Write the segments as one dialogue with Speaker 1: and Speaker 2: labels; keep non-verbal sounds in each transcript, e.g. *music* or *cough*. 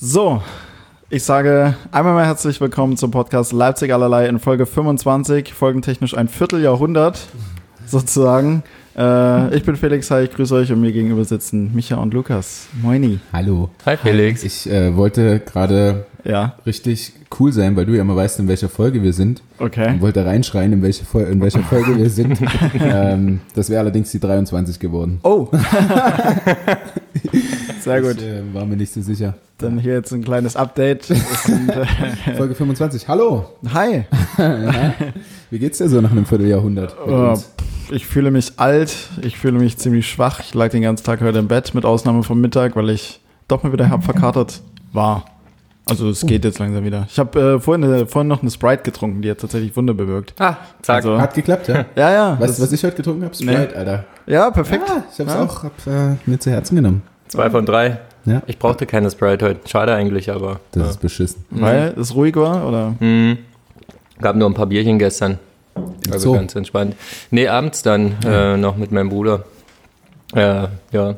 Speaker 1: So, ich sage einmal mal herzlich willkommen zum Podcast Leipzig allerlei in Folge 25, folgentechnisch ein Vierteljahrhundert sozusagen. Äh, ich bin Felix, hi, ich grüße euch und mir gegenüber sitzen Micha und Lukas. Moini.
Speaker 2: Hallo.
Speaker 3: Hi Felix.
Speaker 2: Ich äh, wollte gerade
Speaker 1: Ja,
Speaker 2: richtig cool sein, weil du ja immer weißt, in welcher Folge wir sind.
Speaker 1: okay.
Speaker 2: Und wollte reinschreien, in, welche Fol in welcher Folge wir sind. *laughs* ähm, das wäre allerdings die 23 geworden.
Speaker 1: Oh. *laughs* Sehr gut.
Speaker 2: Ich äh, war mir nicht so sicher.
Speaker 1: Dann hier jetzt ein kleines Update. Es sind, äh,
Speaker 2: Folge 25. Hallo.
Speaker 1: hi. *laughs*
Speaker 2: Wie geht's dir so nach einem Vierteljahrhundert?
Speaker 1: Oh, ich fühle mich alt, ich fühle mich ziemlich schwach. Ich lag den ganzen Tag heute im Bett, mit Ausnahme vom Mittag, weil ich doch mal wieder herb verkatert war. Also es geht jetzt langsam wieder. Ich habe äh, vorhin, äh, vorhin noch eine Sprite getrunken, die hat tatsächlich Wunder bewirkt.
Speaker 3: Ah, zack.
Speaker 1: Also-
Speaker 2: Hat geklappt, ja?
Speaker 1: Ja, ja.
Speaker 2: Weißt du, was ich heute getrunken habe? Sprite, Alter.
Speaker 1: Ja, perfekt.
Speaker 2: Ja, ich hab's
Speaker 1: Ja.
Speaker 2: auch hab, äh, mir zu Herzen genommen.
Speaker 3: Zwei von drei.
Speaker 2: Ja.
Speaker 3: Ich brauchte keine Sprite heute. Schade eigentlich, aber.
Speaker 2: Das
Speaker 3: ja.
Speaker 2: ist beschissen.
Speaker 1: Weil es ruhig war, oder?
Speaker 3: Mhm. Gab nur ein paar Bierchen gestern. Also
Speaker 2: So.
Speaker 3: ganz entspannt. Nee, abends dann äh, noch mit meinem Bruder. Ja, ja.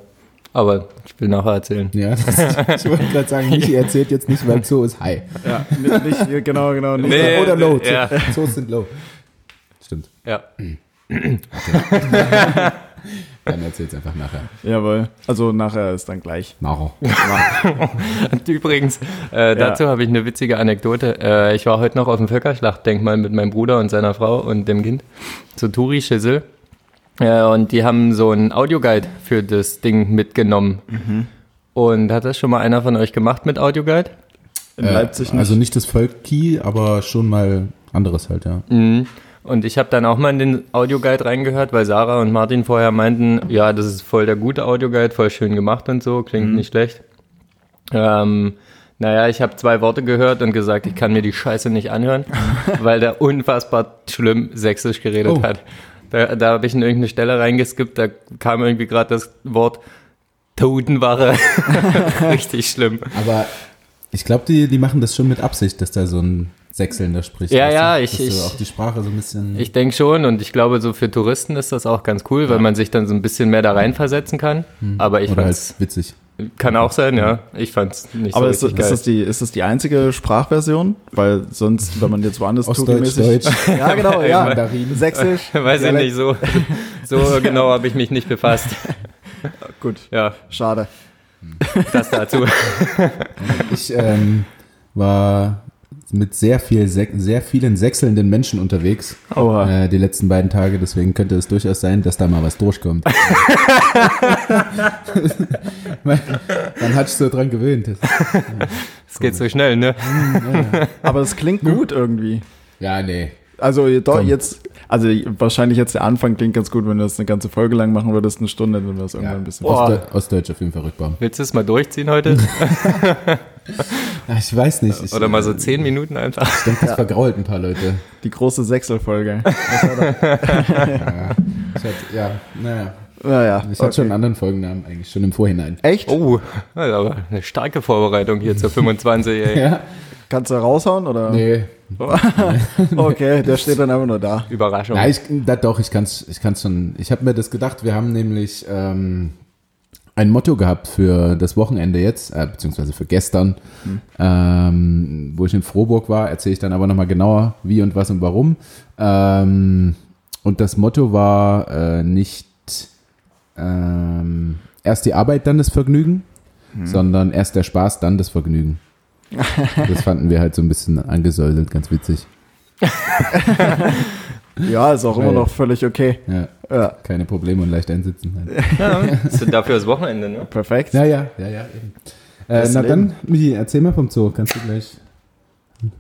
Speaker 3: Aber ich will nachher erzählen.
Speaker 2: Ja, das, ich wollte gerade sagen, Michi *laughs* erzählt jetzt nicht, weil so ist high.
Speaker 1: Ja, nicht, nicht genau, genau. Nicht.
Speaker 3: Nee.
Speaker 2: Oder low.
Speaker 3: ja.
Speaker 2: So sind low. Stimmt.
Speaker 3: Ja. *laughs*
Speaker 2: Dann erzähl's einfach nachher.
Speaker 1: Jawohl. Also nachher ist dann gleich.
Speaker 2: Nachher. *laughs*
Speaker 3: Und übrigens, äh, dazu habe ich eine witzige Anekdote. Äh, ich war heute noch auf dem Völkerschlachtdenkmal mit meinem Bruder und seiner Frau und dem Kind zu Turi Schissel. Äh, und die haben so einen Audioguide für das Ding mitgenommen. Und hat das schon mal einer von euch gemacht mit Audioguide?
Speaker 1: In Leipzig nicht.
Speaker 2: Also nicht das Volki, aber schon mal anderes halt, ja.
Speaker 3: Mhm. Und ich habe dann auch mal in den Audioguide reingehört, weil Sarah und Martin vorher meinten, ja, das ist voll der gute Audioguide, voll schön gemacht und so, klingt nicht schlecht. Ähm, naja, ich habe zwei Worte gehört und gesagt, ich kann mir die Scheiße nicht anhören, *laughs* weil der unfassbar schlimm sächsisch geredet
Speaker 2: Oh.
Speaker 3: hat. Da, da habe ich in irgendeine Stelle reingeskippt, da kam irgendwie gerade das Wort Totenwache. *laughs* *laughs* Richtig schlimm.
Speaker 2: Aber ich glaube, die, die machen das schon mit Absicht, dass da so ein Sechselnder spricht.
Speaker 3: Ja, ja,
Speaker 2: du?
Speaker 3: ich-
Speaker 2: Dass
Speaker 3: ich-
Speaker 2: auch die Sprache so ein bisschen.
Speaker 3: Ich denke schon und ich glaube, so für Touristen ist das auch ganz cool, weil man sich dann so ein bisschen mehr da reinversetzen kann. Aber ich
Speaker 2: oder halt
Speaker 3: fand's,
Speaker 2: witzig.
Speaker 3: kann auch sein, ja. Ich fand's nicht
Speaker 1: Aber
Speaker 3: so
Speaker 1: ist, ist,
Speaker 3: geil.
Speaker 1: das die, ist das die einzige Sprachversion? Weil sonst, wenn man jetzt woanders Touri-mäßig-
Speaker 2: Deutsch. *laughs*
Speaker 1: Ja, genau, ja.
Speaker 2: Mandarin.
Speaker 1: Sächsisch. *laughs*
Speaker 3: Weiß ich
Speaker 1: Dialekt.
Speaker 3: nicht, so, so *laughs* genau habe ich mich nicht befasst.
Speaker 1: Gut,
Speaker 3: Ja,
Speaker 1: schade.
Speaker 3: das dazu.
Speaker 2: Ich ähm, war mit sehr, viel, sehr vielen sechselnden Menschen unterwegs äh, die letzten beiden Tage. Deswegen könnte es durchaus sein, dass da mal was durchkommt. *laughs* *laughs* Man hat sich so dran gewöhnt.
Speaker 3: Es geht so schnell, ne?
Speaker 1: Aber es klingt gut irgendwie.
Speaker 2: Ja, nee.
Speaker 1: Also doch, jetzt, also wahrscheinlich jetzt der Anfang klingt ganz gut, wenn du das eine ganze Folge lang machen würdest, eine Stunde, dann wäre es irgendwann ein bisschen.
Speaker 3: Boah.
Speaker 2: Ostde Ostdeutsch auf jeden Fall rückbauen.
Speaker 3: Willst du es mal durchziehen heute? *laughs*
Speaker 2: Ja, ich weiß nicht. Ich,
Speaker 3: Oder mal so zehn Minuten einfach?
Speaker 2: Ich denke, das vergrault ein paar Leute.
Speaker 1: Die große Sechsel-Folge. *laughs*
Speaker 2: Ja, hatte, ja naja.
Speaker 1: Naja.
Speaker 2: Ich hatte schon einen anderen Folgennamen eigentlich, schon im Vorhinein.
Speaker 1: Echt?
Speaker 3: Oh, aber eine starke Vorbereitung hier zur 25, ey.
Speaker 2: Ja?
Speaker 1: Kannst du raushauen oder?
Speaker 2: Nee. *laughs*
Speaker 1: Okay, der steht dann einfach nur da.
Speaker 3: Überraschung.
Speaker 2: Ja, ich, da, doch, ich kann's, ich kann's schon. Ich habe mir das gedacht, wir haben nämlich ähm, ein Motto gehabt für das Wochenende jetzt, äh, beziehungsweise für gestern, ähm, wo ich in Frohburg war, erzähle ich dann aber nochmal genauer, wie und was und warum. Ähm, und das Motto war äh, nicht ähm, erst die Arbeit, dann das Vergnügen, sondern erst der Spaß, dann das Vergnügen. *laughs* das fanden wir halt so ein bisschen angesäuselt, ganz witzig. *laughs* *laughs*
Speaker 1: Ja, ist auch immer
Speaker 2: Weil-
Speaker 1: noch völlig okay.
Speaker 2: Ja,
Speaker 1: Ja,
Speaker 2: keine Probleme und leicht einsitzen. Halt. *laughs*
Speaker 3: Ja, ist dafür das Wochenende, ne?
Speaker 1: perfekt.
Speaker 2: Ja, ja, ja, ja. Eben. Äh, na
Speaker 1: Leben.
Speaker 2: dann, Michi, erzähl mal vom Zoo. Kannst du gleich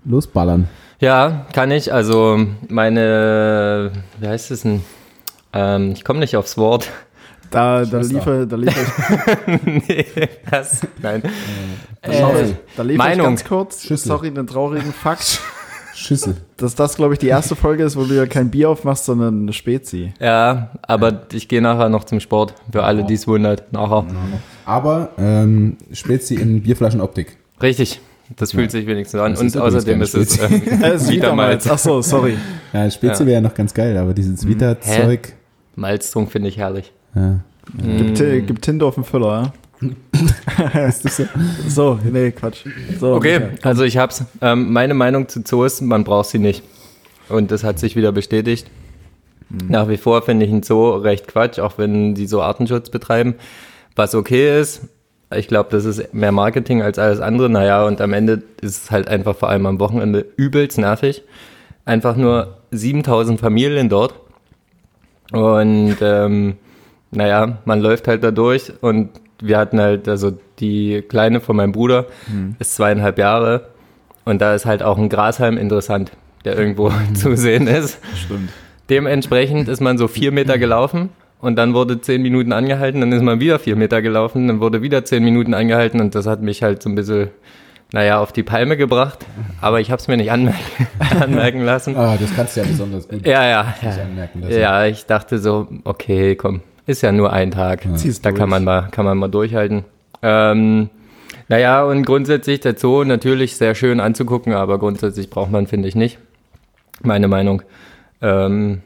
Speaker 2: losballern?
Speaker 3: Ja, kann ich. Also meine, wie heißt es denn? Ähm, ich komme nicht aufs Wort.
Speaker 1: Da, da liefere da liefer ich, *laughs*
Speaker 3: nee, das, nein.
Speaker 1: da
Speaker 3: Äh,
Speaker 1: lief- da liefere ich
Speaker 3: Meinung.
Speaker 1: ganz kurz,
Speaker 2: Schüssel.
Speaker 1: sorry, einen traurigen Fakt,
Speaker 2: Schüssel.
Speaker 1: dass das, glaube ich, die erste Folge ist, wo du ja kein Bier aufmachst, sondern eine Spezi.
Speaker 3: Ja, aber ich gehe nachher noch zum Sport. Für alle, die es wundert. Nachher.
Speaker 2: Aber ähm, Spezi in Bierflaschenoptik.
Speaker 3: Richtig. Das fühlt sich wenigstens an.
Speaker 2: Das
Speaker 3: Und
Speaker 2: ist
Speaker 3: außerdem ist es ähm,
Speaker 1: Äh, *laughs* es ist
Speaker 3: Vitamalz.
Speaker 1: Ach so, sorry.
Speaker 2: Ja, Spezi
Speaker 3: Ja.
Speaker 2: wäre ja noch ganz geil, aber dieses Vita-Zeug.
Speaker 3: Malztrunk finde ich herrlich.
Speaker 2: Ja.
Speaker 1: Gibt, äh, gibt Tinder auf dem Füller, das *laughs* so? so, nee, Quatsch. So,
Speaker 3: Okay,
Speaker 1: Michael.
Speaker 3: also ich hab's. Ähm, meine Meinung zu Zoos, man braucht sie nicht. Und das hat sich wieder bestätigt. Nach wie vor finde ich ein Zoo recht Quatsch, auch wenn die so Artenschutz betreiben. Was okay ist, ich glaube, das ist mehr Marketing als alles andere. Naja, und am Ende ist es halt einfach vor allem am Wochenende übelst nervig. Einfach nur 7000 Familien dort. Und ähm, naja, man läuft halt da durch und wir hatten halt, also die Kleine von meinem Bruder ist zweieinhalb Jahre und da ist halt auch ein Grashalm interessant, der irgendwo *laughs* zu sehen ist.
Speaker 1: Stimmt.
Speaker 3: Dementsprechend ist man so vier Meter gelaufen und dann wurde zehn Minuten angehalten, dann ist man wieder vier Meter gelaufen, dann wurde wieder zehn Minuten angehalten und das hat mich halt so ein bisschen, naja, auf die Palme gebracht, aber ich habe es mir nicht anmerken, *laughs* anmerken lassen.
Speaker 2: Ah, das kannst du ja besonders gut
Speaker 3: Ja, ja, ja.
Speaker 2: anmerken lassen.
Speaker 3: Ja, ich dachte so, okay, komm, ist ja nur ein Tag.
Speaker 1: Zieh's
Speaker 3: Da kann man mal, kann man mal durchhalten. Ähm, naja, und grundsätzlich der Zoo natürlich sehr schön anzugucken, aber grundsätzlich braucht man, finde ich, nicht. Meine Meinung. Ähm,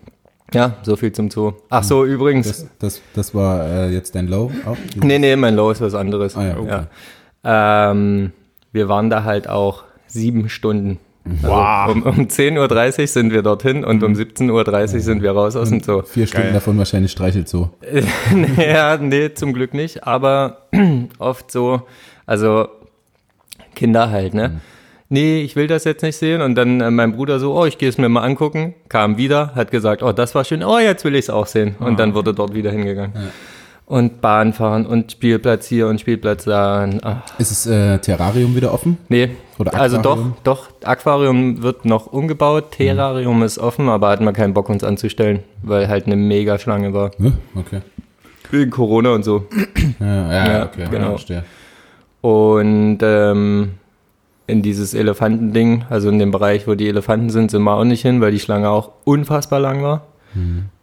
Speaker 3: ja, so viel zum Zoo. Ach so, übrigens.
Speaker 2: Das, das, das war äh, jetzt dein Low auch?
Speaker 3: nee, nee, mein Low ist was anderes.
Speaker 2: Ah ja, okay.
Speaker 3: Ja. Ähm, wir waren da halt auch sieben Stunden. Also
Speaker 1: Wow.
Speaker 3: um, um 10.30 Uhr sind wir dorthin und um 17.30 Uhr sind wir raus aus dem Zoo.
Speaker 2: Vier Stunden
Speaker 1: Geil.
Speaker 2: davon wahrscheinlich streichelt so. *laughs*
Speaker 3: ja, nee, zum Glück nicht, aber *clears throat* oft so, also Kinder halt, ne? Nee, ich will das jetzt nicht sehen. Und dann äh, mein Bruder so, oh, ich gehe es mir mal angucken. Kam wieder, hat gesagt, oh, das war schön, oh, jetzt will ich es auch sehen. Und dann wurde dort wieder hingegangen. Und Bahn fahren und Spielplatz hier und Spielplatz da. Ach,
Speaker 2: Ist das äh, Terrarium wieder offen?
Speaker 3: nee,
Speaker 2: Oder
Speaker 3: also doch,
Speaker 2: Aquarium?
Speaker 3: doch, Aquarium wird noch umgebaut, Terrarium ist offen, aber hatten wir keinen Bock uns anzustellen, weil halt eine mega Schlange war.
Speaker 2: Okay.
Speaker 3: Wegen Corona und so. *clears throat*
Speaker 2: Ja, ja,
Speaker 3: Ja,
Speaker 2: okay.
Speaker 3: genau.
Speaker 2: verstehe.
Speaker 3: Und ähm, in dieses Elefantending, also in dem Bereich, wo die Elefanten sind, sind wir auch nicht hin, weil die Schlange auch unfassbar lang war.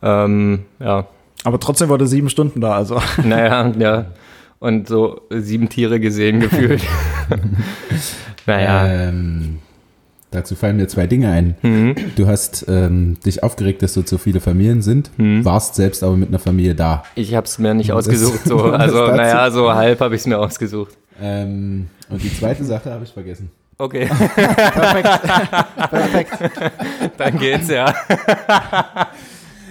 Speaker 3: Ähm, ja,
Speaker 1: Aber trotzdem war der sieben Stunden da, also. *laughs*
Speaker 3: naja, ja. Und so sieben Tiere gesehen gefühlt. *laughs* naja.
Speaker 2: Ähm, dazu fallen mir zwei Dinge ein.
Speaker 3: Mhm.
Speaker 2: Du hast ähm, dich aufgeregt, dass so viele Familien sind,
Speaker 3: Mhm.
Speaker 2: warst selbst aber mit einer Familie da.
Speaker 3: Ich habe es mir nicht ausgesucht. So. *laughs* Also, naja, so halb habe ich es mir ausgesucht.
Speaker 2: Ähm, und die zweite Sache habe ich vergessen.
Speaker 3: Okay,
Speaker 1: Perfekt.
Speaker 3: dann geht's ja.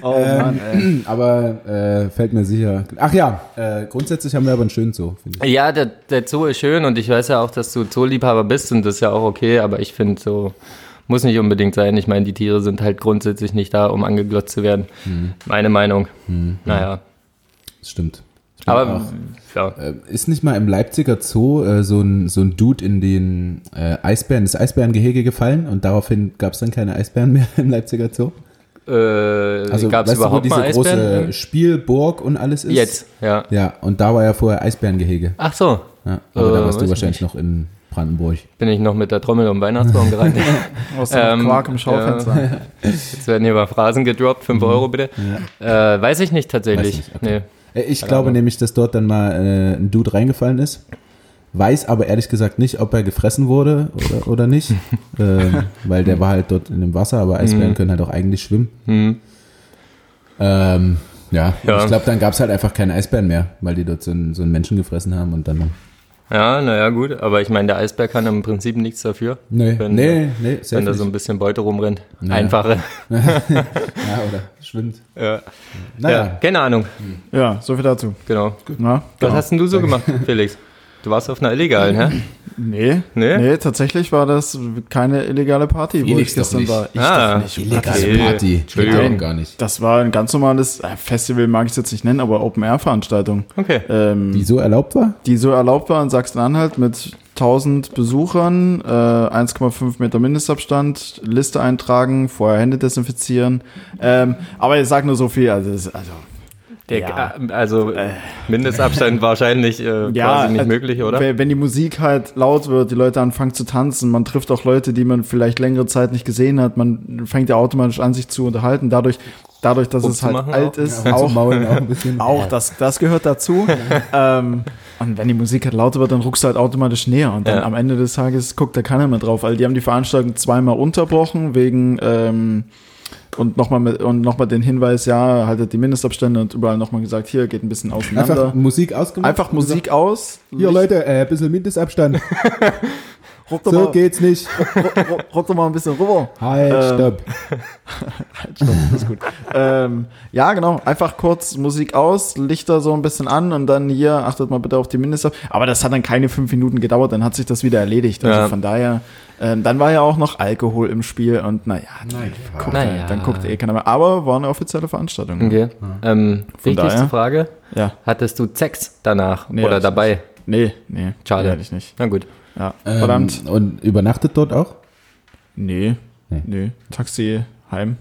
Speaker 1: Oh Mann, ey. *clears throat*
Speaker 2: Aber äh, fällt mir sicher. Ach ja, äh, grundsätzlich haben wir aber einen schönen Zoo, finde ich.
Speaker 3: Ja, der, der Zoo ist schön und ich weiß ja auch, dass du Zooliebhaber bist und das ist ja auch okay, aber ich finde so, muss nicht unbedingt sein. Ich meine, die Tiere sind halt grundsätzlich nicht da, um angeglotzt zu werden. Meine Meinung. Naja.
Speaker 2: Das stimmt. Glaub
Speaker 3: Aber
Speaker 2: auch,
Speaker 3: ja.
Speaker 2: äh, ist nicht mal im Leipziger Zoo äh, so, ein, so ein Dude in den äh, Eisbären, das Eisbärengehege gefallen und daraufhin gab es dann keine Eisbären mehr *laughs* im Leipziger Zoo?
Speaker 3: Äh,
Speaker 2: Also
Speaker 3: Gab es
Speaker 2: weißt du, wo
Speaker 3: überhaupt
Speaker 2: diese
Speaker 3: mal Eisbären?
Speaker 2: große Spielburg und alles ist?
Speaker 3: Jetzt, ja.
Speaker 2: Ja, und da war ja vorher Eisbärengehege.
Speaker 3: Ach so,
Speaker 2: Ja, aber da
Speaker 3: Äh,
Speaker 2: warst
Speaker 3: weiß
Speaker 2: du
Speaker 3: ich
Speaker 2: wahrscheinlich noch in Brandenburg.
Speaker 3: bin ich noch mit der Trommel um Weihnachtsbaum gerannt. *laughs*
Speaker 1: Aus dem
Speaker 3: Ähm,
Speaker 1: Quark im Schaufenster.
Speaker 3: Jetzt werden hier mal Phrasen gedroppt, 5 Euro bitte. Äh, weiß ich nicht tatsächlich.
Speaker 2: Weiß nicht, okay.
Speaker 3: nee.
Speaker 2: Äh, Ich glaube nämlich, dass dort dann mal äh, ein Dude reingefallen ist. Weiß aber ehrlich gesagt nicht, ob er gefressen wurde oder, oder nicht. *laughs* ähm, weil der war halt dort in dem Wasser, aber Eisbären
Speaker 3: Mhm.
Speaker 2: können halt auch eigentlich schwimmen.
Speaker 3: Hm.
Speaker 2: Ähm, ja,
Speaker 3: Ja.
Speaker 2: ich glaube, dann gab es halt einfach keine Eisbären mehr, weil die dort so einen, so einen Menschen gefressen haben und dann.
Speaker 3: Ja, naja, gut. Aber ich meine, der Eisbär kann im Prinzip nichts dafür.
Speaker 2: Nee,
Speaker 3: Wenn-
Speaker 2: nee, nee,
Speaker 3: wenn da so ein bisschen Beute rumrennt.
Speaker 2: Ja.
Speaker 3: Einfache. *laughs*
Speaker 2: Ja, oder schwimmt.
Speaker 3: Ja.
Speaker 2: Naja,
Speaker 3: ja, keine Ahnung.
Speaker 1: Ja, so viel dazu.
Speaker 3: Genau.
Speaker 1: Na,
Speaker 3: Was
Speaker 1: genau.
Speaker 3: hast denn du so gemacht, Felix? *laughs* Du warst auf einer illegalen, hä?
Speaker 1: Nee,
Speaker 3: Nee?
Speaker 1: nee, tatsächlich war das keine illegale Party, wo
Speaker 2: Felix
Speaker 1: ich
Speaker 2: doch
Speaker 1: gestern
Speaker 2: nicht.
Speaker 1: war. Ich
Speaker 3: Ah,
Speaker 1: nicht.
Speaker 2: illegale
Speaker 3: Okay.
Speaker 2: Party.
Speaker 3: Entschuldigung.
Speaker 2: Gar nicht.
Speaker 1: Das war ein ganz normales äh, Festival, mag ich es jetzt nicht nennen, aber Open-Air-Veranstaltung,
Speaker 3: Okay.
Speaker 1: ähm,
Speaker 2: Die so erlaubt war?
Speaker 1: die so erlaubt war in Sachsen-Anhalt mit 1000 Besuchern, äh, 1,5 Meter Mindestabstand, Liste eintragen, vorher Hände desinfizieren. Ähm, aber ich sag nur so viel, also, also
Speaker 3: Der,
Speaker 1: ja.
Speaker 3: äh, Also Mindestabstand *laughs* wahrscheinlich äh, quasi nicht
Speaker 1: äh,
Speaker 3: möglich, oder?
Speaker 1: Wenn, die Musik halt laut wird, die Leute anfangen zu tanzen, man trifft auch Leute, die man vielleicht längere Zeit nicht gesehen hat, man fängt ja automatisch an, sich zu unterhalten. Dadurch, dadurch dass es halt alt
Speaker 3: auch?
Speaker 1: ist,
Speaker 2: Ja,
Speaker 1: auch,
Speaker 2: Maulen auch ein bisschen. *laughs*
Speaker 1: auch das, das gehört dazu. *laughs* ähm, und wenn die Musik halt lauter wird, dann ruckst du halt automatisch näher. Und dann
Speaker 3: Ja.
Speaker 1: am Ende des Tages guckt da keiner mehr drauf. Also die haben die Veranstaltung zweimal unterbrochen wegen ähm, und nochmal mit und den Hinweis, ja, haltet die Mindestabstände und überall nochmal gesagt, hier geht ein bisschen auseinander.
Speaker 2: Einfach Musik ausgemacht.
Speaker 1: Einfach Musik aus.
Speaker 2: Hier Leute, äh, ein bisschen Mindestabstand. *laughs*
Speaker 1: ruck doch,
Speaker 2: so
Speaker 1: mal,
Speaker 2: geht's nicht. *laughs*
Speaker 1: ruck, ruck doch mal ein bisschen rüber.
Speaker 2: Halt,
Speaker 1: Ähm,
Speaker 2: stopp. *laughs*
Speaker 1: Halt, stopp, ist gut. ähm, ja, genau. Einfach kurz Musik aus, Lichter so ein bisschen an und dann hier, achtet mal bitte auf die Mindestabstände. Aber das hat dann keine fünf Minuten gedauert, dann hat sich das wieder erledigt. Also
Speaker 3: Ja.
Speaker 1: von daher, ähm, dann war ja auch noch Alkohol im Spiel und naja,
Speaker 2: Nein,
Speaker 1: guckt,
Speaker 3: Naja.
Speaker 1: dann guckt eh keiner mehr. Aber war eine offizielle Veranstaltung.
Speaker 3: Okay. Ähm,
Speaker 1: Von
Speaker 3: wichtigste
Speaker 1: daher-
Speaker 3: Frage.
Speaker 1: Ja.
Speaker 3: Hattest du Sex danach
Speaker 1: Nee,
Speaker 3: oder dabei?
Speaker 1: Nee, nee.
Speaker 3: Schade.
Speaker 1: Nee, hatte ich nicht.
Speaker 3: Na gut.
Speaker 1: Ja.
Speaker 2: Ähm,
Speaker 1: Verdammt.
Speaker 2: Und übernachtet dort auch?
Speaker 1: Nee,
Speaker 2: Nee.
Speaker 1: nee. Taxi heim.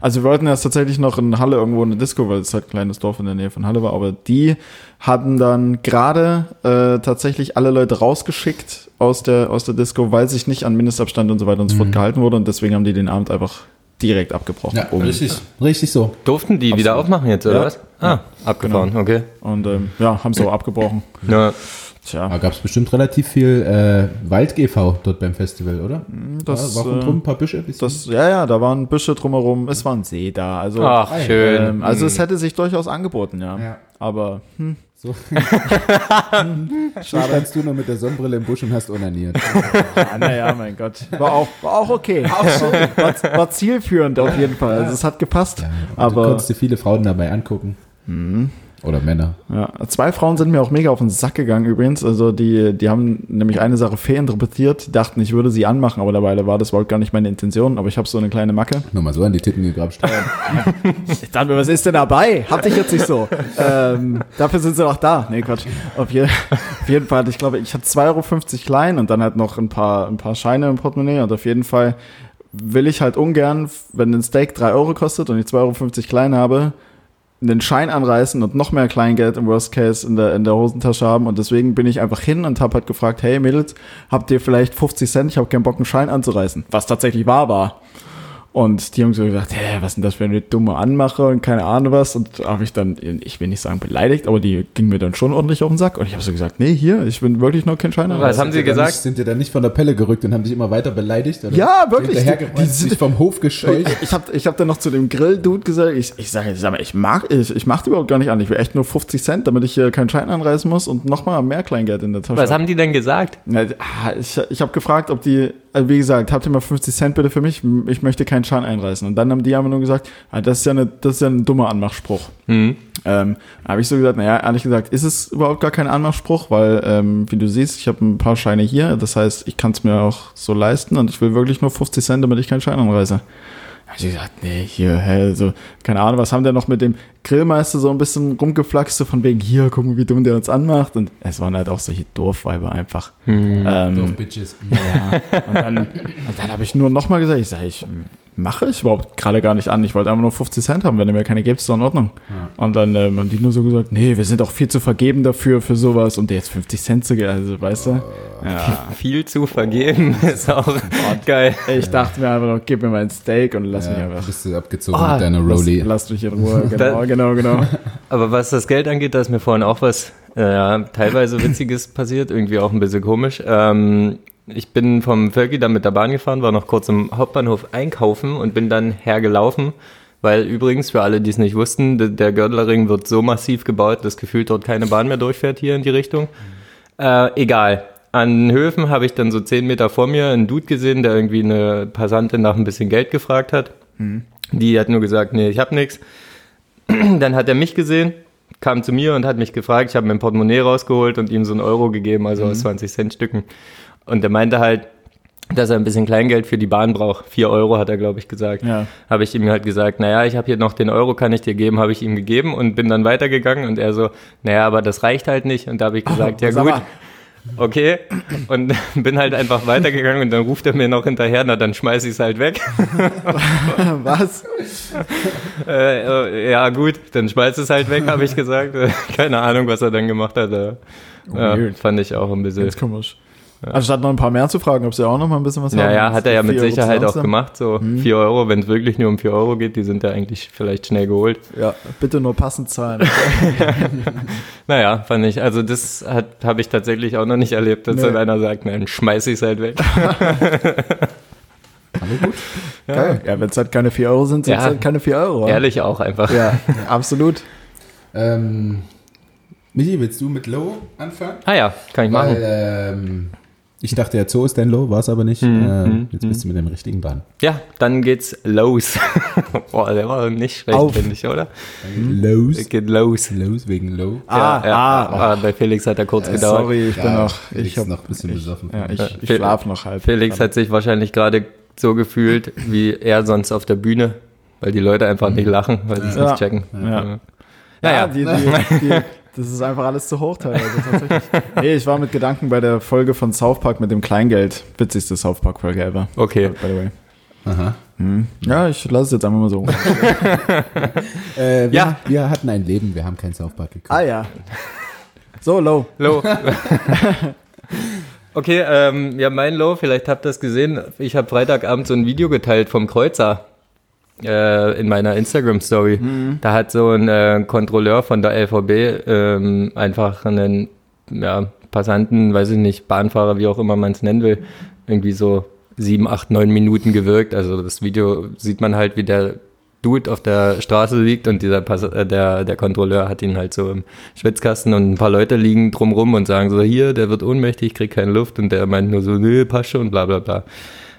Speaker 1: Also wir wollten erst tatsächlich noch in Halle irgendwo eine Disco, weil es halt ein kleines Dorf in der Nähe von Halle war, aber die hatten dann gerade äh, tatsächlich alle Leute rausgeschickt aus der, aus der Disco, weil sich nicht an Mindestabstand und so weiter und so fort gehalten wurde und deswegen haben die den Abend einfach direkt abgebrochen. Um-
Speaker 2: richtig. Richtig so.
Speaker 3: Durften die wieder aufmachen jetzt, oder
Speaker 1: Ja.
Speaker 3: was? Ah, abgefahren, okay.
Speaker 1: Und ähm, ja, haben so abgebrochen.
Speaker 3: Ja.
Speaker 1: Tja,
Speaker 2: Da gab es bestimmt relativ viel äh, Wald-GV dort beim Festival, oder?
Speaker 1: das,
Speaker 2: war, war
Speaker 1: äh,
Speaker 2: drum ein paar Büsche. ein bisschen?
Speaker 1: das, ja, ja, da waren Büsche drumherum, es war ein See da, also,
Speaker 3: Ach, schön.
Speaker 1: ähm, also es hätte sich durchaus angeboten, ja.
Speaker 2: Ja.
Speaker 1: Aber hm,
Speaker 2: So. *laughs* Schade. standst du noch mit der Sonnenbrille im Busch und hast onaniert.
Speaker 1: Ja, naja, mein Gott. War auch, war auch okay. War, war zielführend auf jeden Fall. Also es hat gepasst.
Speaker 2: du
Speaker 1: aber
Speaker 2: konntest dir viele Frauen dabei angucken. Oder Männer.
Speaker 1: ja, zwei Frauen sind mir auch mega auf den Sack gegangen übrigens. Also die, die haben nämlich eine Sache fehlinterpretiert, dachten, ich würde sie anmachen, aber dabei war das wohl gar nicht meine Intention. Aber ich habe so eine kleine Macke.
Speaker 2: Nur mal so an die Titten gegrapscht.
Speaker 1: Ich *laughs* dachte mir, was ist denn dabei? Hatte ich jetzt nicht so. ähm, dafür sind sie auch da. Nee, Quatsch. Auf, je, auf jeden Fall, ich glaube, ich hatte 2,50 Euro klein und dann halt noch ein paar, ein paar Scheine im Portemonnaie und auf jeden Fall will ich halt ungern, wenn ein Steak 3 Euro kostet und ich 2,50 Euro klein habe, einen Schein anreißen und noch mehr Kleingeld im Worst Case in der, in der Hosentasche haben. Und deswegen bin ich einfach hin und habe halt gefragt, hey Mädels, habt ihr vielleicht 50 Cent? Ich habe keinen Bock, einen Schein anzureißen. Was tatsächlich wahr war. Und die haben so gesagt, hä, was ist denn das für eine dumme Anmache und keine Ahnung was. Und da habe ich dann, ich will nicht sagen beleidigt, aber die ging mir dann schon ordentlich auf den Sack. Und ich habe so gesagt, nee, hier, ich bin wirklich noch kein Schein
Speaker 3: Was haben sie gesagt?
Speaker 2: Nicht, sind die da nicht von der Pelle gerückt und haben dich immer weiter beleidigt? Oder
Speaker 1: Ja, wirklich. Die- die sind-
Speaker 2: sich vom Hof gescheucht.
Speaker 1: Ich habe ich hab dann noch zu dem Grill-Dude gesagt, ich, ich sage, sag mal, ich mag, ich, ich mach die überhaupt gar nicht an. Ich will echt nur 50 Cent, damit ich hier keinen Schein anreißen muss und nochmal mehr Kleingeld in der Tasche.
Speaker 3: Was
Speaker 1: hab.
Speaker 3: haben die denn gesagt?
Speaker 1: Na, ich ich habe gefragt, ob die, also wie gesagt, habt ihr mal 50 Cent bitte für mich? Ich möchte keinen Schein einreißen. Und dann haben die einfach nur gesagt, ah, das ist ja eine, das ist ja ein dummer Anmachspruch.
Speaker 3: Mhm.
Speaker 1: Ähm, habe ich so gesagt, naja, ehrlich gesagt, ist es überhaupt gar kein Anmachspruch, weil, ähm, wie du siehst, ich habe ein paar Scheine hier, das heißt, ich kann es mir auch so leisten und ich will wirklich nur 50 Cent, damit ich keinen Schein anreiße. Hab ich gesagt, nee, hier, hä, so, keine Ahnung, was haben der noch mit dem Grillmeister so ein bisschen rumgeflaxt, so von wegen, hier, gucken, wie dumm der uns anmacht. Und es waren halt auch solche Dorfweiber einfach. Ähm,
Speaker 2: Dorf Bitches.
Speaker 1: ja. Und dann, und dann habe ich nur nochmal gesagt, ich sage, ich mache ich überhaupt gerade gar nicht an. Ich wollte einfach nur 50 Cent haben. Wenn ihr mir keine gebt, ist doch in Ordnung. Und dann ähm, haben die nur so gesagt, nee, wir sind auch viel zu vergeben dafür, für sowas. Und dir jetzt 50 Cent zu geben, also weißt du? Ja. *laughs*
Speaker 3: Viel zu vergeben *laughs* ist auch geil.
Speaker 1: Ich dachte mir einfach noch, gib mir mein Steak und lass mich
Speaker 2: Ja,
Speaker 1: einfach.
Speaker 2: bist du abgezogen
Speaker 3: Oh,
Speaker 2: mit deiner
Speaker 1: Lass,
Speaker 2: Rolli.
Speaker 1: lass mich in Ruhe. *laughs* Genau, genau, genau. *laughs*
Speaker 3: Aber was das Geld angeht, da ist mir vorhin auch was äh, teilweise Witziges *laughs* passiert, irgendwie auch ein bisschen komisch. Ähm, ich bin vom Völki dann mit der Bahn gefahren, war noch kurz im Hauptbahnhof einkaufen und bin dann hergelaufen, weil übrigens, für alle, die es nicht wussten, de- der Gördlerring wird so massiv gebaut, dass gefühlt dort keine Bahn mehr durchfährt hier in die Richtung. Äh, egal. An Höfen habe ich dann so zehn Meter vor mir einen Dude gesehen, der irgendwie eine Passantin nach ein bisschen Geld gefragt hat. Die hat nur gesagt, nee, ich hab nix. *clears throat* Dann hat er mich gesehen, kam zu mir und hat mich gefragt. Ich habe mein Portemonnaie rausgeholt und ihm so einen Euro gegeben, also aus 20 Cent Stücken. Und er meinte halt, dass er ein bisschen Kleingeld für die Bahn braucht. Vier Euro hat er, glaube ich, gesagt.
Speaker 1: Ja.
Speaker 3: Habe ich ihm halt gesagt, naja, ich habe hier noch den Euro, kann ich dir geben, habe ich ihm gegeben und bin dann weitergegangen und er so, naja, aber das reicht halt nicht. Und da habe ich *laughs* gesagt, ja
Speaker 1: sag
Speaker 3: gut. Okay. Und *laughs* bin halt einfach weitergegangen und dann ruft er mir noch hinterher, na dann schmeiß ich es halt weg. *laughs*
Speaker 1: Was?
Speaker 3: Äh, äh, ja, gut, dann schmeiß es halt weg, habe ich gesagt. Äh, *laughs* Keine Ahnung, was er dann gemacht hat. Äh, ja,
Speaker 1: Weird.
Speaker 3: fand ich auch ein bisschen.
Speaker 1: Ganz komisch. Anstatt noch ein paar mehr zu fragen, ob sie auch noch mal ein bisschen was haben.
Speaker 3: Ja, ja,
Speaker 1: Das
Speaker 3: hat er ja mit Sicherheit auch gemacht. So vier Euro, wenn es wirklich nur um vier Euro geht, die sind ja eigentlich vielleicht schnell geholt.
Speaker 1: Ja, bitte nur passend zahlen. *laughs* *laughs*
Speaker 3: Naja, fand ich. Also das habe ich tatsächlich auch noch nicht erlebt, dass
Speaker 1: Nee.
Speaker 3: dann einer sagt, nein, schmeiß ich es halt weg. *laughs*
Speaker 2: Aber gut.
Speaker 1: Geil. Ja, wenn es halt keine 4 Euro sind, sind es
Speaker 3: Ja.
Speaker 1: halt keine 4 Euro.
Speaker 3: Ehrlich auch einfach.
Speaker 1: Ja, absolut.
Speaker 2: Ähm, Michi, willst du mit Low anfangen?
Speaker 3: Ah ja, kann ich machen.
Speaker 2: Weil ähm, ich dachte ja, Zoo ist dein Low, war es aber nicht.
Speaker 3: Hm,
Speaker 2: ähm, jetzt bist du mit dem richtigen dran.
Speaker 3: Ja, dann geht's los. *laughs* Boah, der war nicht schlecht, finde ich, oder?
Speaker 2: Los.
Speaker 3: Es geht los.
Speaker 2: Los wegen Low.
Speaker 1: Ah,
Speaker 3: ja, ja.
Speaker 1: ah.
Speaker 3: Ah, bei Felix hat er kurz
Speaker 1: Äh,
Speaker 3: gedauert.
Speaker 1: sorry, ich bin
Speaker 2: Ja,
Speaker 1: noch.
Speaker 2: Felix
Speaker 1: Ich hab,
Speaker 2: noch ein bisschen besoffen.
Speaker 1: Ja, ich, ich
Speaker 3: Fel-
Speaker 1: schlaf noch halb.
Speaker 3: Felix hat sich wahrscheinlich gerade so gefühlt, wie er sonst auf der Bühne, weil die Leute einfach nicht lachen, weil sie es
Speaker 1: Ja.
Speaker 3: nicht checken.
Speaker 1: Ja.
Speaker 3: Naja,
Speaker 1: Ja, die, die, die, das ist einfach alles zu hoch teilweise tatsächlich. *laughs* Nee, ich war mit Gedanken bei der Folge von South Park mit dem Kleingeld. Witzigste South Park-Folge ever.
Speaker 3: Okay.
Speaker 1: By the way.
Speaker 2: Aha.
Speaker 1: Hm. Ja, ich lasse es jetzt einfach mal so. *laughs*
Speaker 2: Äh, wir,
Speaker 3: Ja.
Speaker 2: wir hatten ein Leben, wir haben kein South Park geguckt.
Speaker 1: ah ja. So, low.
Speaker 3: Low. *laughs* okay, ähm, ja, mein Low, vielleicht habt ihr es gesehen. Ich habe Freitagabend so ein Video geteilt vom Kreuzer äh, in meiner Instagram-Story. Da hat so ein äh, Kontrolleur von der LVB ähm, einfach einen ja, Passanten, weiß ich nicht, Bahnfahrer, wie auch immer man es nennen will, irgendwie so sieben, acht, neun Minuten gewirkt. Also das Video sieht man halt, wie der Dude auf der Straße liegt und dieser Pass äh, der, der Kontrolleur hat ihn halt so im Schwitzkasten und ein paar Leute liegen drumrum und sagen so, hier, der wird ohnmächtig, kriegt keine Luft und der meint nur so, nö, passt schon, bla bla bla.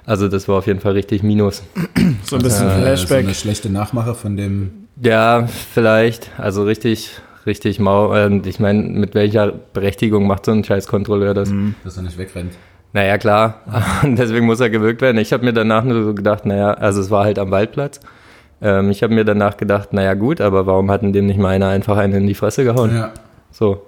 Speaker 3: Also das war auf jeden Fall richtig Minus. *clears throat*
Speaker 1: So ein bisschen
Speaker 2: Äh, So
Speaker 1: Flashback.
Speaker 2: eine schlechte Nachmache von dem.
Speaker 3: Ja, vielleicht, also richtig, richtig mau. Und ich meine, mit welcher Berechtigung macht so ein scheiß Kontrolleur das?
Speaker 2: Dass er nicht wegrennt.
Speaker 3: Naja, klar. *laughs* Und Deswegen muss er gewirkt werden. Ich habe mir danach nur so gedacht, naja, also es war halt am Waldplatz. Ähm, ich habe mir danach gedacht, naja gut, aber warum hat denn dem nicht mal einer einfach einen in die Fresse gehauen?
Speaker 2: Ja.
Speaker 3: So.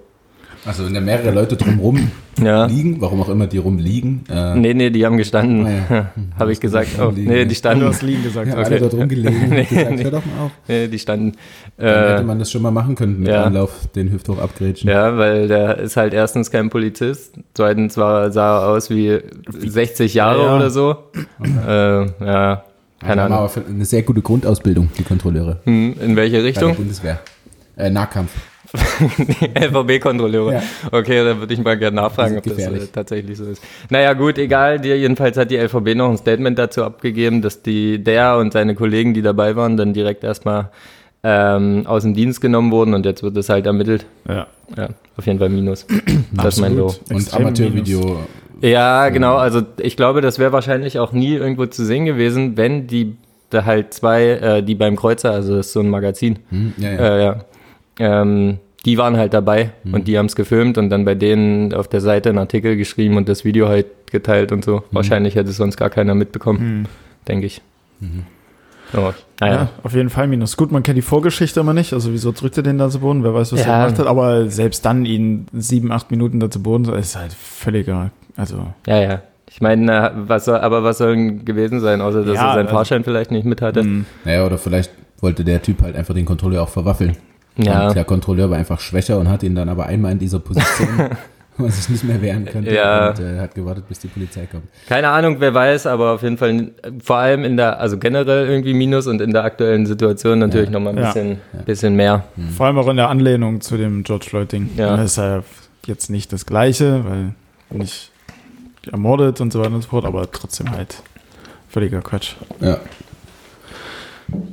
Speaker 2: Also wenn da mehrere Leute drumrum *clears throat*
Speaker 3: Ja.
Speaker 2: liegen, warum auch immer die rumliegen. Äh,
Speaker 3: Nee, nee, die haben gestanden.
Speaker 2: Ah, ja. *laughs*
Speaker 3: habe ich gesagt. Oh, nee, die
Speaker 1: Du
Speaker 3: standen.
Speaker 1: hast liegen gesagt.
Speaker 2: ja,
Speaker 3: okay.
Speaker 2: alle dort rumgelegen *laughs* und gesagt, hör doch mal auf.
Speaker 3: Nee, die standen.
Speaker 2: Dann
Speaker 3: Äh,
Speaker 2: hätte man das schon mal machen können mit
Speaker 3: ja.
Speaker 2: Anlauf, den Hüfthoch abgrätschen.
Speaker 3: Ja, weil der ist halt erstens kein Polizist, zweitens war, sah er aus wie 60 Jahre
Speaker 1: Ja, ja.
Speaker 3: oder so. Äh, ja, keine
Speaker 2: haben
Speaker 3: Ahnung.
Speaker 2: aber für- eine sehr gute Grundausbildung, die Kontrolleure.
Speaker 3: Hm, in welche
Speaker 2: Bei der
Speaker 3: Richtung?
Speaker 2: Bundeswehr. Äh, Nahkampf. *laughs*
Speaker 3: LVB-Kontrolleure.
Speaker 2: Ja.
Speaker 3: Okay, dann würde ich mal gerne nachfragen, ob
Speaker 2: sind
Speaker 3: das äh,
Speaker 2: gefährlich.
Speaker 3: tatsächlich so ist. Naja, gut, egal. Die, jedenfalls hat die LVB noch ein Statement dazu abgegeben, dass die, der und seine Kollegen, die dabei waren, dann direkt erstmal ähm, aus dem Dienst genommen wurden und jetzt wird es halt ermittelt.
Speaker 1: Ja.
Speaker 3: Ja, auf jeden Fall Minus. *clears throat* das ist mein Low.
Speaker 2: Und Amateurvideo.
Speaker 3: Ja, genau. Also ich glaube, das wäre wahrscheinlich auch nie irgendwo zu sehen gewesen, wenn die da halt zwei, äh, die beim Kreuzer, also das ist so ein Magazin,
Speaker 2: Hm, ja, ja.
Speaker 3: äh, ja, ähm, die waren halt dabei und die haben es gefilmt und dann bei denen auf der Seite einen Artikel geschrieben und das Video halt geteilt und so. Wahrscheinlich hätte es sonst gar keiner mitbekommen, denke ich.
Speaker 1: Ja,
Speaker 3: naja.
Speaker 1: auf jeden Fall Minus. Gut, man kennt die Vorgeschichte immer nicht, also wieso drückt er den da zu Boden? Wer weiß, was
Speaker 3: Ja.
Speaker 1: er gemacht hat, aber selbst dann ihn sieben, acht Minuten da zu Boden, ist halt völliger, also
Speaker 3: Ja, ja. Ich meine, was soll, aber was soll denn gewesen sein, außer dass
Speaker 1: Ja,
Speaker 3: er seinen
Speaker 1: also-
Speaker 3: Fahrschein vielleicht nicht mit hatte?
Speaker 1: hm.
Speaker 2: Naja, oder vielleicht wollte der Typ halt einfach den Kontrolleur auch verwaffeln.
Speaker 3: Ja.
Speaker 2: Und der Kontrolleur war einfach schwächer und hat ihn dann aber einmal in dieser Position, *laughs* wo er sich nicht mehr wehren könnte.
Speaker 3: Ja.
Speaker 2: Und äh, hat gewartet, bis die Polizei kommt.
Speaker 3: Keine Ahnung, wer weiß, aber auf jeden Fall vor allem in der, also generell irgendwie Minus und in der aktuellen Situation natürlich
Speaker 2: Ja.
Speaker 3: nochmal ein
Speaker 1: Ja.
Speaker 3: bisschen, bisschen mehr.
Speaker 1: vor allem auch in der Anlehnung zu dem George Floyd-Ding.
Speaker 3: Ja.
Speaker 1: Das ist ja jetzt nicht das Gleiche, weil nicht ermordet und so weiter und so fort, aber trotzdem halt völliger Quatsch.
Speaker 2: Ja.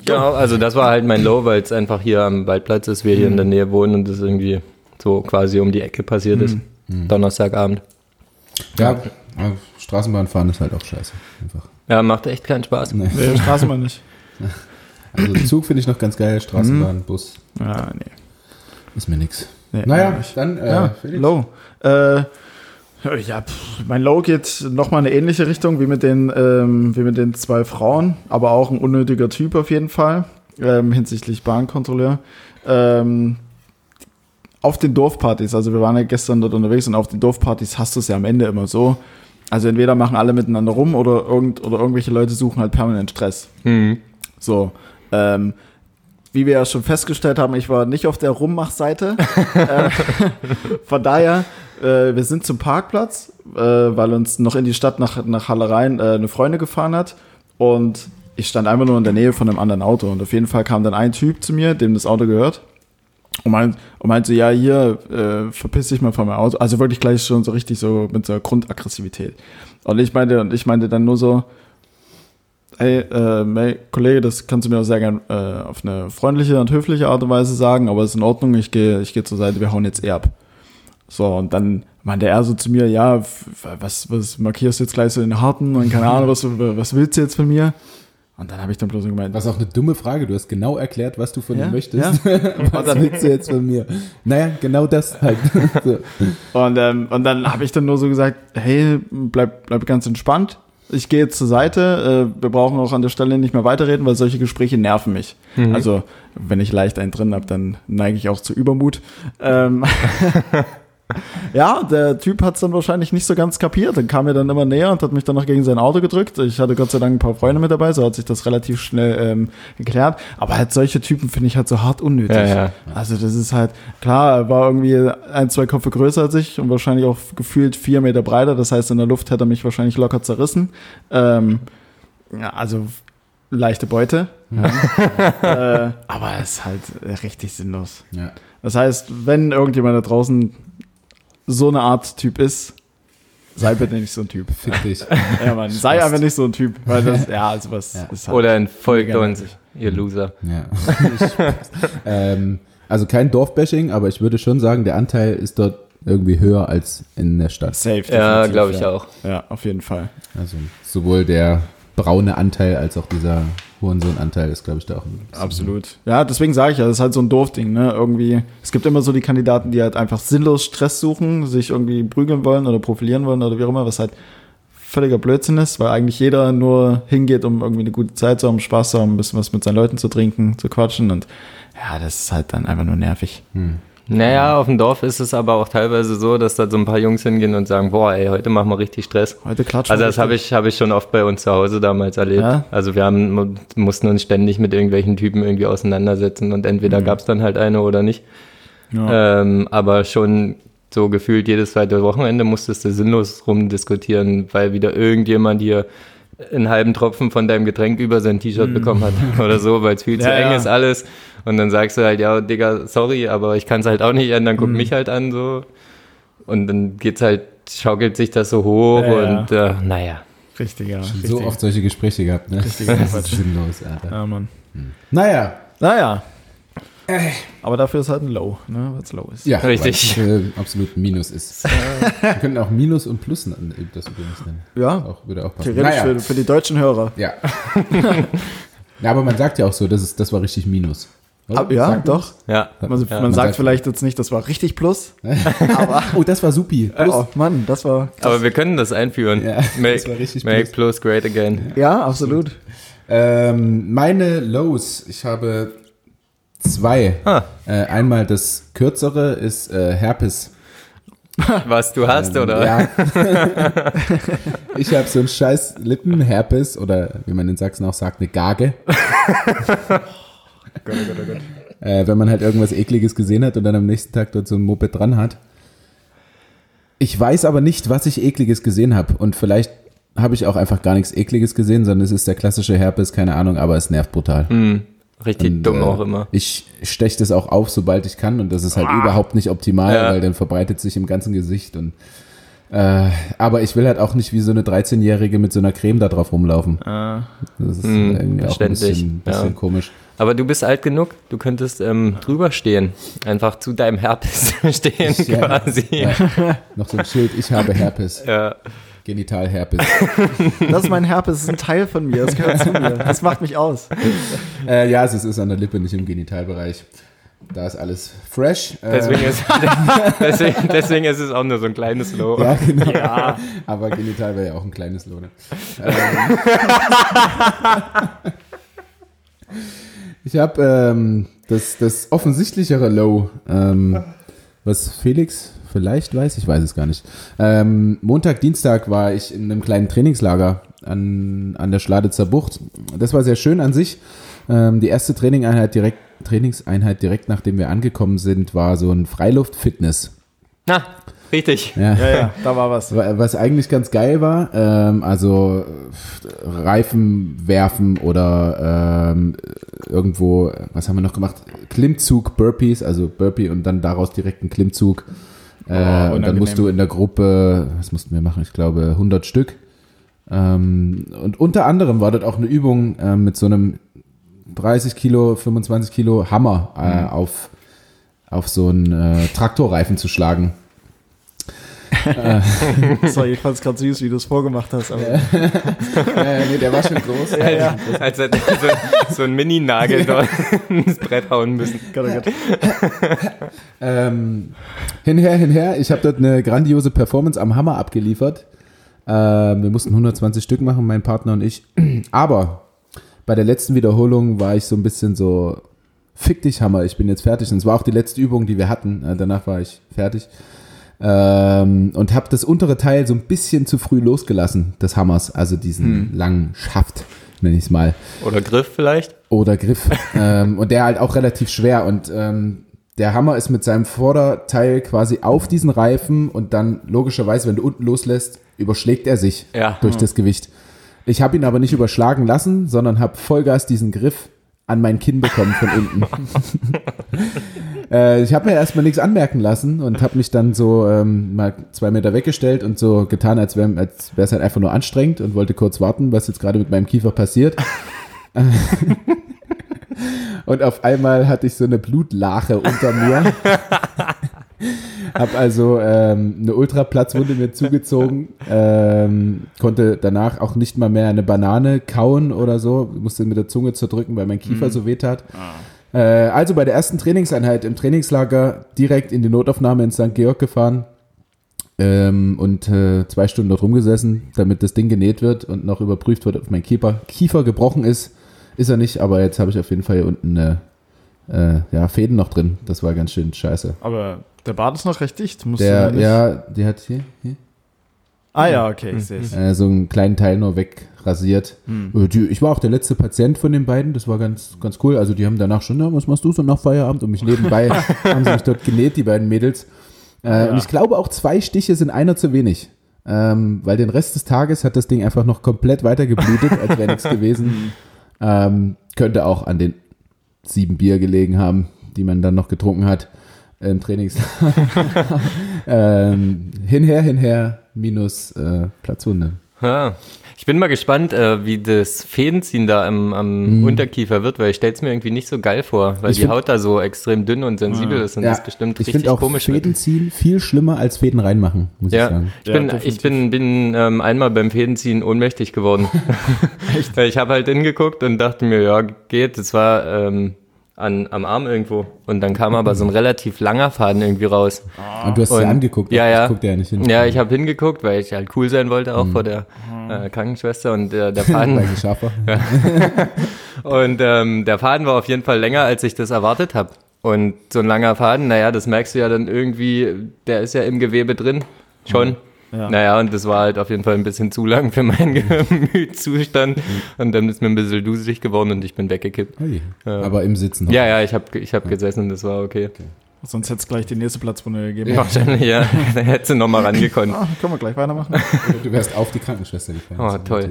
Speaker 3: Genau, also das war halt mein Low, weil es einfach hier am Waldplatz ist, wir hier in der Nähe wohnen und das irgendwie so quasi um die Ecke passiert ist. Donnerstagabend.
Speaker 2: Ja, Straßenbahn fahren ist halt auch scheiße. Einfach.
Speaker 3: Ja, macht echt keinen Spaß.
Speaker 2: Nee.
Speaker 1: Nee, Straßenbahn nicht. *laughs*
Speaker 2: Also Zug finde ich noch ganz geil, Straßenbahn, Bus
Speaker 1: Ja, nee.
Speaker 2: ist mir nix.
Speaker 1: nee
Speaker 2: Naja, dann äh,
Speaker 1: ja,
Speaker 2: Felix.
Speaker 1: Low. Äh, ja, pff, mein Low geht nochmal in eine ähnliche Richtung wie mit, den, ähm, wie mit den zwei Frauen, aber auch ein unnötiger Typ auf jeden Fall, ähm, hinsichtlich Bahnkontrolleur. Ähm, auf den Dorfpartys, also wir waren ja gestern dort unterwegs und auf den Dorfpartys hast du es ja am Ende immer so. Also entweder machen alle miteinander rum oder, irgend, oder irgendwelche Leute suchen halt permanent Stress.
Speaker 3: Mhm.
Speaker 1: So, ähm, wie wir ja schon festgestellt haben, ich war nicht auf der Rummachseite. *laughs* äh, von daher, äh, wir sind zum Parkplatz, äh, weil uns noch in die Stadt nach, nach Halle rein äh, eine Freundin gefahren hat. Und ich stand einfach nur in der Nähe von einem anderen Auto. Und auf jeden Fall kam dann ein Typ zu mir, dem das Auto gehört. Und meint, und meinte, ja, hier, äh, verpiss dich mal von meinem Auto. Also wirklich gleich schon so richtig so mit so einer Grundaggressivität. Und ich meinte, und ich meinte dann nur so, hey, äh, hey, Kollege, das kannst du mir auch sehr gern äh, auf eine freundliche und höfliche Art und Weise sagen, aber ist in Ordnung, ich gehe ich geh zur Seite, wir hauen jetzt eh ab. So, und dann meinte er so zu mir, ja, was, was markierst du jetzt gleich so den Harten und keine Ahnung, was, was willst du jetzt von mir? Und dann habe ich dann bloß so gemeint,
Speaker 2: Was auch eine dumme Frage. Du hast genau erklärt, was du von
Speaker 1: Ja,
Speaker 2: ihm möchtest.
Speaker 1: ja. *laughs*
Speaker 2: was willst du jetzt von mir? Naja, genau das halt. *laughs* so.
Speaker 1: Und, ähm, und dann habe ich dann nur so gesagt, hey, bleib, bleib ganz entspannt. Ich gehe jetzt zur Seite. Äh, wir brauchen auch an der Stelle nicht mehr weiterreden, weil solche Gespräche nerven mich. Also, wenn ich leicht einen drin habe, dann neige ich auch zu Übermut. Ähm, *laughs* *laughs* *laughs* ja, der Typ hat es dann wahrscheinlich nicht so ganz kapiert. Dann kam er dann immer näher und hat mich dann noch gegen sein Auto gedrückt. Ich hatte Gott sei Dank ein paar Freunde mit dabei, so hat sich das relativ schnell ähm, geklärt. Aber halt solche Typen finde ich halt so hart unnötig.
Speaker 3: Ja, ja.
Speaker 1: Also das ist halt, klar, er war irgendwie ein, zwei Köpfe größer als ich und wahrscheinlich auch gefühlt vier Meter breiter. Das heißt, in der Luft hätte er mich wahrscheinlich locker zerrissen. Ähm, ja, also leichte Beute. *laughs* äh, aber es ist halt richtig sinnlos.
Speaker 2: Ja.
Speaker 1: Das heißt, wenn irgendjemand da draußen so eine Art Typ ist, sei bitte nicht so ein Typ.
Speaker 2: Fick dich.
Speaker 1: Ja, Mann, sei einfach nicht so ein Typ. Weil das, ja, also was
Speaker 2: Ja.
Speaker 1: ist halt.
Speaker 3: Oder entfolgt uns, ihr Loser.
Speaker 2: Ja. *laughs* ähm, also kein Dorfbashing, aber ich würde schon sagen, der Anteil ist dort irgendwie höher als in der Stadt.
Speaker 1: Safe.
Speaker 3: Ja, glaube ich
Speaker 1: ja.
Speaker 3: auch.
Speaker 1: Ja, auf jeden Fall.
Speaker 2: Also sowohl der braune Anteil als auch dieser Hurensohn-Anteil ist, glaube ich, da auch ein bisschen
Speaker 1: Absolut. Ja, deswegen sage ich ja, das ist halt so ein Dorfding, ne? Irgendwie, es gibt immer so die Kandidaten, die halt einfach sinnlos Stress suchen, sich irgendwie prügeln wollen oder profilieren wollen oder wie auch immer, was halt völliger Blödsinn ist, weil eigentlich jeder nur hingeht, um irgendwie eine gute Zeit zu haben, Spaß zu haben, ein bisschen was mit seinen Leuten zu trinken, zu quatschen und ja, das ist halt dann einfach nur nervig.
Speaker 3: Naja, auf dem Dorf ist es aber auch teilweise so, dass da so ein paar Jungs hingehen und sagen, boah, ey, heute machen wir richtig Stress.
Speaker 1: Heute klatschen
Speaker 3: Also das habe ich, hab ich schon oft bei uns zu Hause damals erlebt.
Speaker 1: Ja?
Speaker 3: Also wir haben, mu- mussten uns ständig mit irgendwelchen Typen irgendwie auseinandersetzen und entweder
Speaker 1: Mhm.
Speaker 3: gab's dann halt eine oder nicht.
Speaker 1: Ja.
Speaker 3: Ähm, aber schon so gefühlt jedes zweite Wochenende musstest du sinnlos rumdiskutieren, weil wieder irgendjemand hier einen halben Tropfen von deinem Getränk über sein T-Shirt bekommen hat *laughs* oder so, weil es viel zu.
Speaker 1: Ja,
Speaker 3: eng
Speaker 1: ja.
Speaker 3: ist alles. Und dann sagst du halt, ja, Digga, sorry, aber ich kann es halt auch nicht ändern, guck mich halt an so. Und dann geht's halt, schaukelt sich das so hoch
Speaker 1: Ja, ja.
Speaker 3: und äh, naja.
Speaker 1: Richtiger.
Speaker 2: so
Speaker 1: richtiger.
Speaker 2: oft solche Gespräche gehabt, ne?
Speaker 1: Richtiger *laughs*
Speaker 2: das ist sinnlos, Alter.
Speaker 1: Ja, Mann.
Speaker 2: Naja,
Speaker 1: Naja. Aber dafür ist halt ein Low, ne? Weil es low ist.
Speaker 2: ja,
Speaker 3: Richtig.
Speaker 2: weil es, äh, absolut Minus ist. *laughs* Wir können auch Minus und Plus nennen, das übrigens nennen.
Speaker 1: Ja,
Speaker 2: Auch, würde auch passen.
Speaker 1: theoretisch
Speaker 2: Naja.
Speaker 1: für, für die deutschen Hörer.
Speaker 2: Ja. ja, aber man sagt ja auch so, das, ist, das war richtig Minus. Oder?
Speaker 1: Ah, ja,
Speaker 2: Sagt
Speaker 1: doch.
Speaker 3: Ja.
Speaker 1: Also,
Speaker 3: Ja,
Speaker 1: man,
Speaker 2: man
Speaker 1: sagt
Speaker 2: sagt-
Speaker 1: vielleicht jetzt nicht, das war richtig plus. *laughs*
Speaker 2: das? Oh, das war supi. Plus.
Speaker 1: Oh Mann, das war.
Speaker 3: Aber wir können das einführen.
Speaker 2: Ja,
Speaker 3: make,
Speaker 2: das war richtig
Speaker 3: make
Speaker 2: plus.
Speaker 3: plus great again.
Speaker 1: Ja, absolut.
Speaker 2: Ähm, meine Lows, ich habe zwei.
Speaker 3: Ah.
Speaker 2: Äh, einmal das kürzere ist äh, Herpes.
Speaker 3: Was du hast,
Speaker 2: Ähm,
Speaker 3: oder?
Speaker 2: Ja. *laughs* ich habe so einen scheiß Lippenherpes oder wie man in Sachsen auch sagt, eine Gage. *laughs* Äh, wenn man halt irgendwas ekliges gesehen hat und dann am nächsten Tag dort so ein Moped dran hat. Ich weiß aber nicht, was ich ekliges gesehen habe und vielleicht habe ich auch einfach gar nichts ekliges gesehen, sondern es ist der klassische Herpes, keine Ahnung, aber es nervt brutal.
Speaker 3: Hm, richtig
Speaker 2: Und,
Speaker 3: dumm
Speaker 2: äh,
Speaker 3: auch immer.
Speaker 2: Ich steche das auch auf, sobald ich kann und das ist halt überhaupt nicht optimal,
Speaker 3: Ja.
Speaker 2: weil dann verbreitet sich im ganzen Gesicht und äh, aber ich will halt auch nicht wie so eine 13-Jährige mit so einer Creme da drauf rumlaufen.
Speaker 1: Äh,
Speaker 2: Das ist
Speaker 3: Hm,
Speaker 2: irgendwie auch ein bisschen, bisschen
Speaker 3: ja.
Speaker 2: komisch.
Speaker 3: Aber du bist alt genug, du könntest ähm, drüber stehen. Einfach zu deinem Herpes *laughs* stehen
Speaker 2: Ja.
Speaker 3: quasi.
Speaker 2: Ja. Noch so ein Schild, ich habe Herpes,
Speaker 3: Ja.
Speaker 2: Genitalherpes. *laughs*
Speaker 1: das ist mein Herpes, das ist ein Teil von mir, das gehört zu mir. Das macht mich aus.
Speaker 2: äh, ja, es ist an der Lippe, nicht im Genitalbereich. Da ist alles fresh. Äh,
Speaker 3: Deswegen, ist, *laughs* deswegen, deswegen ist es auch nur so ein kleines Low.
Speaker 2: ja, genau.
Speaker 1: Ja.
Speaker 2: Aber genital wäre ja auch ein kleines Lohne. Ähm, ich habe ähm, das, das offensichtlichere Low, ähm, was Felix vielleicht weiß, ich weiß es gar nicht. Ähm, Montag, Dienstag war ich in einem kleinen Trainingslager an, an der Schladitzer Bucht. Das war sehr schön an sich. Ähm, die erste Trainingeinheit direkt, Trainingseinheit direkt nachdem wir angekommen sind, war so ein Freiluft-Fitness.
Speaker 3: Na, richtig.
Speaker 2: Ja.
Speaker 1: Ja, ja, da war was.
Speaker 2: Was eigentlich ganz geil war, ähm, also Reifen werfen oder ähm, irgendwo, was haben wir noch gemacht? Klimmzug, Burpees, also Burpee und dann daraus direkt einen Klimmzug. Äh, und dann musst du in der Gruppe, was mussten wir machen? Ich glaube 100 Stück. Ähm, und unter anderem war dort auch eine Übung äh, mit so einem 30 Kilo, 25 Kilo Hammer äh, auf, auf so einen äh, Traktorreifen zu schlagen. *laughs*
Speaker 1: Das war jedenfalls gerade süß, wie du es vorgemacht hast. Aber *laughs*
Speaker 2: Ja, nee, der war schon groß.
Speaker 3: Als, als hätte er so, so ein Mini-Nagel dort *laughs* ins Brett hauen müssen.
Speaker 1: Gott, oh Gott.
Speaker 2: Ähm, hinher, hinher. Ich habe dort eine grandiose Performance am Hammer abgeliefert. Ähm, wir mussten 120 Stück machen, mein Partner und ich. *clears throat* Aber bei der letzten Wiederholung war ich so ein bisschen so, fick dich Hammer, ich bin jetzt fertig. Und es war auch die letzte Übung, die wir hatten. Äh, danach war ich fertig. Ähm, und habe das untere Teil so ein bisschen zu früh losgelassen, des Hammers. Also diesen langen Schaft, nenne ich es mal.
Speaker 3: Oder Griff vielleicht?
Speaker 2: Oder Griff. *laughs* ähm, und der halt auch relativ schwer. Und ähm, der Hammer ist mit seinem Vorderteil quasi auf diesen Reifen und dann logischerweise, wenn du unten loslässt, überschlägt er sich
Speaker 3: Ja.
Speaker 2: durch das Gewicht. Ich habe ihn aber nicht überschlagen lassen, sondern habe Vollgas diesen Griff an mein Kinn bekommen von unten. *laughs* äh, ich habe mir erstmal nichts anmerken lassen und habe mich dann so ähm, mal zwei Meter weggestellt und so getan, als wäre es halt einfach nur anstrengend und wollte kurz warten, was jetzt gerade mit meinem Kiefer passiert. *laughs* *laughs* Und auf einmal hatte ich so eine Blutlache unter mir. Hab also ähm, eine Ultraplatzwunde mir zugezogen, ähm, konnte danach auch nicht mal mehr eine Banane kauen oder so, musste mit der Zunge zerdrücken, weil mein Kiefer so weh tat. Äh, also bei der ersten Trainingseinheit im Trainingslager direkt in die Notaufnahme in St. Georg gefahren ähm, und äh, zwei Stunden dort rumgesessen, damit das Ding genäht wird und noch überprüft wird, ob mein Kiefer, Kiefer gebrochen ist. Ist er nicht, aber jetzt habe ich auf jeden Fall hier unten äh, äh, ja, Fäden noch drin. Das war ganz schön scheiße.
Speaker 1: Aber der Bart ist noch recht dicht. Musst
Speaker 2: Der,
Speaker 1: du
Speaker 2: ja, die hat hier, hier
Speaker 1: Ah ja, okay, ich sehe es.
Speaker 2: äh, so einen kleinen Teil nur wegrasiert. Die, ich war auch der letzte Patient von den beiden, das war ganz, ganz cool. Also die haben danach schon, na, was machst du so nach Feierabend? Und mich nebenbei *laughs* haben sie mich dort genäht, die beiden Mädels. Äh, Und ich glaube auch zwei Stiche sind einer zu wenig. Ähm, weil den Rest des Tages hat das Ding einfach noch komplett weiter geblutet, als wäre nichts *laughs* gewesen. Ähm, könnte auch an den sieben Bier gelegen haben, die man dann noch getrunken hat im Trainings. *laughs* ähm, hinher, hinher, minus äh, Platzwunde.
Speaker 3: Ja. Ich bin mal gespannt, äh, wie das Fädenziehen da am, am Unterkiefer wird, weil ich stelle es mir irgendwie nicht so geil vor, weil
Speaker 2: Ich
Speaker 3: die
Speaker 2: find-
Speaker 3: Haut da so extrem dünn und sensibel ist und das bestimmt
Speaker 2: ich
Speaker 3: richtig
Speaker 2: auch
Speaker 3: komisch
Speaker 2: Fäden
Speaker 3: wird.
Speaker 2: viel schlimmer als Fäden reinmachen, muss ich
Speaker 3: Ja,
Speaker 2: sagen.
Speaker 3: ich
Speaker 1: Ja,
Speaker 3: bin, ich bin, bin ähm, einmal beim Fädenziehen ohnmächtig geworden. *laughs* *laughs* Ich habe halt hingeguckt und dachte mir, ja, geht. Das war ähm, an, am Arm irgendwo. Und dann kam aber so ein relativ langer Faden irgendwie raus.
Speaker 2: Und du hast
Speaker 3: Und-
Speaker 2: sie angeguckt.
Speaker 3: ja, ja.
Speaker 2: Ich guck dir ja nicht hin.
Speaker 3: Ja, ich habe hingeguckt, weil ich halt cool sein wollte, auch vor der äh, Krankenschwester. Und äh, der Faden. *laughs* *laughs* Und ähm, der Faden war auf jeden Fall länger, als ich das erwartet habe. Und so ein langer Faden, naja, das merkst du ja dann irgendwie, der ist ja im Gewebe drin. Schon.
Speaker 1: Ja.
Speaker 3: Naja, und das war halt auf jeden Fall ein bisschen zu lang für meinen *laughs* Gemütszustand. Und dann ist mir ein bisschen duselig geworden und ich bin weggekippt.
Speaker 2: Ui. Aber im Sitzen.
Speaker 3: Ja, ja, ich habe ich hab gesessen und das war okay.
Speaker 1: Sonst hätte es gleich die nächste Platzwunde gegeben.
Speaker 3: Wahrscheinlich, ja. *laughs* Da hätte sie nochmal rangekonnt.
Speaker 1: Ah, können wir gleich weitermachen? *laughs*
Speaker 2: Du wärst auf die Krankenschwester gefallen.
Speaker 3: Oh, toll.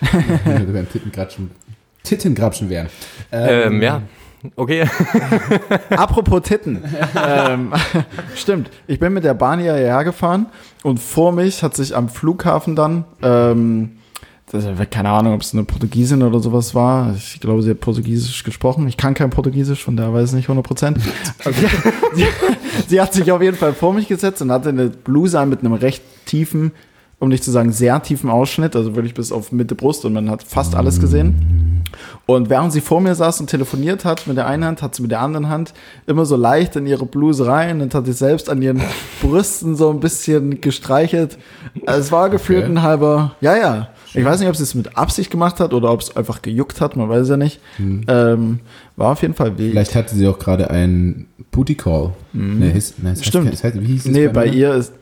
Speaker 2: du beim Tittengrapschen, Tittengrapschen wären.
Speaker 3: Ähm, ja, okay. *laughs*
Speaker 1: Apropos Titten. ähm, *laughs* stimmt. Ich bin mit der Bahn hierher gefahren und vor mich hat sich am Flughafen dann, ähm, das, keine Ahnung, ob es eine Portugiesin oder sowas war. Ich glaube, sie hat Portugiesisch gesprochen. Ich kann kein Portugiesisch, von daher weiß ich nicht 100 Prozent. *laughs* sie, sie, sie hat sich auf jeden Fall vor mich gesetzt und hatte eine Bluse an mit einem recht tiefen, um nicht zu sagen sehr tiefen Ausschnitt, also wirklich bis auf Mitte Brust und man hat fast alles gesehen. Und während sie vor mir saß und telefoniert hat, mit der einen Hand, hat sie mit der anderen Hand immer so leicht in ihre Bluse rein und hat sich selbst an ihren *laughs* Brüsten so ein bisschen gestreichelt. Also Es war gefühlt
Speaker 2: Okay.
Speaker 1: ein halber, ja, ja. Ich weiß nicht, ob sie es mit Absicht gemacht hat oder ob es einfach gejuckt hat, man weiß ja nicht. Ähm, war auf jeden Fall weh.
Speaker 2: Vielleicht hatte sie auch gerade einen Booty Call. Nee, hieß, nee, es heißt-
Speaker 1: Stimmt.
Speaker 2: Heißt, wie hieß es
Speaker 1: nee, bei
Speaker 2: Männern?
Speaker 1: ihr ist,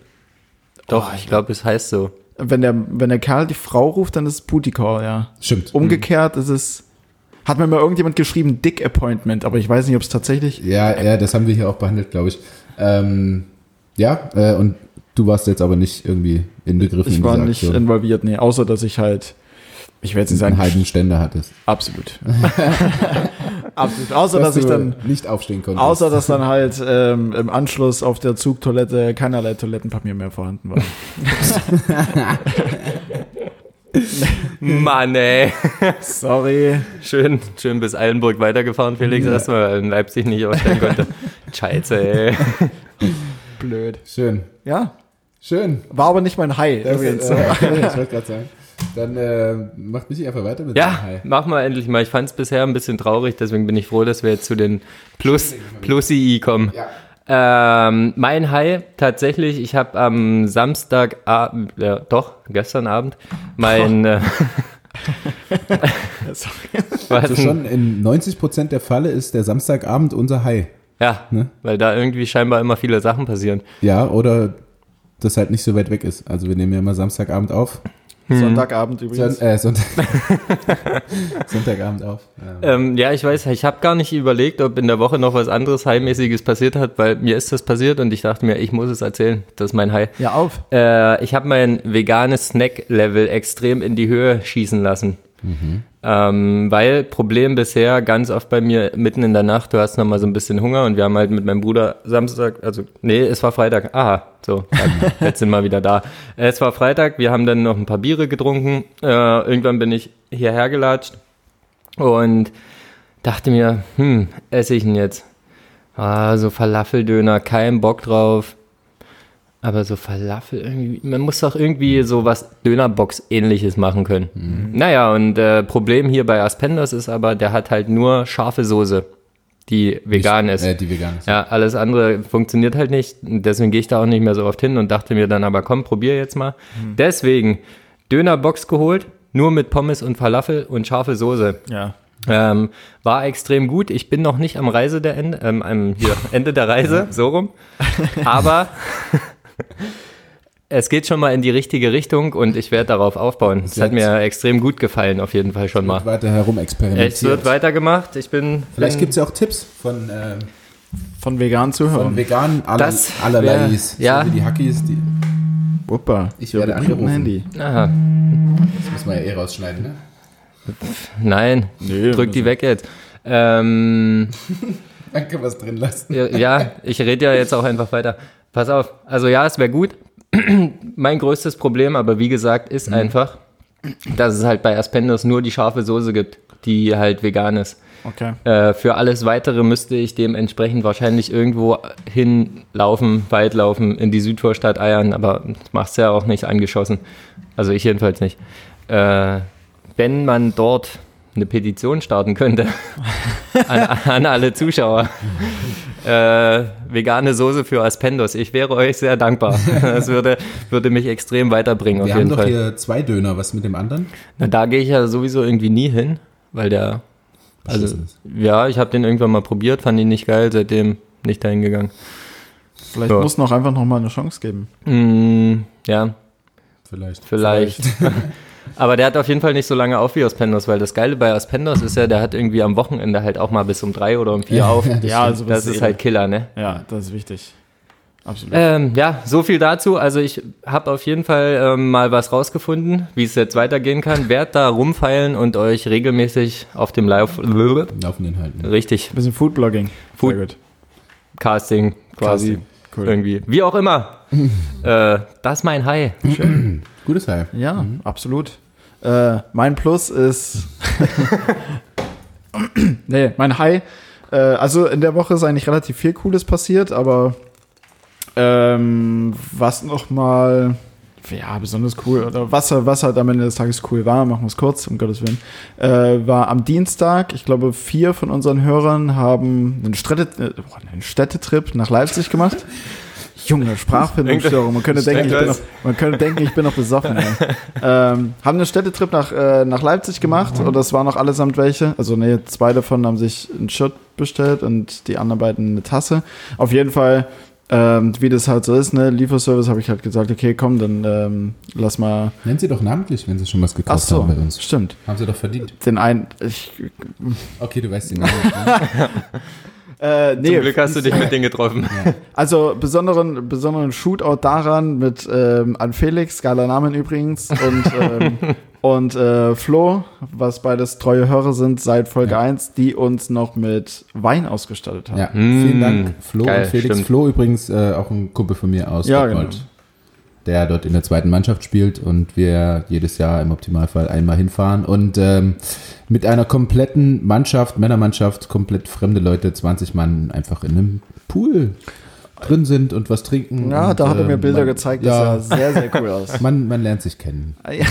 Speaker 3: Doch, ich glaube, es heißt so.
Speaker 1: wenn der, wenn der Kerl die Frau ruft, dann ist es Booty Call, ja.
Speaker 2: Stimmt.
Speaker 1: Umgekehrt ist es, hat mir mal irgendjemand geschrieben, Dick Appointment, aber ich weiß nicht, ob es tatsächlich
Speaker 2: Ja, ja, das haben wir hier auch behandelt, glaube ich. Ähm, ja, äh, und du warst jetzt aber nicht irgendwie inbegriffen
Speaker 1: Ich
Speaker 2: in
Speaker 1: war
Speaker 2: diese
Speaker 1: nicht
Speaker 2: Aktion.
Speaker 1: involviert, nee, außer dass ich halt, ich werde jetzt nicht
Speaker 2: einen
Speaker 1: sagen,
Speaker 2: halben Ständer hattest. *laughs*
Speaker 1: absolut. *laughs* absolut. Außer, dass
Speaker 2: du
Speaker 1: ich dann,
Speaker 2: nicht aufstehen konntest.
Speaker 1: außer, dass dann *laughs* halt ähm, im Anschluss auf der Zugtoilette keinerlei Toilettenpapier mehr vorhanden war.
Speaker 3: Mann, ey.
Speaker 1: Sorry.
Speaker 3: Schön, schön bis Eilenburg weitergefahren, Felix, erstmal, weil in Leipzig nicht ausstellen konnte. Scheiße, ey.
Speaker 1: Blöd.
Speaker 2: Schön.
Speaker 1: Ja,
Speaker 2: Schön.
Speaker 1: war aber nicht mein High.
Speaker 2: Das,
Speaker 1: übrigens.
Speaker 2: äh, ich wollte gerade sagen. Dann äh, macht mich einfach weiter mit
Speaker 3: Ja,
Speaker 2: dem Hi.
Speaker 3: mach mal endlich mal. Ich fand es bisher ein bisschen traurig, deswegen bin ich froh, dass wir jetzt zu den Plus, Plus-II kommen.
Speaker 2: Ja.
Speaker 3: Ähm, mein High tatsächlich, ich habe am Samstagabend, ja, doch, gestern Abend, mein, äh, *laughs* *laughs*
Speaker 2: Also schon in 90% der Fälle ist der Samstagabend unser Hi.
Speaker 3: ja,
Speaker 2: Ne?
Speaker 3: weil da irgendwie scheinbar immer viele Sachen passieren.
Speaker 2: Ja, oder das halt nicht so weit weg ist. Also wir nehmen ja immer Samstagabend auf.
Speaker 1: Sonntagabend übrigens.
Speaker 2: Son äh, Sonntag *laughs* Sonntagabend auf. Ja.
Speaker 3: Ähm, ja, ich weiß, ich habe gar nicht überlegt, ob in der Woche noch was anderes High-mäßiges passiert hat, weil mir ist das passiert und ich dachte mir, ich muss es erzählen. Das ist mein High.
Speaker 1: Ja, auf.
Speaker 3: Äh, ich habe mein veganes Snack-Level extrem in die Höhe schießen lassen. Ähm, weil Problem bisher ganz oft bei mir mitten in der Nacht, du hast noch mal so ein bisschen Hunger und wir haben halt mit meinem Bruder Samstag, also nee, es war Freitag, aha, so, *laughs* jetzt sind wir wieder da. Es war Freitag, wir haben dann noch ein paar Biere getrunken, äh, irgendwann bin ich hierher gelatscht und dachte mir, hm, esse ich denn jetzt? Ah, so Falafeldöner, kein Bock drauf. Aber so Falafel irgendwie, man muss doch irgendwie so was Dönerbox-ähnliches machen können. Naja, und äh, Problem hier bei Aspendos ist aber, der hat halt nur scharfe Soße, die vegan ist.
Speaker 2: Äh, die vegan ist.
Speaker 3: Ja, alles andere funktioniert halt nicht. Deswegen gehe ich da auch nicht mehr so oft hin und dachte mir dann aber, komm, probier jetzt mal. Deswegen Dönerbox geholt, nur mit Pommes und Falafel und scharfe Soße.
Speaker 1: Ja.
Speaker 3: Ähm, war extrem gut. Ich bin noch nicht am Reise der Ende, ähm, am hier, *laughs* Ende der Reise, so rum. Aber *laughs* *laughs* es geht schon mal in die richtige Richtung und ich werde darauf aufbauen. Es hat mir extrem gut gefallen, auf jeden Fall schon mal.
Speaker 2: Weiter herum experimentiert.
Speaker 3: Es wird weitergemacht. Ich bin.
Speaker 2: Vielleicht gibt es ja auch Tipps von, äh,
Speaker 1: Von veganen
Speaker 2: von
Speaker 1: Zuhörern.
Speaker 2: veganen aller,
Speaker 3: wär- ja.
Speaker 2: So wie die Hackies, die,
Speaker 1: Wuppa.
Speaker 2: Ich werde angerufen.
Speaker 1: Handy.
Speaker 3: Aha,
Speaker 2: das muss man ja eh rausschneiden, ne?
Speaker 3: nein,
Speaker 1: Nee,
Speaker 3: drück die weg jetzt. Ähm, *laughs*
Speaker 2: wir es drin lassen.
Speaker 3: ja, ja, ich rede ja jetzt auch einfach weiter. Pass auf. Also ja, es wäre gut. *clears throat* mein größtes Problem, aber wie gesagt, ist einfach, dass es halt bei Aspendos nur die scharfe Soße gibt, die halt vegan ist.
Speaker 1: Okay.
Speaker 3: Äh, für alles weitere müsste ich dementsprechend wahrscheinlich irgendwo hinlaufen, weit laufen, in die Südvorstadt eiern, aber das machst du ja auch nicht angeschossen. Also ich jedenfalls nicht. Äh, wenn man dort eine Petition starten könnte *laughs* an, an alle Zuschauer. Äh, vegane Soße für Aspendos. Ich wäre euch sehr dankbar. *laughs* Das würde, würde mich extrem weiterbringen auf
Speaker 2: Wir haben doch
Speaker 3: Fall.
Speaker 2: hier zwei Döner. Was mit dem anderen?
Speaker 3: Na, da gehe ich ja sowieso irgendwie nie hin, weil der also, ja, ich habe den irgendwann mal probiert, fand ihn nicht geil, seitdem nicht dahin gegangen.
Speaker 1: Vielleicht
Speaker 3: Ja.
Speaker 1: muss noch einfach noch mal eine Chance geben.
Speaker 3: Mm, ja,
Speaker 2: Vielleicht.
Speaker 3: vielleicht. *laughs* *laughs* Aber der hat auf jeden Fall nicht so lange auf wie Aspendos, weil das Geile bei Aspendos ist ja, der hat irgendwie am Wochenende halt auch mal bis um drei oder um vier auf. *laughs*
Speaker 2: das
Speaker 1: Ja, also
Speaker 3: Das ist halt Killer, ne?
Speaker 1: Ja, das ist wichtig. Absolut.
Speaker 3: Ähm, ja, so viel dazu. Also ich habe auf jeden Fall ähm, mal was rausgefunden, wie es jetzt weitergehen kann. Werd da rumfeilen und euch regelmäßig auf dem Live
Speaker 2: Laufenden halten.
Speaker 3: richtig
Speaker 1: Ein bisschen Foodblogging.
Speaker 3: Food-
Speaker 1: Sehr gut.
Speaker 3: Casting quasi
Speaker 1: Casting. Cool.
Speaker 3: irgendwie. Wie auch immer. *laughs* äh, das ist mein High.
Speaker 2: Gutes Heil.
Speaker 1: Ja, absolut. Äh, mein Plus ist. *laughs* nee, mein High. Äh, also in der Woche ist eigentlich relativ viel Cooles passiert, aber ähm, was nochmal. Ja, besonders cool, oder was, was halt am Ende des Tages cool war, machen wir es kurz, um Gottes Willen, äh, war am Dienstag, ich glaube, vier von unseren Hörern haben einen, Städte, äh, einen Städtetrip nach Leipzig gemacht. Junge, Sprachfindungsstörung. Man könnte, denken, ich bin noch, man könnte denken, ich bin noch besoffen. *laughs* Ähm, haben einen Städtetrip nach, äh, nach Leipzig gemacht und das waren auch allesamt welche. Also nee, zwei davon haben sich ein Shirt bestellt und die anderen beiden eine Tasse. Auf jeden Fall, ähm, wie das halt so ist, ne, Lieferservice habe ich halt gesagt, okay, komm, dann ähm, lass mal.
Speaker 2: Nennen Sie doch namentlich, wenn Sie schon was
Speaker 1: Ach
Speaker 2: gekauft
Speaker 1: so,
Speaker 2: haben bei uns.
Speaker 1: stimmt.
Speaker 2: Haben Sie doch verdient.
Speaker 1: Den einen, ich,
Speaker 2: Okay, du weißt den *laughs* Namen.
Speaker 1: Äh, nee,
Speaker 3: Zum Glück hast du dich mit *laughs* denen getroffen.
Speaker 1: Also besonderen, besonderen Shootout daran mit ähm, an Felix, geiler Namen übrigens, und, ähm, *laughs* und äh, Flo, was beides treue Hörer sind seit Folge
Speaker 2: Ja.
Speaker 1: 1, die uns noch mit Wein ausgestattet haben.
Speaker 2: Ja,
Speaker 3: Mm,
Speaker 2: vielen Dank, Flo
Speaker 3: geil,
Speaker 2: und Felix.
Speaker 3: stimmt.
Speaker 2: Flo übrigens äh, auch ein Kumpel von mir aus
Speaker 1: Ja,
Speaker 2: Detmold.
Speaker 1: genau.
Speaker 2: Der dort in der zweiten Mannschaft spielt und wir jedes Jahr im Optimalfall einmal hinfahren und ähm, mit einer kompletten Mannschaft, Männermannschaft, komplett fremde Leute, 20 Mann einfach in einem Pool drin sind und was trinken.
Speaker 1: Ja,
Speaker 2: und,
Speaker 1: da hat er mir
Speaker 2: ähm,
Speaker 1: Bilder
Speaker 2: man,
Speaker 1: gezeigt,
Speaker 2: Ja,
Speaker 1: das sah sehr, sehr cool aus. *laughs*
Speaker 2: man, man lernt sich kennen.
Speaker 1: Ah, ja,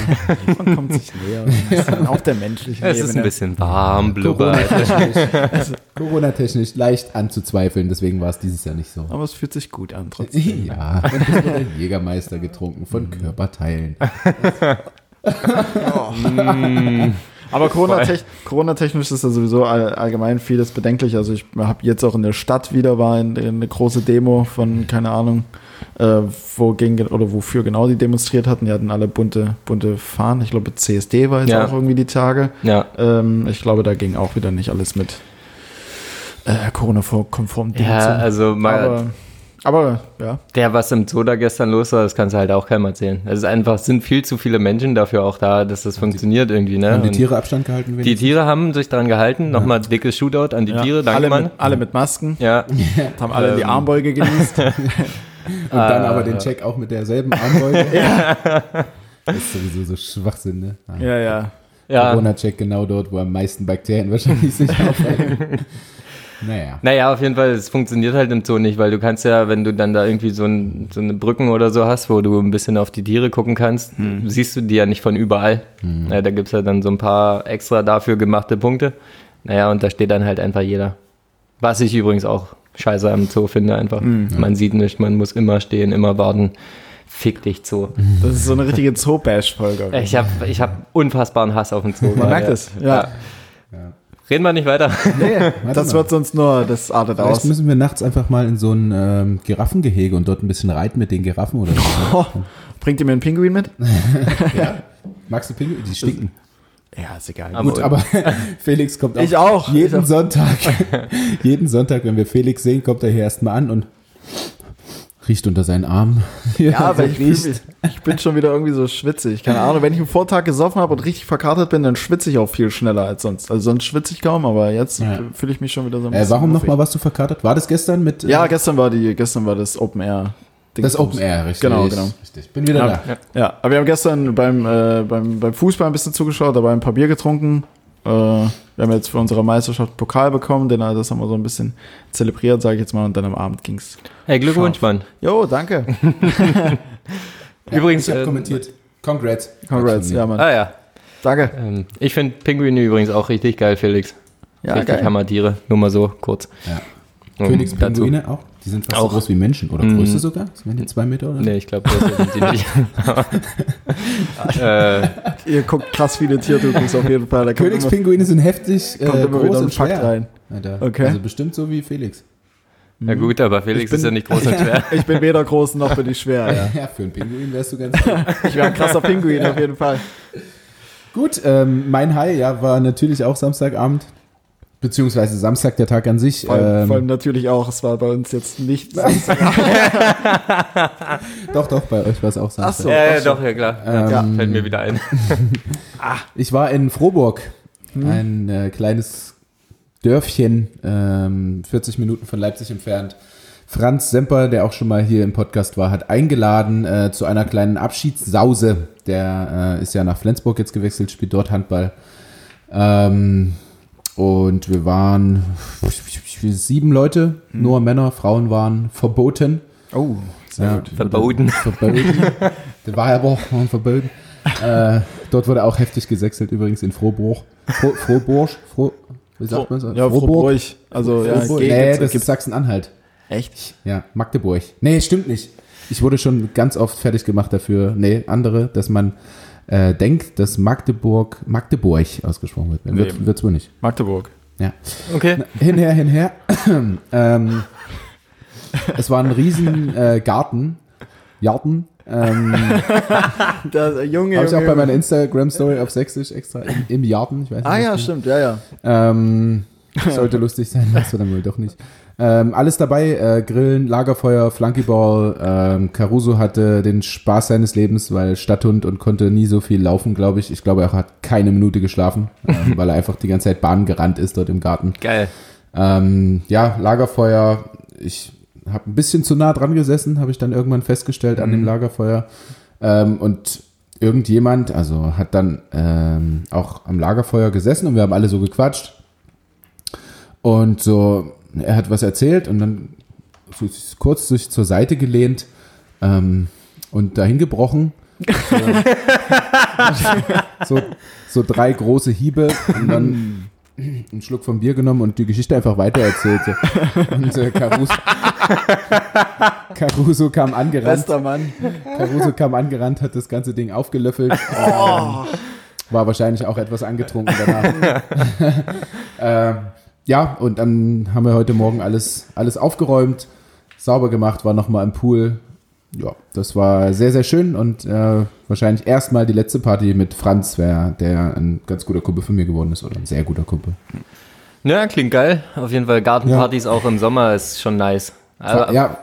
Speaker 1: Man kommt sich näher. Das *laughs* ist auf der menschlichen
Speaker 3: Es ist ein
Speaker 1: Ebene.
Speaker 3: bisschen warm, blubbert.
Speaker 2: Corona-technisch *laughs* Corona-technisch leicht anzuzweifeln, deswegen war es dieses Jahr nicht so.
Speaker 1: Aber es fühlt sich gut an trotzdem.
Speaker 2: Ja, und es wurde ein Jägermeister getrunken von Körperteilen.
Speaker 1: Aber Corona-tech- Corona-technisch ist ja sowieso all, allgemein vieles bedenklich. Also ich habe jetzt auch in der Stadt wieder war in, in eine große Demo von, keine Ahnung, äh, wogegen oder wofür genau die demonstriert hatten. Die hatten alle bunte, bunte Fahnen. Ich glaube, CSD war jetzt
Speaker 3: Ja.
Speaker 1: auch irgendwie die Tage.
Speaker 3: Ja.
Speaker 1: Ähm, ich glaube, da ging auch wieder nicht alles mit äh, Corona-konform
Speaker 3: Ja, also mal,
Speaker 1: Aber, ja,
Speaker 3: der, was im Zoo da gestern los war, das kannst du halt auch keinem erzählen. Es ist einfach, es sind viel zu viele Menschen dafür auch da, dass das funktioniert irgendwie, ne?
Speaker 2: Haben die
Speaker 3: Und
Speaker 2: Tiere Abstand gehalten?
Speaker 3: die
Speaker 2: wenigstens?
Speaker 3: Tiere haben sich dran gehalten. Nochmal dickes Shootout an die
Speaker 1: ja.
Speaker 3: Tiere, danke
Speaker 1: alle,
Speaker 3: Mann.
Speaker 1: mit, alle mit Masken,
Speaker 3: Ja, *laughs*
Speaker 1: haben alle die
Speaker 3: Ähm.
Speaker 1: Armbeuge genießt. *laughs*
Speaker 2: Und dann
Speaker 3: Ah,
Speaker 2: aber den Check auch mit derselben Armbeuge. *laughs* Das ist sowieso so Schwachsinn, ne? Ah.
Speaker 1: ja, ja.
Speaker 3: ja.
Speaker 2: Corona-Check genau dort, wo am meisten Bakterien wahrscheinlich sich aufhalten. Naja.
Speaker 3: Naja, auf jeden Fall, es funktioniert halt im Zoo nicht, weil du kannst ja, wenn du dann da irgendwie so, ein, so eine Brücken oder so hast, wo du ein bisschen auf die Tiere gucken kannst, siehst du die ja nicht von überall. Ja, da gibt's ja dann so ein paar extra dafür gemachte Punkte. Naja, und da steht dann halt einfach jeder. Was ich übrigens auch scheiße am Zoo finde einfach. Man sieht nicht, man muss immer stehen, immer warten. Fick dich Zoo.
Speaker 1: Das ist so eine richtige Zoo-Bash-Folge.
Speaker 3: Ich habe ich hab unfassbaren Hass auf den Zoo.
Speaker 1: Man merkt es, ja.
Speaker 3: Reden wir nicht weiter.
Speaker 1: Nee, das
Speaker 2: mal.
Speaker 1: wird sonst nur, das artet
Speaker 2: Vielleicht
Speaker 1: aus.
Speaker 2: müssen wir nachts einfach mal in so ein ähm, Giraffengehege und dort ein bisschen reiten mit den Giraffen oder so. *laughs*
Speaker 1: Oh, bringt ihr mir einen Pinguin mit? *laughs*
Speaker 2: Magst du Pinguine? Die stinken.
Speaker 1: Ja, ist egal.
Speaker 3: Aber-
Speaker 2: Gut, *laughs* aber Felix kommt auch,
Speaker 1: Ich auch.
Speaker 2: jeden
Speaker 1: Ich auch.
Speaker 2: Sonntag. jeden Sonntag, wenn wir Felix sehen, kommt er hier erstmal an und riecht unter seinen Armen. *laughs*
Speaker 1: ja, aber ich, mich, ich bin schon wieder irgendwie so schwitzig. Keine Ahnung, wenn ich am Vortag gesoffen habe und richtig verkartet bin, dann schwitze ich auch viel schneller als sonst. Also sonst schwitze ich kaum, aber jetzt
Speaker 2: Ja.
Speaker 1: fühle ich mich schon wieder so ein
Speaker 2: Äh,
Speaker 1: bisschen.
Speaker 2: warum nochmal warst du verkatert? War das gestern mit? äh,
Speaker 1: Ja, gestern war die, gestern war das Open Air.
Speaker 2: das Open Air, richtig.
Speaker 1: Genau, genau.
Speaker 2: Richtig. Bin wieder
Speaker 1: Ja.
Speaker 2: da.
Speaker 1: Ja, aber wir haben gestern beim, äh, beim, beim Fußball ein bisschen zugeschaut, dabei ein paar Bier getrunken. Äh, wir haben jetzt für unsere Meisterschaft Pokal bekommen, den, äh, das haben wir so ein bisschen zelebriert, sage ich jetzt mal, und dann am Abend ging's.
Speaker 3: Hey, Glückwunsch,
Speaker 1: Scharf.
Speaker 3: Mann.
Speaker 1: Jo, danke. *laughs*
Speaker 3: Übrigens,
Speaker 2: ich habe
Speaker 3: ähm,
Speaker 2: kommentiert. Congrats.
Speaker 1: Congrats, ja, Mann.
Speaker 3: Ah ja,
Speaker 1: Danke.
Speaker 3: ähm, ich finde Pinguine übrigens auch richtig geil, Felix.
Speaker 1: Ja,
Speaker 3: richtig
Speaker 1: geil.
Speaker 3: Hammertiere. Nur mal so kurz.
Speaker 2: Ja. Königspinguine auch? Die sind fast
Speaker 3: Auch.
Speaker 2: so groß wie Menschen oder
Speaker 3: Mhm.
Speaker 2: größer sogar? Sind die zwei Meter oder?
Speaker 3: Nee, ich glaube, das sind die nicht. *laughs* äh,
Speaker 1: Ihr guckt krass viele Tierdokus auf jeden Fall.
Speaker 2: Königspinguine sind heftig äh,
Speaker 1: kommt immer
Speaker 2: groß
Speaker 1: wieder ein
Speaker 2: und
Speaker 1: Fakt
Speaker 2: schwer.
Speaker 1: rein.
Speaker 2: Alter.
Speaker 1: Okay.
Speaker 2: Also bestimmt so wie Felix.
Speaker 3: ja gut, aber Felix
Speaker 1: bin-
Speaker 3: ist ja nicht groß und *laughs* schwer.
Speaker 1: Ich bin weder groß noch bin ich schwer. Ja. *laughs*
Speaker 2: Ja, für einen Pinguin wärst du ganz gut.
Speaker 1: Ich wäre ein krasser Pinguin auf jeden Fall.
Speaker 2: Gut, ähm, mein High ja, war natürlich auch Samstagabend. Beziehungsweise Samstag, der Tag an sich.
Speaker 1: Vor allem,
Speaker 2: ähm,
Speaker 1: vor allem natürlich auch, es war bei uns jetzt nicht. *laughs*
Speaker 2: doch, doch, bei euch war es auch Samstag.
Speaker 1: so.
Speaker 3: ja, ja,
Speaker 1: ach so.
Speaker 3: doch, ja klar.
Speaker 2: Ähm,
Speaker 3: ja, fällt mir wieder ein. *laughs*
Speaker 2: Ich war in Froburg, ein äh, kleines Dörfchen, ähm, 40 Minuten von Leipzig entfernt. Franz Semper, der auch schon mal hier im Podcast war, hat eingeladen äh, zu einer kleinen Abschiedssause. Der äh, ist ja nach Flensburg jetzt gewechselt, spielt dort Handball. Ähm, und wir waren sieben Leute, nur Männer, Frauen waren verboten.
Speaker 1: Oh, sehr
Speaker 2: Ja,
Speaker 1: gut.
Speaker 3: Verboten. *laughs*
Speaker 2: Verboten. Der war aber auch verboten. äh, dort wurde auch heftig gesächselt, übrigens in Frohburg. Fro Frohburg? Froh, wie sagt man so?
Speaker 1: Ja, Frohburg. Also, ja,
Speaker 2: Frohburg. Nee, das ist Sachsen-Anhalt.
Speaker 1: Echt?
Speaker 2: Ja, Magdeburg. Nee, stimmt nicht. Ich wurde schon ganz oft fertig gemacht dafür, nee, andere, dass man äh, denkt, dass Magdeburg, Magdeburg ausgesprochen wird. Wird
Speaker 1: Nee.
Speaker 2: wird's wohl nicht.
Speaker 1: Magdeburg.
Speaker 2: Ja.
Speaker 3: Okay.
Speaker 2: Hinher, hinher. *clears throat* ähm, es war ein riesen äh, Garten. Garten. Ähm, *laughs*
Speaker 1: Der Junge,
Speaker 2: Habe ich auch bei meiner. Instagram-Story auf Sächsisch extra im, im Garten. Ich weiß nicht,
Speaker 1: Ah ja,
Speaker 2: das-
Speaker 1: stimmt, ja, ja.
Speaker 2: Ähm, sollte lustig sein, *laughs* das war dann wohl doch nicht. Ähm, alles dabei, äh, Grillen, Lagerfeuer, Flunkyball. Ähm, Caruso hatte den Spaß seines Lebens, weil Stadthund und konnte nie so viel laufen, glaube ich. Ich glaube, er hat keine Minute geschlafen, *laughs* ähm, weil er einfach die ganze Zeit Bahn gerannt ist dort im Garten.
Speaker 3: Geil.
Speaker 2: Ähm, ja, Lagerfeuer. Ich habe ein bisschen zu nah dran gesessen, habe ich dann irgendwann festgestellt an dem Lagerfeuer. Ähm, und irgendjemand, also hat dann ähm, auch am Lagerfeuer gesessen und wir haben alle so gequatscht. Und so, er hat was erzählt und dann kurz sich zur Seite gelehnt ähm, und dahin gebrochen. *laughs* so, so drei große Hiebe und dann einen Schluck vom Bier genommen und die Geschichte einfach weitererzählt. So. Und äh, Caruso, *laughs* Caruso kam angerannt.
Speaker 1: Bester Mann.
Speaker 2: Caruso kam angerannt, hat das ganze Ding aufgelöffelt. Ähm, war wahrscheinlich auch etwas angetrunken danach. *laughs* ähm, ja, und dann haben wir heute Morgen alles, alles aufgeräumt, sauber gemacht, war nochmal im Pool. Ja, das war sehr, sehr schön und äh, wahrscheinlich erstmal die letzte Party mit Franz, wer, der ein ganz guter Kumpel von mir geworden ist oder ein sehr guter Kumpel.
Speaker 3: Ja, klingt geil. Auf jeden Fall Gartenpartys auch im Sommer ist schon nice. Aber,
Speaker 2: ja,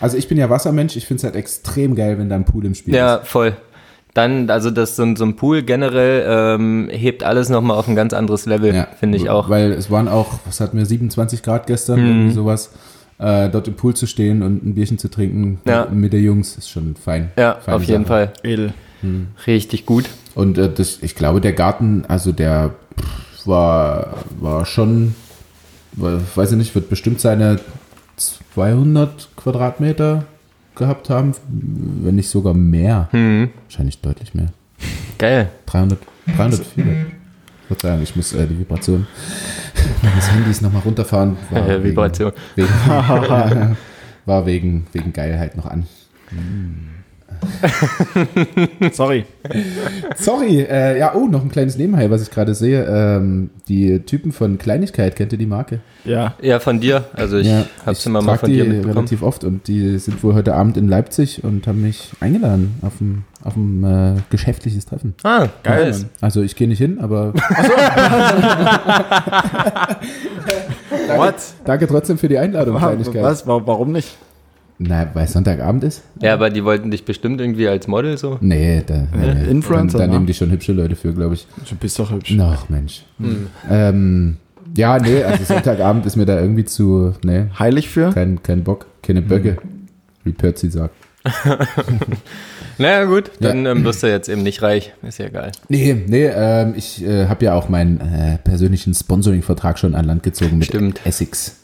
Speaker 2: also ich bin ja Wassermensch, ich finde es halt extrem geil, wenn da ein Pool im Spiel
Speaker 3: Ja,
Speaker 2: ist.
Speaker 3: voll. Dann, also das so, ein- so ein Pool generell ähm, hebt alles nochmal auf ein ganz anderes Level,
Speaker 2: Ja,
Speaker 3: finde ich auch.
Speaker 2: Weil es waren auch, was hatten wir, 27 Grad gestern,
Speaker 3: Mhm.
Speaker 2: irgendwie sowas. Äh, dort im Pool zu stehen und ein Bierchen zu trinken
Speaker 3: Ja.
Speaker 2: mit der Jungs ist schon fein.
Speaker 3: Ja, auf jeden
Speaker 2: Sache.
Speaker 3: Fall.
Speaker 1: Edel.
Speaker 3: Richtig gut.
Speaker 2: Und äh, das, ich glaube, der Garten, also der pff, war, war schon, war- weiß ich nicht, wird bestimmt seine 200 Quadratmeter gehabt haben, wenn nicht sogar mehr.
Speaker 3: Mhm.
Speaker 2: Wahrscheinlich deutlich mehr.
Speaker 3: Geil.
Speaker 2: 300, 300, 400. Verzeihung, ich muss äh, die Vibration meines Handys nochmal runterfahren. *laughs* War
Speaker 3: Vibration.
Speaker 2: Wegen, wegen, *laughs* war wegen, wegen Geilheit noch an. *laughs*
Speaker 1: Sorry.
Speaker 2: Sorry, äh, ja, oh, noch ein kleines Nebenheil, was ich gerade sehe. Ähm, die Typen von Kleinigkeit, kennt ihr die Marke?
Speaker 1: Ja.
Speaker 3: Ja, von dir. Also ich
Speaker 2: ja,
Speaker 3: hab's
Speaker 2: ich
Speaker 3: immer mal von
Speaker 2: die
Speaker 3: dir mitbekommen.
Speaker 2: relativ oft und die sind wohl heute Abend in Leipzig und haben mich eingeladen auf ein, auf ein äh, geschäftliches Treffen.
Speaker 3: Ah,
Speaker 1: Geil. Mann.
Speaker 2: Also ich gehe nicht hin, aber *laughs* *laughs*
Speaker 1: What?
Speaker 2: danke trotzdem für die Einladung, Kleinigkeit.
Speaker 1: Was? Wa- Warum nicht?
Speaker 2: Na, weil Sonntagabend ist?
Speaker 3: Ja, aber die wollten dich bestimmt irgendwie als Model so.
Speaker 2: Nee, da, nee, nee.
Speaker 1: Influencer,
Speaker 2: Da, da
Speaker 1: ne?
Speaker 2: nehmen die schon hübsche Leute für, glaube ich.
Speaker 1: Du bist doch hübsch.
Speaker 2: Ach, Mensch. Ähm, ja, nee, also Sonntagabend ist mir da irgendwie zu, nee,
Speaker 1: Heilig für?
Speaker 2: kein, kein Bock, keine Böcke, wie Percy sagt. *laughs*
Speaker 3: Naja, gut, dann ähm, wirst du jetzt eben nicht reich. Ist ja egal.
Speaker 2: Nee, nee, ähm, ich äh, habe ja auch meinen äh, persönlichen Sponsoring-Vertrag schon an Land gezogen mit
Speaker 3: Stimmt.
Speaker 2: Essex.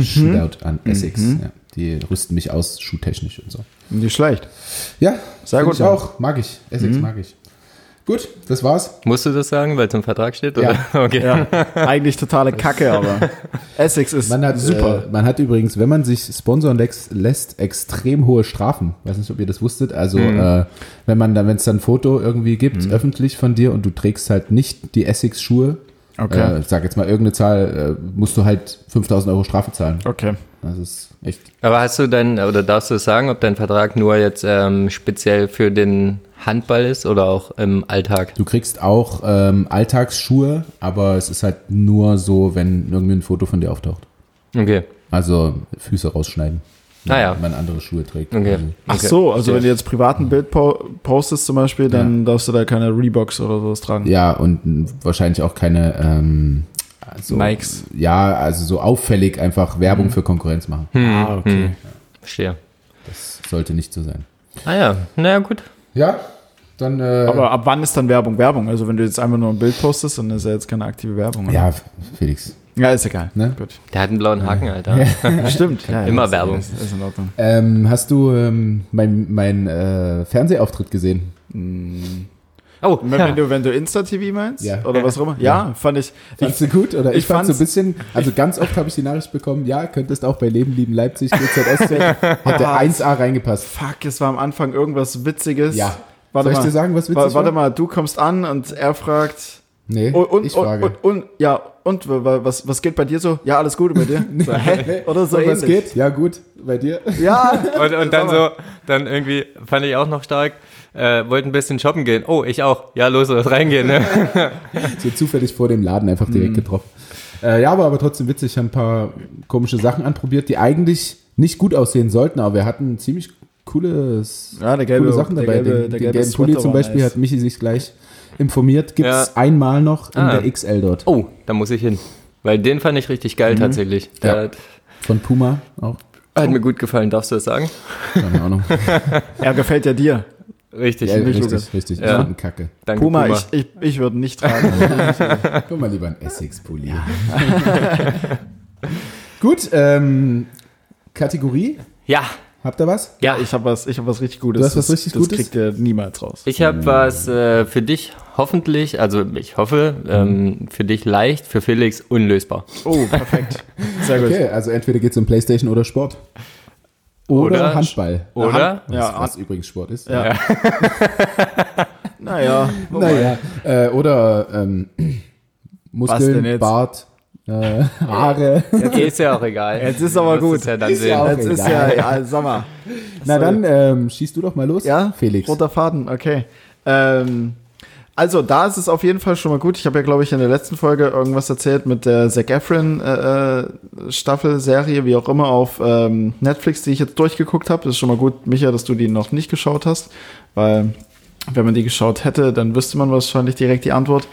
Speaker 2: Shootout an Essex. Ja, die rüsten mich aus, schuhtechnisch und so.
Speaker 1: Nicht schlecht.
Speaker 2: Ja,
Speaker 1: Sehr gut,
Speaker 2: Ich auch, mag ich. Essex mag ich. Gut, das war's.
Speaker 3: Musst du das sagen, weil es im Vertrag steht? Oder?
Speaker 2: Ja. *laughs*
Speaker 3: Okay.
Speaker 1: Ja. Eigentlich totale Kacke, aber Essex ist
Speaker 2: Man hat,
Speaker 1: super.
Speaker 2: Äh, man hat übrigens, wenn man sich sponsoren lässt, extrem hohe Strafen. Weiß nicht, ob ihr das wusstet. Also, äh, wenn man dann, wenn es dann ein Foto irgendwie gibt, öffentlich von dir und du trägst halt nicht die Essex-Schuhe,
Speaker 1: Okay.
Speaker 2: äh, ich sag jetzt mal irgendeine Zahl, äh, musst du halt 5000 Euro Strafe zahlen.
Speaker 1: okay.
Speaker 2: Das ist echt.
Speaker 3: Aber hast du dein, oder darfst du sagen, ob dein Vertrag nur jetzt ähm, speziell für den Handball ist oder auch im Alltag?
Speaker 2: Du kriegst auch ähm, Alltagsschuhe, aber es ist halt nur so, wenn irgendwie ein Foto von dir auftaucht.
Speaker 3: Okay.
Speaker 2: Also Füße rausschneiden.
Speaker 3: Ah ja.
Speaker 2: Wenn man andere Schuhe trägt.
Speaker 3: Okay.
Speaker 2: Also,
Speaker 1: Ach
Speaker 3: Okay.
Speaker 1: so, also wenn du jetzt privat ein Bild po postest zum Beispiel, dann darfst du da keine Reeboks oder sowas tragen.
Speaker 2: Ja, und wahrscheinlich auch keine ähm, so,
Speaker 1: Nikes.
Speaker 2: Ja, also so auffällig einfach Werbung für Konkurrenz machen.
Speaker 1: Ah, okay.
Speaker 3: Verstehe.
Speaker 2: Das sollte nicht so sein.
Speaker 3: Ah ja, naja, gut.
Speaker 2: Ja, dann äh,
Speaker 1: Aber ab wann ist dann Werbung Werbung? Also wenn du jetzt einfach nur ein Bild postest, dann ist ja jetzt keine aktive Werbung. oder?
Speaker 2: ja, Felix.
Speaker 1: Ja, ist egal.
Speaker 2: Ne?
Speaker 1: Gut.
Speaker 3: Der hat einen blauen Haken, Alter. *laughs*
Speaker 1: Stimmt. *laughs* Ja,
Speaker 3: Immer
Speaker 1: ist,
Speaker 3: Werbung.
Speaker 1: Ist, ist in Ordnung.
Speaker 2: Ähm, hast du ähm, mein, mein äh, Fernsehauftritt gesehen?
Speaker 3: Oh,
Speaker 1: Wenn,
Speaker 3: ja.
Speaker 1: wenn du, wenn du Insta-TV meinst?
Speaker 2: Ja.
Speaker 1: Oder was auch immer? Ja, fand ich.
Speaker 2: Fandst du gut? Oder ich,
Speaker 1: ich
Speaker 2: fand so ein bisschen, also ganz oft habe ich die Nachricht bekommen, ja, könntest auch bei Leben lieben Leipzig, GZSZ, hätte 1A reingepasst.
Speaker 1: Fuck, es war am Anfang irgendwas Witziges.
Speaker 2: Ja.
Speaker 1: Warte
Speaker 2: Soll ich
Speaker 1: mal.
Speaker 2: dir sagen, was witzig
Speaker 1: Wa- Warte
Speaker 2: war?
Speaker 1: mal, du kommst an und er fragt.
Speaker 2: Nee,
Speaker 1: Und, und,
Speaker 2: ich frage.
Speaker 1: Und, und, und, ja, und wa- wa- was, was geht bei dir so? Ja, alles Gute bei dir? *laughs* So? Oder so
Speaker 2: Und was geht? Ja, gut, bei dir?
Speaker 1: Ja. *laughs*
Speaker 3: Und, und dann so, dann irgendwie, fand ich auch noch stark, äh, wollten ein bisschen shoppen gehen. Oh, ich auch. Ja, los, los, reingehen, ne? *laughs*
Speaker 2: So zufällig vor dem Laden einfach direkt getroffen. Äh, ja, aber, aber trotzdem witzig, haben ein paar komische Sachen anprobiert, die eigentlich nicht gut aussehen sollten, aber wir hatten ziemlich cooles,
Speaker 1: Ja, der gelbe-
Speaker 2: coole Sachen
Speaker 1: der
Speaker 2: dabei.
Speaker 1: gelbe-
Speaker 2: den
Speaker 1: der
Speaker 2: den
Speaker 1: gelbe
Speaker 2: gelben Pulli zum Beispiel
Speaker 1: nice.
Speaker 2: hat Michi sich gleich informiert. Gibt es
Speaker 3: Ja.
Speaker 2: einmal noch in
Speaker 3: Ah.
Speaker 2: der XL dort.
Speaker 3: Oh, da muss ich hin. Weil den fand ich richtig geil tatsächlich. Der
Speaker 2: Ja.
Speaker 3: hat,
Speaker 2: Von Puma auch.
Speaker 3: Hat mir gut gefallen, darfst du das sagen?
Speaker 2: Keine Ahnung. *laughs*
Speaker 1: Er gefällt ja dir.
Speaker 3: Richtig.
Speaker 2: Ja,
Speaker 1: nicht
Speaker 2: richtig, richtig.
Speaker 3: Ja.
Speaker 2: Ich kacke.
Speaker 3: Danke,
Speaker 1: Puma, ich, ich, ich würde nicht tragen. *laughs*
Speaker 2: Guck mal lieber ein Essex-Pulli. *laughs* Gut, ähm, Kategorie.
Speaker 3: ja,
Speaker 2: Habt ihr was?
Speaker 3: ja.
Speaker 1: ich habe was, ich hab was richtig Gutes.
Speaker 2: Du hast was
Speaker 1: Das-
Speaker 2: richtig
Speaker 1: das
Speaker 2: Gutes?
Speaker 1: kriegt ihr niemals raus.
Speaker 3: Ich habe was äh, für dich, hoffentlich, also ich hoffe, ähm, für dich leicht, für Felix unlösbar.
Speaker 1: Oh, perfekt. Sehr gut.
Speaker 2: Okay, also entweder geht es um Playstation oder Sport. Oder,
Speaker 3: Oder-
Speaker 2: Handball.
Speaker 3: Oder?
Speaker 2: Was,
Speaker 1: Ja,
Speaker 2: was übrigens Sport ist.
Speaker 1: Ja. *laughs* naja.
Speaker 2: Naja, äh, oder ähm, Muskeln? Bart, äh, Haare.
Speaker 3: Jetzt ist ja auch egal.
Speaker 1: Jetzt ist aber gut.
Speaker 3: es Ja dann
Speaker 2: Ist
Speaker 3: sehen.
Speaker 2: ja
Speaker 1: Jetzt ist
Speaker 2: egal.
Speaker 1: ja, ja, sag mal. *laughs*
Speaker 2: Na dann, ähm, schießt du doch mal los,
Speaker 1: Ja,
Speaker 2: Felix.
Speaker 1: Roter Faden, okay. Ähm, also da ist es auf jeden Fall schon mal gut. Ich habe ja, glaube ich, in der letzten Folge irgendwas erzählt mit der Zac Efron äh, äh, Staffel, Serie, wie auch immer, auf ähm, Netflix, die ich jetzt durchgeguckt habe. Das ist schon mal gut, Micha, dass du die noch nicht geschaut hast, weil wenn man die geschaut hätte, dann wüsste man wahrscheinlich direkt die Antwort.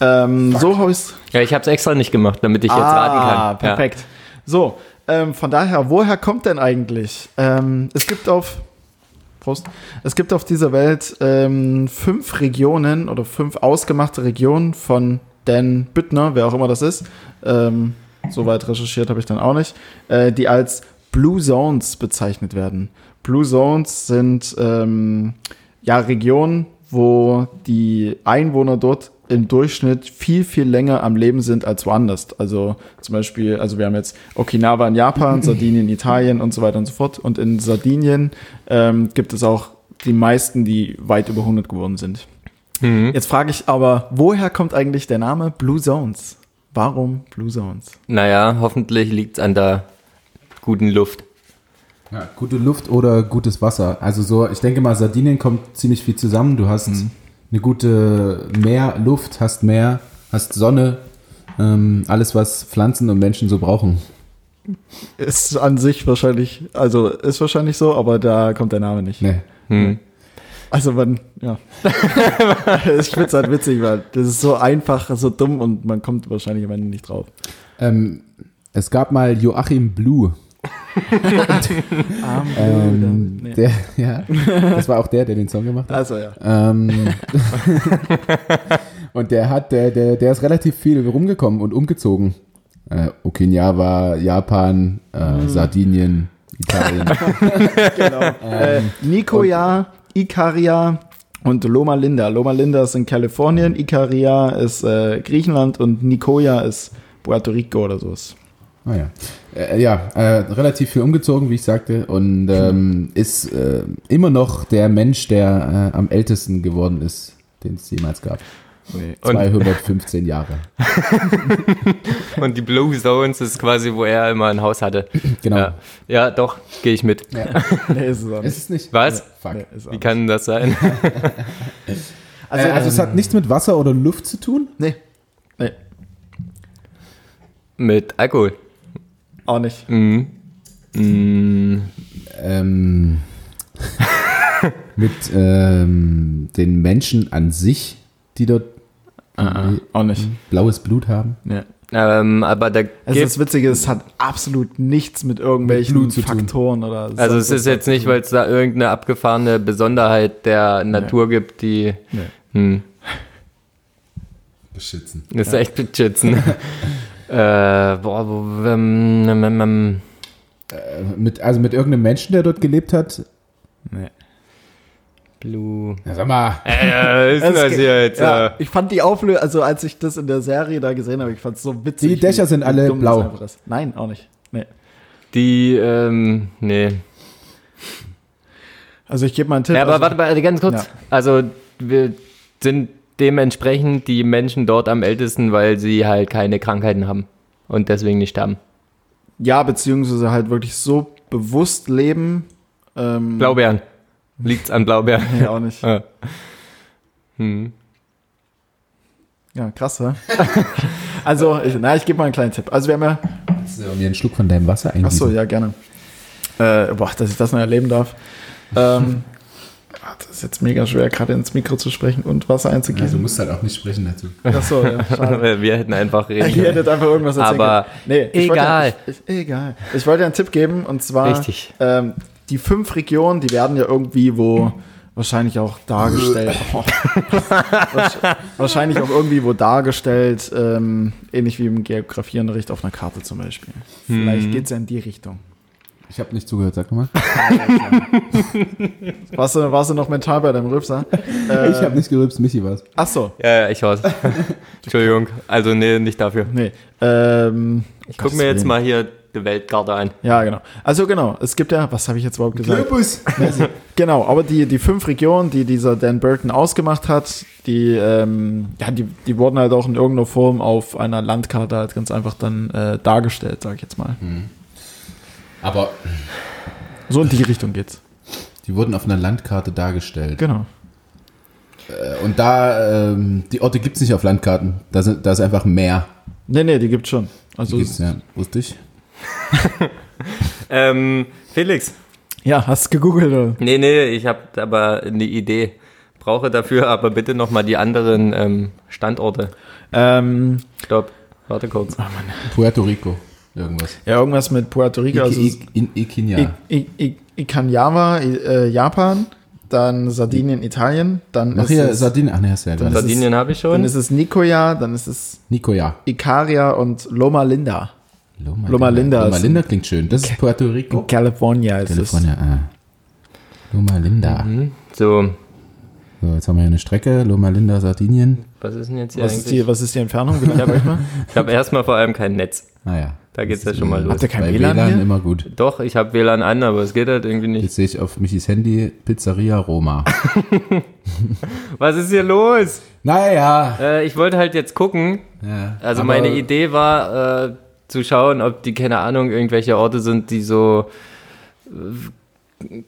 Speaker 1: Ähm, so habe ich es
Speaker 3: Ja, ich habe es extra nicht gemacht, damit ich jetzt raten kann.
Speaker 1: Ah, perfekt. So, ähm, von daher, woher kommt denn eigentlich? Ähm, es gibt auf Prost. Es gibt auf dieser Welt ähm, fünf Regionen oder fünf ausgemachte Regionen von Dan Büttner, wer auch immer das ist. Ähm, Soweit recherchiert habe ich dann auch nicht, äh, die als Blue Zones bezeichnet werden. Blue Zones sind ähm, ja Regionen, wo die Einwohner dort im Durchschnitt viel, viel länger am Leben sind als woanders. Also zum Beispiel, also wir haben jetzt Okinawa in Japan, *laughs* Sardinien in Italien und so weiter und so fort. Und in Sardinien ähm, gibt es auch die meisten, die weit über 100 geworden sind.
Speaker 3: Mhm.
Speaker 1: Jetzt frage ich aber, woher kommt eigentlich der Name Blue Zones? Warum Blue Zones?
Speaker 3: Naja, hoffentlich liegt es an der guten Luft.
Speaker 2: Ja, gute Luft oder gutes Wasser. Also so, ich denke mal, Sardinien kommt ziemlich viel zusammen. Du hast eine gute Meerluft, hast Meer, hast Sonne, ähm, alles, was Pflanzen und Menschen so brauchen.
Speaker 1: Ist an sich wahrscheinlich, also ist wahrscheinlich so, aber da kommt der Name nicht.
Speaker 2: Nee.
Speaker 3: Hm.
Speaker 1: Also man, ja. *laughs* ich finde es halt witzig, weil das ist so einfach, so dumm und man kommt wahrscheinlich am Ende nicht drauf.
Speaker 2: Ähm, es gab mal Joachim Blue. Ähm,
Speaker 1: Nee.
Speaker 2: der, ja, das war auch der, der den Song gemacht hat.
Speaker 1: Also ja.
Speaker 2: Ähm, *laughs* und der hat, der, der, der ist relativ viel rumgekommen und umgezogen. Äh, Okinawa, Japan, äh, Sardinien, Italien. *laughs*
Speaker 1: genau. äh, Nicoya, Ikaria und Loma Linda. Loma Linda ist in Kalifornien, Ikaria ist äh, Griechenland und Nicoya ist Puerto Rico oder sowas.
Speaker 2: Ah ja. Äh, ja, äh, relativ viel umgezogen, wie ich sagte, und ähm, ist äh, immer noch der Mensch, der äh, am ältesten geworden ist, den es jemals gab.
Speaker 1: Nee.
Speaker 3: Und-
Speaker 2: 215 Jahre. *laughs*
Speaker 3: Und die Blue Zones ist quasi, wo er immer ein Haus hatte.
Speaker 2: Genau.
Speaker 3: Ja, ja doch, gehe ich mit. *laughs*
Speaker 1: Nee, ist es auch
Speaker 2: Es
Speaker 1: nicht.
Speaker 2: ist nicht.
Speaker 3: Was?
Speaker 2: Fuck.
Speaker 1: Nee, ist auch
Speaker 3: Wie
Speaker 1: nicht.
Speaker 3: kann das sein? *laughs*
Speaker 2: Also, äh, also es hat nichts mit Wasser oder Luft zu tun.
Speaker 1: Nee. Nee,
Speaker 3: mit Alkohol.
Speaker 1: Auch nicht.
Speaker 3: Mhm. Mhm.
Speaker 2: Ähm, *laughs* mit ähm, den Menschen an sich, die dort
Speaker 1: Auch nicht.
Speaker 2: blaues Blut haben.
Speaker 1: Nee.
Speaker 3: Ähm, aber da
Speaker 1: Also das Witzige ist, es hat absolut nichts mit irgendwelchen
Speaker 2: Mit Blut zu tun.
Speaker 1: Faktoren oder
Speaker 3: also es
Speaker 1: sonst
Speaker 3: ist
Speaker 1: was
Speaker 3: jetzt nicht, weil es da irgendeine abgefahrene Besonderheit der Natur gibt, die
Speaker 1: Nee.
Speaker 3: hm,
Speaker 2: Beschützen.
Speaker 3: das ist echt beschützen. *laughs* äh, boah, wo, ähm, ähm, ähm, ähm,
Speaker 2: Mit, also mit irgendeinem Menschen, der dort gelebt hat.
Speaker 1: Nee.
Speaker 3: Blue.
Speaker 2: Ja, sag mal.
Speaker 3: Äh, ist das hier jetzt?
Speaker 1: Ja,
Speaker 3: Äh,
Speaker 1: ich fand die Auflösung, also als ich das in der Serie da gesehen habe, ich fand es so witzig.
Speaker 2: Die Dächer sind alle blau.
Speaker 1: das einfach ist. Nein, auch nicht. Nee.
Speaker 3: die, ähm, nee.
Speaker 1: Also ich gebe mal einen Tipp.
Speaker 3: Ja, aber
Speaker 1: also,
Speaker 3: warte mal, ganz kurz.
Speaker 1: Ja.
Speaker 3: Also, wir sind dementsprechend die Menschen dort am ältesten, weil sie halt keine Krankheiten haben und deswegen nicht sterben.
Speaker 1: Ja, beziehungsweise halt wirklich so bewusst leben. Ähm,
Speaker 3: Blaubeeren. Liegt's an Blaubeeren?
Speaker 1: Nee, auch nicht.
Speaker 3: Ja. *laughs* Hm.
Speaker 1: Ja, krass, hä? *laughs* also, ich, na, ich gebe mal einen kleinen Tipp. Also wir haben ja
Speaker 2: Kannst du mir einen Schluck von deinem Wasser
Speaker 1: Ach so,
Speaker 2: eingießen?
Speaker 1: ja, gerne. Äh, boah, dass ich das noch erleben darf. ähm, Ah, Das ist jetzt mega schwer, gerade ins Mikro zu sprechen und Wasser
Speaker 2: Ja, du
Speaker 1: einzugießen.
Speaker 2: musst halt auch nicht sprechen dazu.
Speaker 1: Achso, ja, *laughs* schade.
Speaker 3: Wir hätten einfach reden
Speaker 1: Ihr hättet einfach irgendwas erzählen
Speaker 3: Aber
Speaker 1: wollte
Speaker 3: egal.
Speaker 1: Ja, ich, ich, egal. Ich wollte einen Tipp geben und zwar
Speaker 3: Richtig.
Speaker 1: Ähm, die fünf Regionen, die werden ja irgendwie wo wahrscheinlich auch dargestellt. Oh. *laughs* Wahrsch- wahrscheinlich auch irgendwie wo dargestellt, ähm, ähnlich wie im Geografieunterricht auf einer Karte zum Beispiel. Vielleicht geht es ja in die Richtung.
Speaker 2: Ich habe nicht zugehört, sag mal. *laughs*
Speaker 1: Warst du, warst du noch mental bei deinem Rübser? Äh, *laughs*
Speaker 2: ich habe nicht gerülpst, Michi war's.
Speaker 1: ach so,
Speaker 3: Ja, ja, ich war's. *laughs* Entschuldigung. Also, nee, nicht dafür.
Speaker 1: nee. Ähm,
Speaker 3: Ich guck mir jetzt mal hier die Weltkarte an.
Speaker 1: Ja, genau. Also genau, es gibt ja, was habe ich jetzt überhaupt gesagt?
Speaker 2: Globus.
Speaker 1: Genau, aber die, die fünf Regionen, die dieser Dan Burton ausgemacht hat, die, ähm, ja, die, die wurden halt auch in irgendeiner Form auf einer Landkarte halt ganz einfach dann äh, dargestellt, sag ich jetzt mal.
Speaker 2: Aber
Speaker 1: So in die Richtung geht's.
Speaker 2: die wurden auf einer Landkarte dargestellt.
Speaker 1: Genau.
Speaker 2: Äh, Und da, ähm, die Orte gibt's nicht auf Landkarten. Da, sind, da ist einfach Meer.
Speaker 1: Nee, nee, die gibt's schon.
Speaker 2: Die
Speaker 1: Also,
Speaker 2: gibt's, ja. Wusste ich. *laughs*
Speaker 3: Ähm, Felix.
Speaker 1: ja, hast du gegoogelt oder?
Speaker 3: Nee, nee, ich habe aber eine Idee. Brauche dafür aber bitte nochmal die anderen ähm, Standorte.
Speaker 1: Ähm,
Speaker 3: Stopp. Warte kurz.
Speaker 2: Puerto Rico. Irgendwas.
Speaker 1: ja, irgendwas mit Puerto Rico, also
Speaker 2: in Iquinia.
Speaker 1: I, I, I, Ikanyawa, äh, Japan, dann Sardinien, Italien, dann
Speaker 2: Ach
Speaker 1: ist
Speaker 2: hier,
Speaker 1: es,
Speaker 2: Sardinien. Ach nee, hast du ja
Speaker 1: Dann ist es-
Speaker 3: Sardinien habe ich
Speaker 1: dann
Speaker 3: schon.
Speaker 1: ist es Nicoya, dann ist es
Speaker 2: Nicoya.
Speaker 1: Ikaria und Loma Linda.
Speaker 2: Loma,
Speaker 1: Loma Linda
Speaker 2: Loma
Speaker 1: ist-
Speaker 2: Linda klingt schön. Das ist Puerto Rico.
Speaker 1: California ist
Speaker 2: California. Ah. Loma Linda.
Speaker 3: Mhm. So,
Speaker 2: So, jetzt haben wir hier eine Strecke. Loma Linda, Sardinien.
Speaker 3: was ist denn jetzt
Speaker 1: es.
Speaker 3: hier
Speaker 1: Was ist,
Speaker 3: eigentlich?
Speaker 1: die, was ist die Entfernung? *laughs* Ich
Speaker 3: habe erstmal vor allem kein Netz.
Speaker 2: Naja.
Speaker 3: Da geht's ja schon mal los.
Speaker 1: Habt ihr kein
Speaker 2: Bei
Speaker 1: WLAN
Speaker 2: WLAN immer gut.
Speaker 3: Doch, ich habe WLAN an, aber es geht halt irgendwie nicht.
Speaker 2: Jetzt sehe ich auf Michis Handy Pizzeria Roma. *laughs*
Speaker 3: Was ist hier los?
Speaker 2: naja.
Speaker 3: Äh, ich wollte halt jetzt gucken.
Speaker 2: Ja,
Speaker 3: Also meine Idee war äh, zu schauen, ob die, keine Ahnung, irgendwelche Orte sind, die so äh,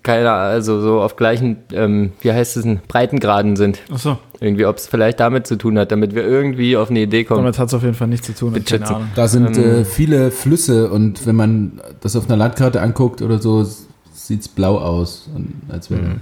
Speaker 3: keine also so auf gleichen, ähm, wie heißt es denn, Breitengraden sind.
Speaker 1: Achso,
Speaker 3: Irgendwie, ob es vielleicht damit zu tun hat, damit wir irgendwie auf eine Idee kommen.
Speaker 1: damit hat es auf jeden Fall nichts zu tun.
Speaker 3: Bitte
Speaker 1: Keine. Ahnung.
Speaker 2: Da sind
Speaker 3: Ähm,
Speaker 2: äh, viele Flüsse und wenn man das auf einer Landkarte anguckt oder so, sieht es blau aus. Und als wäre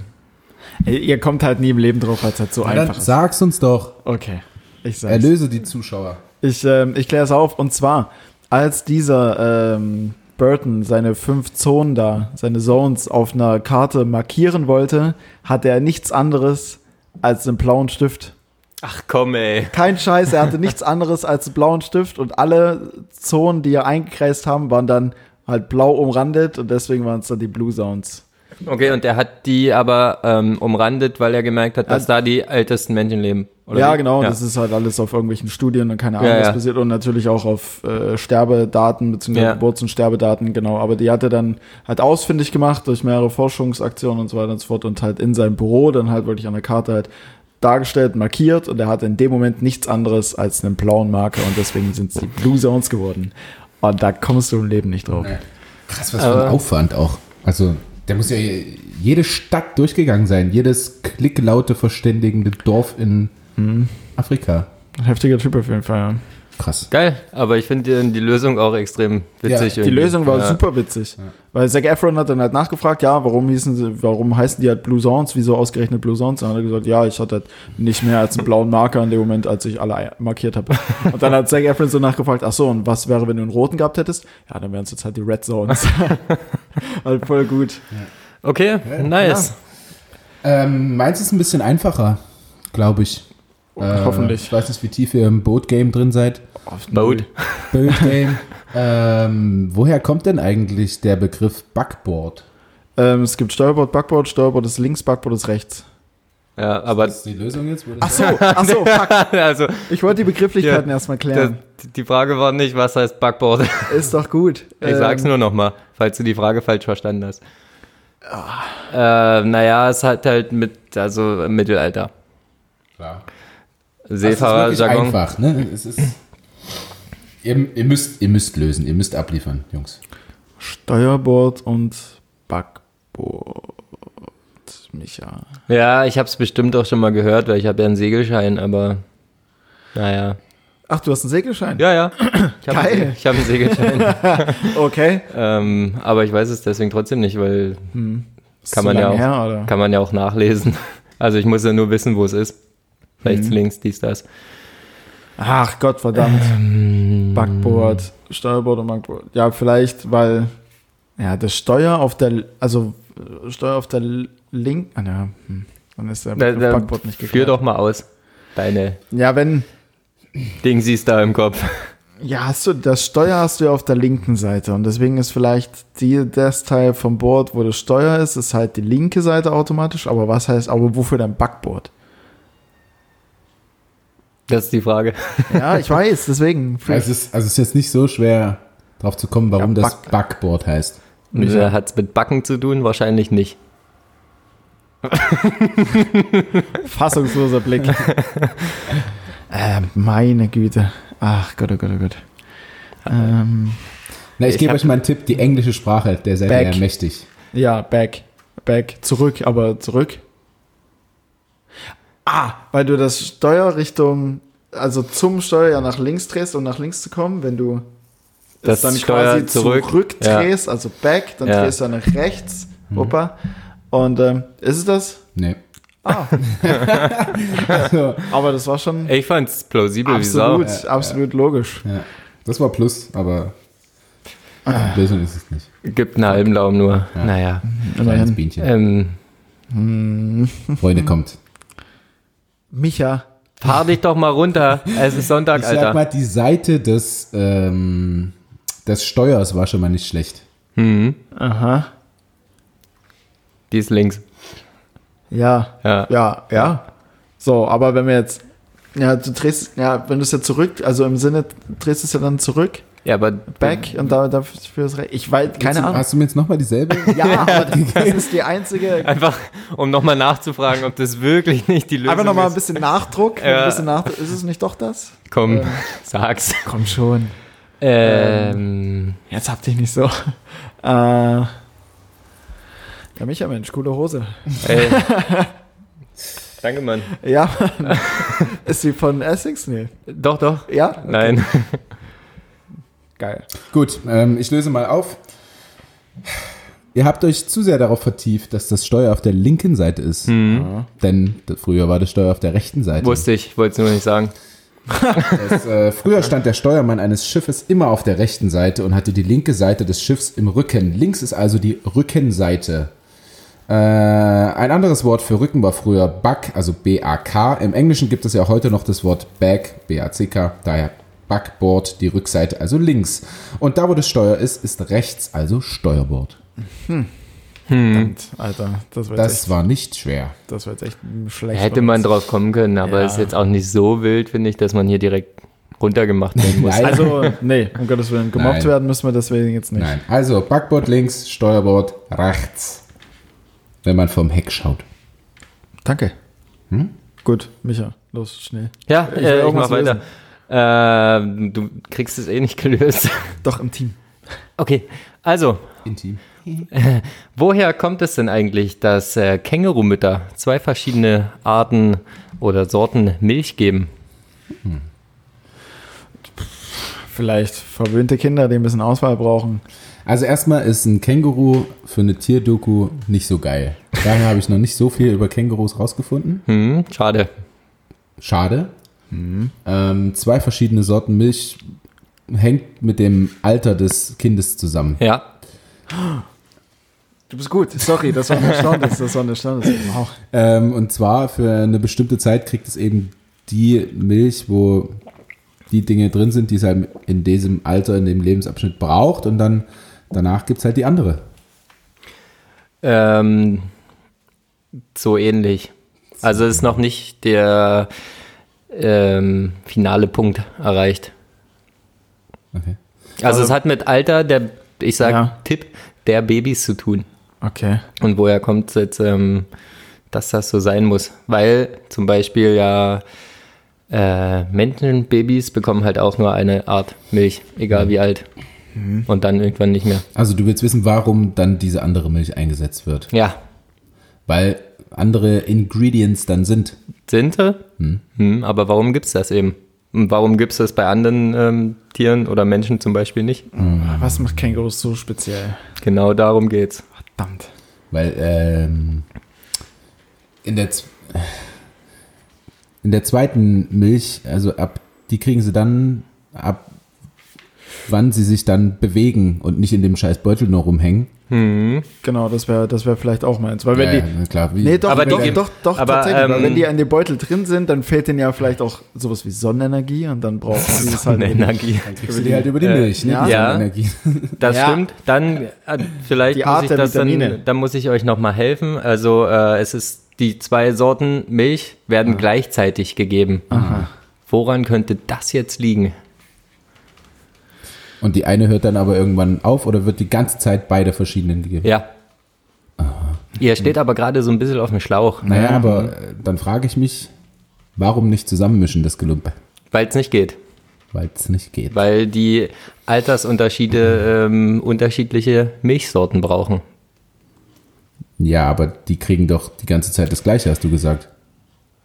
Speaker 1: Ey, Ihr kommt halt nie im Leben drauf, es halt so
Speaker 2: Dann
Speaker 1: einfach ist.
Speaker 2: sag's uns doch.
Speaker 1: Okay, ich sag's.
Speaker 2: Erlöse die Zuschauer.
Speaker 1: Ich, ähm, ich kläre es auf. Und zwar, als dieser ähm, Burton seine fünf Zonen da, seine Zones auf einer Karte markieren wollte, hatte er nichts anderes als einen blauen Stift.
Speaker 3: Ach komm, ey.
Speaker 1: Kein Scheiß, er hatte nichts anderes als einen blauen Stift und alle Zonen, die er eingekreist haben, waren dann halt blau umrandet und deswegen waren es dann die Blue Zones.
Speaker 3: Okay, und der hat die aber ähm, umrandet, weil er gemerkt hat, dass da die ältesten Menschen leben. oder
Speaker 1: ja,
Speaker 3: wie?
Speaker 1: genau, das ist halt alles auf irgendwelchen Studien und keine Ahnung,
Speaker 3: Ja,
Speaker 1: was
Speaker 3: ja.
Speaker 1: passiert und natürlich auch auf äh, Sterbedaten bzw.
Speaker 3: Ja.
Speaker 1: Geburts- und Sterbedaten, genau. Aber die hat er dann halt ausfindig gemacht durch mehrere Forschungsaktionen und so weiter und so fort und halt in seinem Büro dann halt wirklich an der Karte halt dargestellt, markiert und er hatte in dem Moment nichts anderes als einen blauen Marker und deswegen sind es die Blue Zones geworden. Und da kommst du im Leben nicht drauf.
Speaker 2: Krass, was für ein Aufwand auch. Also, der muss ja jede Stadt durchgegangen sein. Jedes klicklaute, verständigende Dorf in
Speaker 1: Mhm.
Speaker 2: Afrika.
Speaker 1: Heftiger Typ auf jeden Fall, ja.
Speaker 2: Krass.
Speaker 3: Geil, aber ich finde die, die Lösung auch extrem witzig.
Speaker 2: Ja,
Speaker 1: Die
Speaker 3: irgendwie.
Speaker 1: Lösung war
Speaker 3: ja.
Speaker 1: super witzig. Weil Zac Efron hat dann halt nachgefragt, ja, warum hießen sie, warum heißen die halt Blue Zones, wieso ausgerechnet Blue Zones? Und dann hat er gesagt, ja, ich hatte halt nicht mehr als einen blauen Marker in dem Moment, als ich alle markiert habe. *laughs* Und dann hat Zac Efron so nachgefragt, ach so, und was wäre, wenn du einen roten gehabt hättest? Ja, dann wären es jetzt halt die Red Zones. *laughs* halt voll gut.
Speaker 3: Okay, nice.
Speaker 2: Ähm, meins ist ein bisschen einfacher, glaube ich. Äh,
Speaker 1: Hoffentlich.
Speaker 2: Ich weiß nicht, wie tief ihr im Boat-Game drin seid.
Speaker 3: Boat.
Speaker 2: Boat-Game. *laughs* ähm, woher kommt denn eigentlich der Begriff Backboard?
Speaker 1: Ähm, es gibt Steuerbord, Backboard, Steuerbord ist links, Backboard ist rechts.
Speaker 3: Ja, aber
Speaker 2: ist die Lösung jetzt?
Speaker 1: Ach so, ach so, *laughs* fuck.
Speaker 3: also
Speaker 1: Ich wollte die Begrifflichkeiten
Speaker 3: Ja,
Speaker 1: erstmal
Speaker 3: das,
Speaker 1: klären.
Speaker 3: die Frage war nicht, was heißt Backboard. *laughs*
Speaker 1: Ist doch gut.
Speaker 3: Ich sag's
Speaker 1: Ähm,
Speaker 3: nur nochmal, falls du die Frage falsch verstanden hast. Äh, naja, es hat halt mit, also im Mittelalter.
Speaker 2: Klar. Das
Speaker 3: Seefahrerjargon.
Speaker 2: einfach, ne? Es ist, ihr, ihr, müsst, ihr müsst lösen, ihr müsst abliefern, Jungs.
Speaker 1: Steuerbord und Backboard. Micha.
Speaker 3: Ja, ich hab's bestimmt auch schon mal gehört, weil ich habe ja einen Segelschein, aber naja.
Speaker 1: Ach, du hast einen Segelschein?
Speaker 3: Ja, ja. Ich hab
Speaker 1: Geil.
Speaker 3: Einen, ich habe einen Segelschein. *laughs*
Speaker 1: Okay.
Speaker 3: ähm, aber ich weiß es deswegen trotzdem nicht, weil
Speaker 1: Ist
Speaker 3: Kann man, ja auch,
Speaker 1: her, oder?
Speaker 3: kann man ja auch nachlesen. *laughs* Also ich muss ja nur wissen, wo es ist. Rechts,
Speaker 1: Mhm.
Speaker 3: links, dies, das.
Speaker 1: Ach Gott, verdammt.
Speaker 3: Ähm,
Speaker 1: Backboard, Steuerbord und Backboard. Ja, vielleicht, weil ja, das Steuer auf der, also Steuer auf der linken, ah, ja, hm, dann ist der
Speaker 3: Da,
Speaker 1: Backboard nicht
Speaker 3: führ
Speaker 1: geklärt.
Speaker 3: doch mal aus. Deine
Speaker 1: Ja, wenn,
Speaker 3: Dingsies da im Kopf.
Speaker 1: ja, hast du, das Steuer hast du ja auf der linken Seite und deswegen ist vielleicht die, das Teil vom Board, wo das Steuer ist, ist halt die linke Seite automatisch, aber was heißt, aber wofür dein Backboard?
Speaker 3: Das ist die Frage.
Speaker 1: Ja, ich weiß, deswegen.
Speaker 2: Also es, ist, also es ist jetzt nicht so schwer drauf zu kommen, warum
Speaker 1: Ja,
Speaker 2: das
Speaker 1: Back-
Speaker 2: Backboard heißt.
Speaker 3: Hat es mit Backen zu tun? Wahrscheinlich nicht. *laughs*
Speaker 1: Fassungsloser Blick. *laughs* äh, meine Güte. Ach Gott, oh Gott, oh Gott. Ähm,
Speaker 2: Na, ich,
Speaker 3: Ich
Speaker 2: gebe euch mal einen Tipp, die englische Sprache, der seid ihr mächtig.
Speaker 1: ja, back. Back. Zurück, aber zurück. Ah, weil du das Steuer Richtung, also zum Steuer ja nach links drehst, um nach links zu kommen, wenn du
Speaker 3: Das
Speaker 1: es dann
Speaker 3: Steuer
Speaker 1: quasi
Speaker 3: zurück,
Speaker 1: zurückdrehst, also back, dann
Speaker 3: Ja.
Speaker 1: drehst du nach rechts, Opa. Und ähm, ist es das?
Speaker 2: Nee.
Speaker 1: Ah, *laughs*
Speaker 2: Also,
Speaker 1: aber das war schon
Speaker 3: Ich fand's plausibel wie Sau.
Speaker 1: absolut, absolut logisch.
Speaker 2: ja, das war Plus, aber Lösung ist es nicht.
Speaker 3: Gibt einen halben Daumen nur.
Speaker 2: Ja.
Speaker 3: Naja.
Speaker 2: Kleines. Bienchen.
Speaker 3: Ähm,
Speaker 2: Freunde, kommt.
Speaker 1: Micha,
Speaker 3: fahr dich doch mal runter. Es ist Sonntag,
Speaker 2: Ich sag
Speaker 3: Alter.
Speaker 2: mal, die Seite des, ähm, des Steuers war schon mal nicht schlecht.
Speaker 3: Mhm.
Speaker 1: aha,
Speaker 3: Die ist links.
Speaker 1: ja,
Speaker 3: Ja.
Speaker 1: Ja, ja. So, aber wenn wir jetzt, ja, du drehst, ja, wenn du es ja zurück, also im Sinne, drehst du es ja dann zurück,
Speaker 3: Ja, aber
Speaker 1: back und da, dafür ist recht. Ich weiß, keine
Speaker 2: Hast du-
Speaker 1: Ahnung.
Speaker 2: Hast du mir jetzt nochmal dieselbe? *laughs*
Speaker 1: Ja, aber *laughs* das ist die einzige.
Speaker 3: einfach, um nochmal nachzufragen, ob das wirklich nicht die Lösung
Speaker 1: Einfach nochmal ein
Speaker 3: ist.
Speaker 1: bisschen Nachdruck.
Speaker 3: Ja.
Speaker 1: Ein bisschen Nachdruck. Ist es nicht doch das?
Speaker 3: Komm,
Speaker 1: Ähm.
Speaker 3: sag's.
Speaker 1: Komm schon.
Speaker 3: Ähm,
Speaker 1: Jetzt habt ihr nicht so. *laughs* Äh, ja, Micha, Mensch, coole Hose.
Speaker 3: ey. Danke, Mann.
Speaker 1: Ja, Mann. ist sie von Essex? Nee.
Speaker 3: Doch, doch.
Speaker 1: Ja? Okay.
Speaker 3: Nein.
Speaker 1: Geil.
Speaker 2: Gut, ähm, ich löse mal auf. Ihr habt euch zu sehr darauf vertieft, dass das Steuer auf der linken Seite ist.
Speaker 3: Mhm.
Speaker 2: Denn früher war das Steuer auf der rechten Seite.
Speaker 3: Wusste ich, wollte es nur nicht sagen.
Speaker 2: Es, äh, früher stand der Steuermann eines Schiffes immer auf der rechten Seite und hatte die linke Seite des Schiffs im Rücken. Links ist also die Rückenseite. Äh, ein anderes Wort für Rücken war früher Back, also B-A-K. Im Englischen gibt es ja heute noch das Wort Back, B-A-C-K, daher Backboard, die Rückseite, also links. Und da, wo das Steuer ist, ist rechts, also Steuerbord.
Speaker 1: Verdammt, Alter, das wird,
Speaker 2: Das
Speaker 1: echt,
Speaker 2: war nicht schwer.
Speaker 1: das wird echt schlecht.
Speaker 3: Hätte man drauf kommen können, aber
Speaker 1: Ja.
Speaker 3: ist jetzt auch nicht so wild, finde ich, dass man hier direkt runtergemacht werden muss.
Speaker 2: Nein.
Speaker 1: Also, nee, um Gottes Willen. Gemobbt
Speaker 2: Nein.
Speaker 1: werden müssen wir deswegen jetzt nicht.
Speaker 2: Nein, also Backboard links, Steuerbord rechts. Wenn man vom Heck schaut.
Speaker 1: Danke. Gut, Micha, los, schnell.
Speaker 3: Ja,
Speaker 1: Ich
Speaker 3: äh, ich mach weiter. Ähm, du kriegst es eh nicht gelöst.
Speaker 1: Doch, im Team.
Speaker 3: Okay, also,
Speaker 2: Intim. *laughs*
Speaker 3: woher kommt es denn eigentlich, dass äh, Kängurumütter zwei verschiedene Arten oder Sorten Milch geben?
Speaker 1: Vielleicht verwöhnte Kinder, die ein bisschen Auswahl brauchen.
Speaker 2: Also erstmal ist ein Känguru für eine Tierdoku nicht so geil. Daher habe ich noch nicht so viel über Kängurus rausgefunden.
Speaker 3: Hm, schade.
Speaker 2: Schade. Ähm, zwei verschiedene Sorten Milch hängt mit dem Alter des Kindes zusammen.
Speaker 3: Ja,
Speaker 1: Du bist gut. Sorry, das war ein Erstaunnis. Das war ein Erstaunnis. *laughs* Wow.
Speaker 2: Ähm, und zwar für eine bestimmte Zeit kriegt es eben die Milch, wo die Dinge drin sind, die es halt in diesem Alter, in dem Lebensabschnitt braucht. Und dann danach gibt es halt die andere.
Speaker 3: ähm, so ähnlich. Also ist noch nicht der ähm, finale Punkt erreicht.
Speaker 2: Okay.
Speaker 3: Also
Speaker 1: Also-
Speaker 3: es hat mit Alter der, ich sag
Speaker 1: Ja.
Speaker 3: Tipp, der Babys zu tun.
Speaker 1: Okay.
Speaker 3: Und woher kommt es jetzt, ähm, dass das so sein muss? Weil zum Beispiel ja äh, Menschenbabys bekommen halt auch nur eine Art Milch, egal wie alt. Und dann irgendwann nicht mehr.
Speaker 2: Also du willst wissen, warum dann diese andere Milch eingesetzt wird.
Speaker 3: Ja,
Speaker 2: Weil andere Ingredients dann sind.
Speaker 3: sind sie, hm, aber warum gibt es das eben? Und warum gibt es das bei anderen ähm, Tieren oder Menschen zum Beispiel nicht?
Speaker 1: Was macht Kängurus so speziell?
Speaker 3: Genau darum geht's.
Speaker 1: Verdammt.
Speaker 2: Weil ähm, in der in der zweiten Milch, also ab, die kriegen sie dann ab, wann sie sich dann bewegen und nicht in dem scheiß Beutel nur rumhängen.
Speaker 1: Genau, das wäre das wär vielleicht auch meins. Weil wenn
Speaker 2: ja,
Speaker 1: die.
Speaker 2: ja, klar. Wie,
Speaker 1: Nee, doch,
Speaker 3: Aber
Speaker 1: doch,
Speaker 3: die-
Speaker 1: doch, doch,
Speaker 3: aber,
Speaker 1: tatsächlich. weil
Speaker 3: ähm,
Speaker 1: wenn die an dem Beutel drin sind, dann fehlt denen ja vielleicht auch sowas wie Sonnenenergie und dann brauchen sie das halt.
Speaker 3: Energie.
Speaker 2: dann kriegst du die halt über die
Speaker 3: Äh,
Speaker 2: Milch, ne?
Speaker 1: ja.
Speaker 2: Die
Speaker 3: Ja.
Speaker 2: Sonnenenergie.
Speaker 3: Das
Speaker 1: Ja.
Speaker 3: stimmt. Dann äh, vielleicht
Speaker 1: Die
Speaker 3: muss
Speaker 1: Art
Speaker 3: ich
Speaker 1: der
Speaker 3: das dann, dann muss ich euch noch mal helfen. Also äh, es ist die zwei Sorten Milch werden gleichzeitig gegeben. Woran könnte das jetzt liegen?
Speaker 2: Und die eine hört dann aber irgendwann auf oder wird die ganze Zeit beide verschiedenen gegeben?
Speaker 3: Ja. Ihr steht aber gerade so ein bisschen auf dem Schlauch,
Speaker 2: Naja, aber äh, dann frage ich mich, warum nicht zusammenmischen, das Gelumpe?
Speaker 3: weil es nicht geht.
Speaker 2: Weil es nicht geht.
Speaker 3: Weil die Altersunterschiede ähm, unterschiedliche Milchsorten brauchen.
Speaker 2: Ja, aber die kriegen doch die ganze Zeit das Gleiche, hast du gesagt.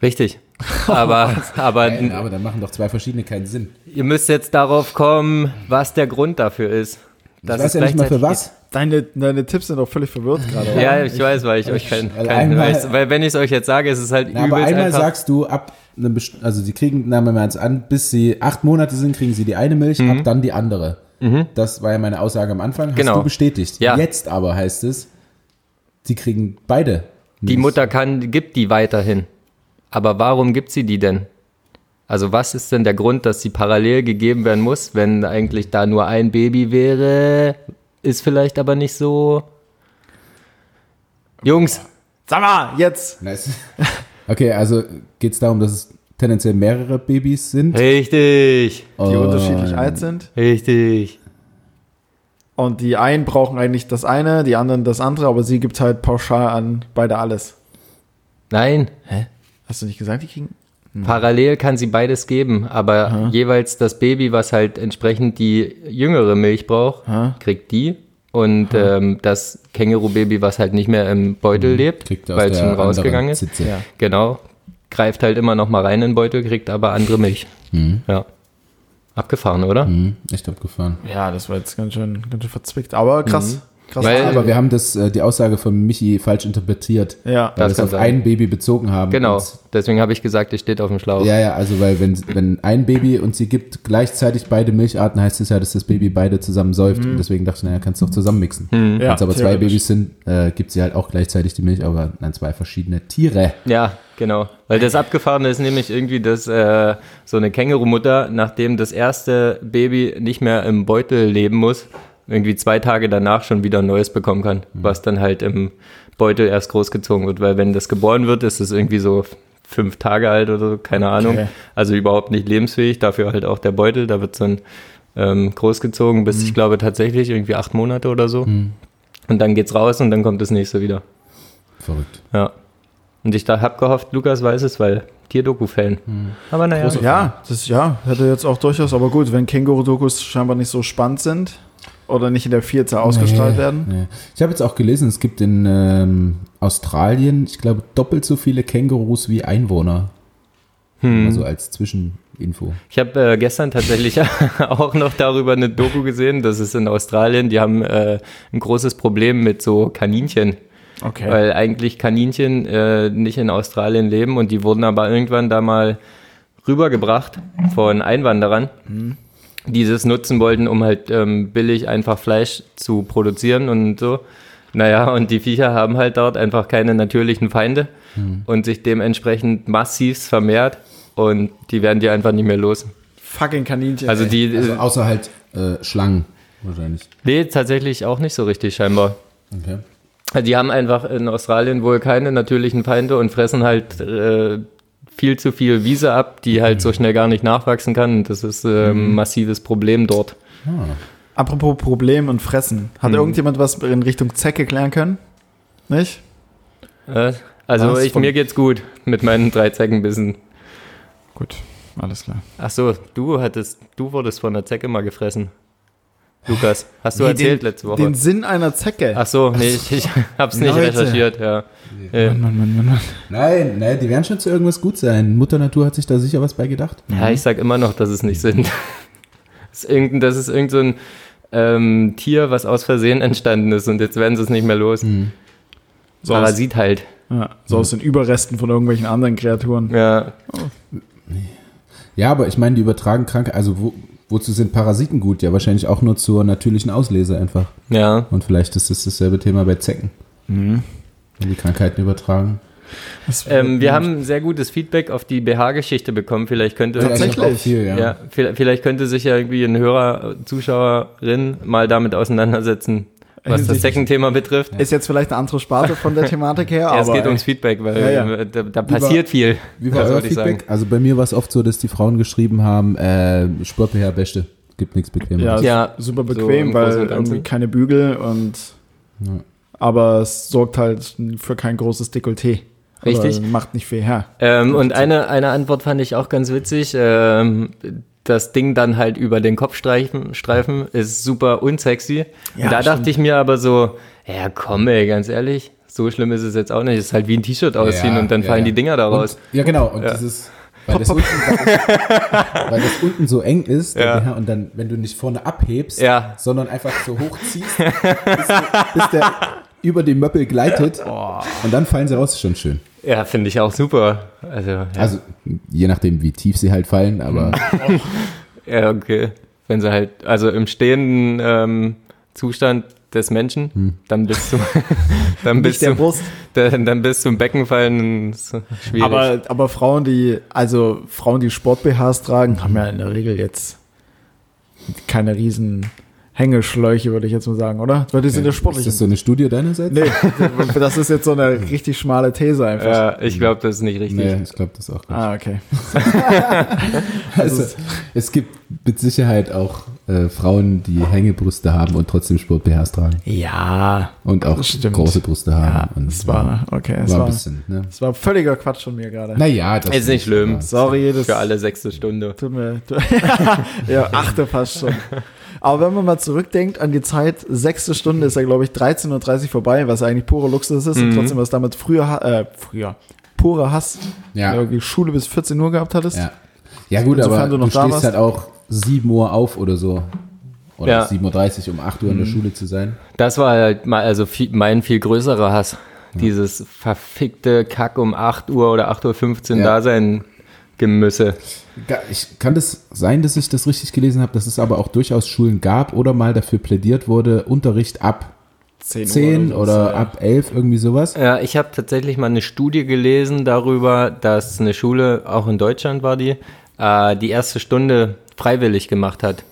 Speaker 3: Richtig. *laughs* Aber, aber
Speaker 2: Nein, aber dann machen doch zwei verschiedene keinen Sinn.
Speaker 3: ihr müsst jetzt darauf kommen, was der Grund dafür ist.
Speaker 2: Ich
Speaker 3: dass
Speaker 2: weiß ja nicht mal für
Speaker 3: gleichzeitig
Speaker 2: was.
Speaker 1: Deine, deine Tipps sind doch völlig verwirrt *laughs* gerade. oder?
Speaker 3: Ja, ich weiß, weil ich euch kein,
Speaker 2: weil
Speaker 3: kein
Speaker 2: einmal-
Speaker 3: weil, weil wenn ich es euch jetzt sage, ist es halt
Speaker 2: Na, aber einmal
Speaker 3: einfach.
Speaker 2: sagst du, ab einem best- also sie kriegen, nehmen wir mal jetzt an, bis sie acht Monate sind, kriegen sie die eine Milch, ab dann die andere. Das war ja meine Aussage am Anfang. Hast
Speaker 3: Mhm. Genau.
Speaker 2: du bestätigt.
Speaker 3: Ja.
Speaker 2: Jetzt aber heißt es, sie kriegen beide.
Speaker 3: die
Speaker 2: Milch.
Speaker 3: Mutter kann, gibt die weiterhin. Aber warum gibt sie die denn? Also was ist denn der Grund, dass sie parallel gegeben werden muss, wenn eigentlich da nur ein Baby wäre? Ist vielleicht aber nicht so. Jungs,
Speaker 1: Sag mal, jetzt.
Speaker 2: Nice. Okay, also geht es darum, dass es tendenziell mehrere Babys sind.
Speaker 3: richtig,
Speaker 1: Die
Speaker 2: Und-
Speaker 1: unterschiedlich alt sind.
Speaker 3: richtig.
Speaker 1: Und die einen brauchen eigentlich das eine, die anderen das andere, aber sie gibt halt pauschal an beide alles.
Speaker 3: Nein, hä?
Speaker 1: Hast du nicht gesagt, die kriegen?
Speaker 3: Parallel kann sie beides geben, aber jeweils das Baby, was halt entsprechend die jüngere Milch braucht,
Speaker 1: Aha.
Speaker 3: kriegt die. Und ähm, das Känguru-Baby, was halt nicht mehr im Beutel lebt,
Speaker 2: Kriegt aus
Speaker 3: weil es schon rausgegangen ist.
Speaker 1: Ja.
Speaker 3: genau, greift halt immer noch mal rein in den Beutel, kriegt aber andere Milch. Ja. Abgefahren, oder?
Speaker 2: Hm, echt abgefahren.
Speaker 1: Ja, das war jetzt ganz schön, ganz schön verzwickt. Aber krass. Krass.
Speaker 3: Weil-
Speaker 2: Aber wir haben das, äh, die Aussage von Michi falsch interpretiert.
Speaker 1: ja.
Speaker 2: Weil wir
Speaker 3: Das
Speaker 2: es auf
Speaker 3: sein.
Speaker 2: ein Baby bezogen haben.
Speaker 3: Genau, deswegen habe ich gesagt, ich steht auf dem Schlauch.
Speaker 2: ja, ja, also weil wenn, wenn ein Baby und sie gibt gleichzeitig beide Milcharten, heißt es ja, dass das Baby beide zusammen säuft. Und deswegen dachte ich, naja, kannst du doch zusammen mixen.
Speaker 1: Ja,
Speaker 2: Wenn es aber zwei. Babys sind, äh, gibt sie halt auch gleichzeitig die Milch, aber nein, zwei verschiedene Tiere.
Speaker 3: Ja, genau. Weil das Abgefahrene ist nämlich irgendwie, dass äh, so eine Kängurumutter, nachdem das erste Baby nicht mehr im Beutel leben muss, irgendwie zwei Tage danach schon wieder ein neues bekommen kann, was dann halt im Beutel erst großgezogen wird. Weil wenn das geboren wird, ist es irgendwie so fünf Tage alt oder so, keine Ahnung.
Speaker 1: Okay.
Speaker 3: Also überhaupt nicht lebensfähig, dafür halt auch der Beutel, da wird dann ähm, großgezogen bis, ich glaube, tatsächlich irgendwie acht Monate oder so. Und dann geht's raus und dann kommt das nächste wieder.
Speaker 2: Verrückt.
Speaker 3: Ja. Und ich da hab gehofft, Lukas weiß es, weil Tierdoku-Fan. Aber naja.
Speaker 1: Ja, das ja, hätte jetzt auch durchaus, aber gut, wenn Känguru-Dokus scheinbar nicht so spannend sind oder nicht in der Vierte ausgestrahlt
Speaker 2: Nee,
Speaker 1: werden.
Speaker 2: nee. Ich habe jetzt auch gelesen, es gibt in ähm, Australien, ich glaube, doppelt so viele Kängurus wie Einwohner.
Speaker 3: Hm.
Speaker 2: Also als Zwischeninfo.
Speaker 3: Ich habe äh, gestern tatsächlich *laughs* auch noch darüber eine Doku gesehen. Das ist in Australien. Die haben äh, ein großes Problem mit so Kaninchen.
Speaker 1: Okay.
Speaker 3: Weil eigentlich Kaninchen äh, nicht in Australien leben und die wurden aber irgendwann da mal rübergebracht von Einwanderern, die das nutzen wollten, um halt ähm, billig einfach Fleisch zu produzieren und so. Naja, und die Viecher haben halt dort einfach keine natürlichen Feinde und sich dementsprechend massiv vermehrt und die werden die einfach nicht mehr los.
Speaker 1: Fucking Kaninchen.
Speaker 3: Also die,
Speaker 2: Also außer halt äh, Schlangen wahrscheinlich.
Speaker 3: nee, tatsächlich auch nicht so richtig scheinbar.
Speaker 2: Okay.
Speaker 3: Die haben einfach in Australien wohl keine natürlichen Feinde und fressen halt äh, viel zu viel Wiese ab, die halt so schnell gar nicht nachwachsen kann. Das ist äh, ein massives Problem dort.
Speaker 1: Apropos Problem und Fressen. Hat irgendjemand was in Richtung Zecke klären können? Nicht?
Speaker 3: Äh, also
Speaker 1: Was
Speaker 3: ich, mir geht's gut mit meinen drei Zeckenbissen.
Speaker 1: Gut, alles klar.
Speaker 3: Ach so, du hattest, du wurdest von der Zecke mal gefressen. Lukas, hast du
Speaker 1: Nee,
Speaker 3: erzählt
Speaker 1: den,
Speaker 3: letzte Woche?
Speaker 1: Den Sinn einer Zecke.
Speaker 3: Ach so, nee, ich, ich *laughs* hab's nicht
Speaker 1: Leute.
Speaker 3: recherchiert, ja. Äh,
Speaker 1: Mann, Mann, Mann, Mann, Mann.
Speaker 2: Nein, nein, die werden schon zu irgendwas gut sein. Mutter Natur hat sich da sicher was bei gedacht.
Speaker 3: Ja, ich sag immer noch, dass es nicht sind. Das *laughs* ist irgendein, das ist irgend so ein ähm, Tier, was aus Versehen entstanden ist und jetzt werden sie es nicht mehr los.
Speaker 1: So aus,
Speaker 3: Parasit halt.
Speaker 1: ja, so aus den Überresten von irgendwelchen anderen Kreaturen.
Speaker 3: Ja.
Speaker 2: Ja, aber ich meine, die übertragen Krankheiten, also wo, wozu sind Parasiten gut? Ja, wahrscheinlich auch nur zur natürlichen Auslese einfach.
Speaker 3: Ja.
Speaker 2: Und vielleicht ist das dasselbe Thema bei Zecken.
Speaker 1: Mhm.
Speaker 2: Wenn die Krankheiten übertragen.
Speaker 3: Ähm, wir haben sehr gutes Feedback auf die BH-Geschichte bekommen. Vielleicht könnte
Speaker 1: Tatsächlich?
Speaker 2: Auch viel, ja.
Speaker 3: Ja, vielleicht, vielleicht könnte sich ja irgendwie ein Hörer, Zuschauerin mal damit auseinandersetzen, was das
Speaker 1: Hinsichtlich-
Speaker 3: Second-Thema betrifft.
Speaker 1: Ist jetzt vielleicht eine andere Sparte von der *laughs* Thematik her,
Speaker 3: Ja,
Speaker 1: aber
Speaker 3: es geht ums Feedback, weil
Speaker 1: Ja, ja.
Speaker 3: äh, Da, da passiert viel.
Speaker 2: Wie war
Speaker 3: Das
Speaker 2: euer
Speaker 3: wollte ich sagen.
Speaker 2: Feedback? Also bei mir war es oft so, dass die Frauen geschrieben haben, äh, Sport-BH beste. Gibt nichts bequemer.
Speaker 1: ja,
Speaker 3: Ja,
Speaker 1: super
Speaker 3: so
Speaker 1: bequem,
Speaker 3: im
Speaker 1: weil irgendwie keine Bügel und
Speaker 2: Ja.
Speaker 1: aber es sorgt halt für kein großes Dekolleté.
Speaker 3: Richtig.
Speaker 1: Aber macht nicht viel her.
Speaker 3: Ähm, und eine, eine Antwort fand ich auch ganz witzig. Ähm, das Ding dann halt über den Kopfstreifen Streifen ist super unsexy.
Speaker 1: Ja,
Speaker 3: und da
Speaker 1: stimmt.
Speaker 3: dachte ich mir aber so, ja komm ey, ganz ehrlich, so schlimm ist es jetzt auch nicht. Es ist halt wie ein T-Shirt ausziehen
Speaker 2: Ja,
Speaker 3: und dann
Speaker 2: ja,
Speaker 3: fallen die Dinger da raus.
Speaker 2: Und, ja, genau. Und ist, weil das, unten, weil, das, unten so eng ist,
Speaker 3: Ja.
Speaker 2: Und dann, wenn du nicht vorne abhebst,
Speaker 3: Ja.
Speaker 2: sondern einfach so hochziehst, bis, bis der über den Möppel gleitet und dann fallen sie raus, ist schon schön.
Speaker 3: Ja, finde ich auch super. Also, ja,
Speaker 2: Also, je nachdem, wie tief sie halt fallen, aber *laughs*
Speaker 3: ja okay. Wenn sie halt, also im stehenden ähm, Zustand des Menschen, dann bist du, *laughs* dann bist
Speaker 1: Nicht der
Speaker 3: du,
Speaker 1: Brust.
Speaker 3: dann, dann bist du im Becken fallen, ist schwierig.
Speaker 1: Aber, aber Frauen, die, also Frauen, die Sport-BHs tragen, haben ja in der Regel jetzt keine riesen Hängeschläuche, würde ich jetzt mal sagen, oder? Weil die sind ja sportlich.
Speaker 2: ist das so eine Studie deinerseits?
Speaker 1: nee, *laughs* das ist jetzt so eine richtig schmale These einfach.
Speaker 3: ja, ich glaube, das ist nicht richtig.
Speaker 2: Nee, ich glaube das auch nicht.
Speaker 1: Ah, okay. *laughs*
Speaker 2: Also, es gibt mit Sicherheit auch äh, Frauen, die Hängebrüste haben und trotzdem Sport-BHs tragen.
Speaker 1: Ja,
Speaker 2: Und auch
Speaker 1: Das stimmt.
Speaker 2: große Brüste
Speaker 1: ja,
Speaker 2: haben. und
Speaker 1: es war, okay, es
Speaker 2: war
Speaker 1: war,
Speaker 2: ein bisschen, ne?
Speaker 1: es war völliger Quatsch von mir gerade.
Speaker 2: Naja, das
Speaker 3: Ist nicht schlimm.
Speaker 1: Sorry, das
Speaker 3: Für alle sechste Stunde.
Speaker 1: tut mir, *laughs* ja, achte fast schon. Aber wenn man mal zurückdenkt an die Zeit, sechste Stunde ist ja, glaube ich, 13.30 Uhr vorbei, was eigentlich pure Luxus ist und
Speaker 3: Mhm.
Speaker 1: trotzdem was damit früher, äh, früher, purer Hass,
Speaker 2: Ja.
Speaker 1: irgendwie Schule bis 14 Uhr gehabt hattest.
Speaker 2: Ja, ja gut,
Speaker 1: Insofern
Speaker 2: aber
Speaker 1: du
Speaker 2: du,
Speaker 1: noch da
Speaker 2: stehst halt auch 7 Uhr auf oder so. Oder
Speaker 3: Ja.
Speaker 2: 7.30 Uhr, um 8 Uhr in der Schule zu sein.
Speaker 3: Das war halt mal, also viel, mein viel größerer Hass. Dieses verfickte Kack um 8 Uhr oder 8.15 Uhr
Speaker 2: Ja.
Speaker 3: da sein Gemüsse.
Speaker 2: Ga- Ich, kann das sein, dass ich das richtig gelesen habe, dass es aber auch durchaus Schulen gab oder mal dafür plädiert wurde, Unterricht ab
Speaker 1: 10,
Speaker 2: 10
Speaker 1: so,
Speaker 2: oder
Speaker 1: ja.
Speaker 2: ab 11, irgendwie sowas?
Speaker 3: Ja, ich habe tatsächlich mal eine Studie gelesen darüber, dass eine Schule, auch in Deutschland war die, äh, die erste Stunde freiwillig gemacht hat.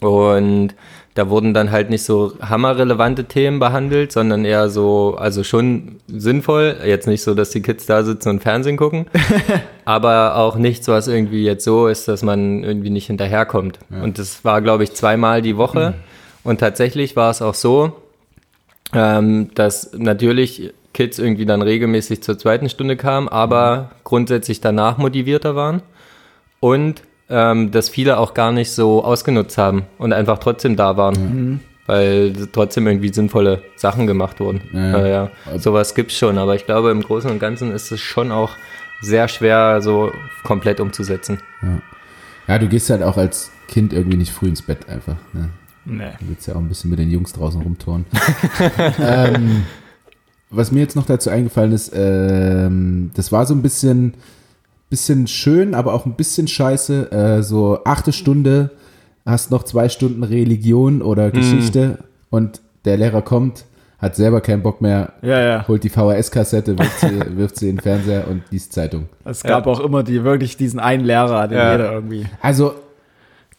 Speaker 3: Und da wurden dann halt nicht so hammerrelevante Themen behandelt, sondern eher so, also schon sinnvoll. Jetzt nicht so, dass die Kids da sitzen und Fernsehen gucken, *laughs* aber auch nichts, was irgendwie jetzt so ist, dass man irgendwie nicht hinterherkommt. Und das war, glaube ich, zweimal die Woche. Und tatsächlich war es auch so, ähm, dass natürlich Kids irgendwie dann regelmäßig zur zweiten Stunde kamen, aber grundsätzlich danach motivierter waren und ähm, dass viele auch gar nicht so ausgenutzt haben und einfach trotzdem da waren, weil trotzdem irgendwie sinnvolle Sachen gemacht wurden.
Speaker 2: Ja.
Speaker 3: Ja. ja. Sowas gibt's schon, aber ich glaube im Großen und Ganzen ist es schon auch sehr schwer so komplett umzusetzen.
Speaker 2: Ja, du gehst halt auch als Kind irgendwie nicht früh ins Bett einfach. Ne?
Speaker 1: Nee.
Speaker 2: Du willst ja auch ein bisschen mit den Jungs draußen rumtouren. *laughs* ähm, was mir jetzt noch dazu eingefallen ist, ähm, das war so ein bisschen, bisschen schön, aber auch ein bisschen scheiße. Äh, so achte Stunde, hast noch zwei Stunden Religion oder Geschichte und der Lehrer kommt, hat selber keinen Bock mehr,
Speaker 1: Ja, ja.
Speaker 2: holt die VHS-Kassette, wirft sie, *laughs* wirft sie in den Fernseher und liest Zeitung.
Speaker 1: Es gab auch immer die, wirklich diesen einen Lehrer, den
Speaker 3: Ja.
Speaker 1: jeder irgendwie,
Speaker 2: Also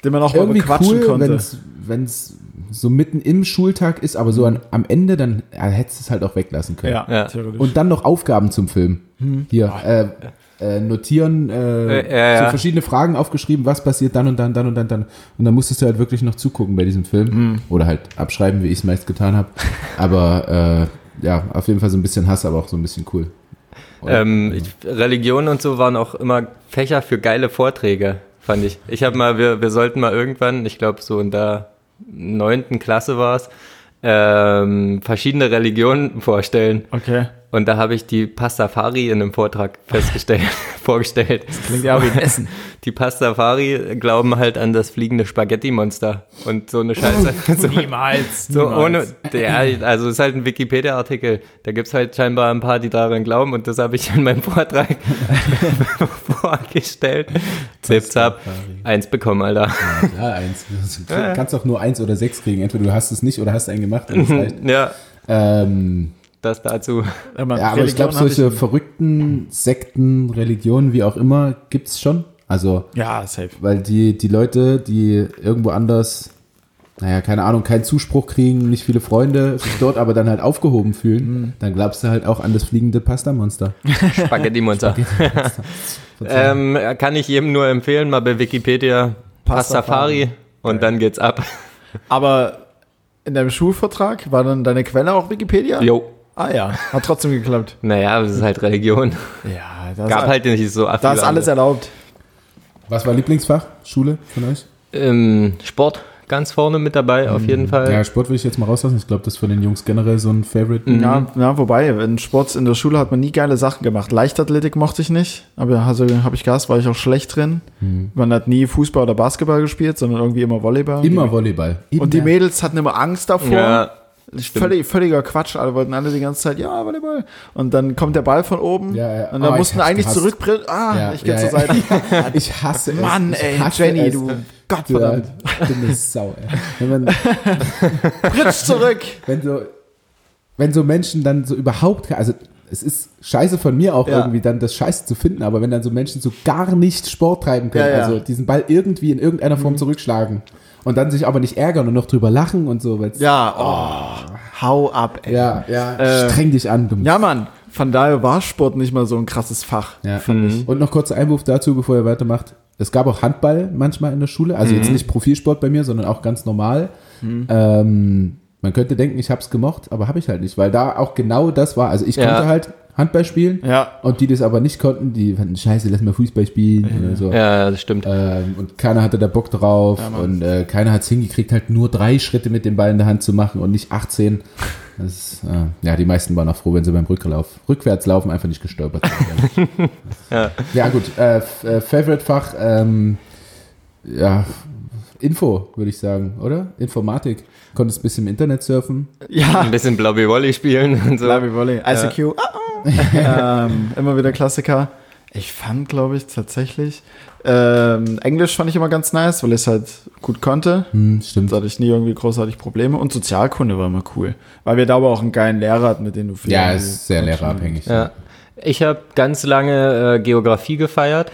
Speaker 1: den man auch mal
Speaker 2: irgendwie
Speaker 1: bequatschen
Speaker 2: cool,
Speaker 1: konnte.
Speaker 2: wenn es so mitten im Schultag ist, aber so an, am Ende, dann ja, hättest du es halt auch weglassen können.
Speaker 1: Ja,
Speaker 3: Ja.
Speaker 1: theoretisch.
Speaker 2: Und dann noch Aufgaben zum Film. Hier, äh, äh, notieren, äh,
Speaker 3: Äh, ja,
Speaker 2: so verschiedene Fragen aufgeschrieben, was passiert dann und dann, dann und dann, dann. Und dann musstest du halt wirklich noch zugucken bei diesem Film. Oder halt abschreiben, wie ich es meist getan habe. *laughs* Aber äh, ja, auf jeden Fall so ein bisschen Hass, aber auch so ein bisschen cool.
Speaker 3: Ähm, ich, Religion und so waren auch immer Fächer für geile Vorträge, fand ich. Ich habe mal, wir, wir sollten mal irgendwann, ich glaube so in der neunten Klasse war es, ähm, verschiedene Religionen vorstellen.
Speaker 1: Okay.
Speaker 3: Und da habe ich die Pastafari in einem Vortrag festgestellt, *laughs* vorgestellt.
Speaker 1: Klingt ja wie ein Essen.
Speaker 3: die Pastafari glauben halt an das fliegende Spaghetti-Monster und so eine Scheiße. *laughs* so,
Speaker 1: Niemals.
Speaker 3: so ohne, ja, also es ist halt ein Wikipedia-Artikel. Da gibt's halt scheinbar ein paar, die daran glauben und das habe ich in meinem Vortrag *laughs* vorgestellt. Zip, zap, eins bekommen, Alter.
Speaker 2: Ja, klar, eins. Du kannst doch nur eins oder sechs kriegen. Entweder du hast es nicht oder hast einen gemacht. das reicht.
Speaker 3: Ja,
Speaker 2: ähm,
Speaker 3: das dazu.
Speaker 1: Ja,
Speaker 2: ja, aber ich glaube, solche
Speaker 1: ich-
Speaker 2: verrückten Sekten, Religionen, wie auch immer, gibt's schon. Also,
Speaker 1: Ja, safe.
Speaker 2: weil die, die Leute, die irgendwo anders, naja, keine Ahnung, keinen Zuspruch kriegen, nicht viele Freunde, sich dort aber dann halt aufgehoben fühlen, dann glaubst du halt auch an das fliegende Pasta-Monster. *laughs*
Speaker 3: Spaghetti-Monster. *laughs* ähm, kann ich jedem nur empfehlen, mal bei Wikipedia Pastafari und dann geht's ab.
Speaker 1: Aber in deinem Schulvertrag war dann deine Quelle auch Wikipedia?
Speaker 3: Jo.
Speaker 1: Ah ja, hat trotzdem geklappt.
Speaker 3: Naja, das ist halt Religion.
Speaker 1: Ja, das
Speaker 3: Gab halt nicht so
Speaker 1: da ist alles erlaubt.
Speaker 2: Was war Lieblingsfach, Schule von euch?
Speaker 3: Ähm, Sport ganz vorne mit dabei, auf jeden Fall.
Speaker 2: Ja, Sport will ich jetzt mal rauslassen. Ich glaube, das ist für den Jungs generell so ein Favorite.
Speaker 1: Ja, ja, wobei, in Sport in der Schule hat man nie geile Sachen gemacht. Leichtathletik mochte ich nicht, aber also habe ich Gas, war ich auch schlecht drin. Man hat nie Fußball oder Basketball gespielt, sondern irgendwie immer Volleyball.
Speaker 2: Immer Volleyball.
Speaker 1: Und die
Speaker 2: Immer.
Speaker 1: Mädels hatten immer Angst davor.
Speaker 3: Ja,
Speaker 1: Völlig, völliger Quatsch, alle wollten alle die ganze Zeit, ja, Volleyball. Und dann kommt der Ball von oben
Speaker 2: Ja, ja.
Speaker 1: und dann
Speaker 2: Oh,
Speaker 1: mussten eigentlich
Speaker 2: gehasst.
Speaker 1: zurückbringen. Ah,
Speaker 2: Ja,
Speaker 1: ich gehe zur. Seite. *laughs*
Speaker 2: Ich hasse es.
Speaker 1: Mann, ey, Jenny,
Speaker 2: es.
Speaker 1: du Gottverdammt.
Speaker 2: dumme Sau, ey. Wenn, man, *laughs*
Speaker 1: Britsch zurück.
Speaker 2: wenn, so, wenn so Menschen dann so überhaupt, also es ist scheiße von mir auch
Speaker 1: Ja.
Speaker 2: irgendwie dann das Scheiße zu finden, aber wenn dann so Menschen so gar nicht Sport treiben können,
Speaker 1: Ja, Mhm. ja.
Speaker 2: also diesen Ball irgendwie in irgendeiner Form zurückschlagen und dann sich aber nicht ärgern und noch drüber lachen und so. weil's-
Speaker 1: Ja, oh, hau ab, ey.
Speaker 2: ja, ja.
Speaker 1: Äh,
Speaker 2: streng dich an, du.
Speaker 1: Ja, Mann, von daher war Sport nicht mal so ein krasses Fach.
Speaker 2: Ja. Und noch kurzer Einwurf dazu, bevor ihr weitermacht. Es gab auch Handball manchmal in der Schule, also jetzt nicht Profilsport bei mir, sondern auch ganz normal. Ähm, man könnte denken, ich habe es gemocht, aber habe ich halt nicht, weil da auch genau das war. Also ich
Speaker 3: Ja.
Speaker 2: konnte halt Handball spielen
Speaker 1: Ja.
Speaker 2: und die das aber nicht konnten, die fanden, scheiße, lass mal Fußball spielen oder so.
Speaker 3: ja, das stimmt.
Speaker 2: Ähm, und keiner hatte da Bock drauf und äh, keiner hat es hingekriegt, halt nur drei Schritte mit dem Ball in der Hand zu machen und nicht 18. Das ist, äh, ja, die meisten waren auch froh, wenn sie beim Rücklauf, Rückwärtslaufen einfach nicht gestolpert sind. *laughs*
Speaker 3: Ja.
Speaker 2: ja, gut. Äh, äh, Favorite-Fach, ähm, ja, Info, würde ich sagen, oder? Informatik. Konntest ein bisschen im Internet surfen.
Speaker 1: Ja,
Speaker 3: Ein bisschen Blobby Volley spielen und so.
Speaker 1: Lavi Volley, ICQ. Ah, *laughs* ah. ähm, immer wieder Klassiker. Ich fand, glaube ich, tatsächlich, ähm, Englisch fand ich immer ganz nice, weil ich es halt gut konnte.
Speaker 2: Hm, stimmt.
Speaker 1: Da hatte ich nie irgendwie großartig Probleme. Und Sozialkunde war immer cool. Weil wir da aber auch einen geilen Lehrer hatten, mit dem du viel
Speaker 2: Ja, ist sehr lehrerabhängig.
Speaker 3: Ja. Ich habe ganz lange äh, Geografie gefeiert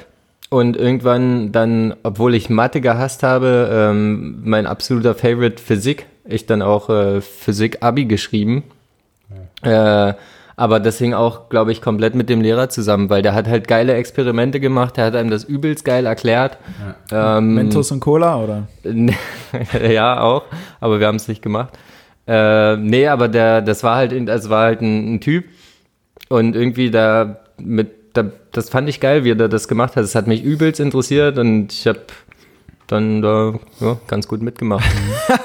Speaker 3: und irgendwann dann, obwohl ich Mathe gehasst habe, ähm, mein absoluter Favorite Physik. Ich dann auch äh, Physik-Abi geschrieben. Äh, aber das hing auch, glaube ich, komplett mit dem Lehrer zusammen, weil der hat halt geile Experimente gemacht, der hat einem das übelst geil erklärt. Ähm,
Speaker 1: Mentos und Cola, oder? *laughs*
Speaker 3: ja, auch, aber wir haben es nicht gemacht. Äh, nee, aber der, das war halt, das war halt ein, ein Typ und irgendwie da mit, da, das fand ich geil, wie er das gemacht hat. Das hat mich übelst interessiert und ich habe dann da ja, ganz gut mitgemacht.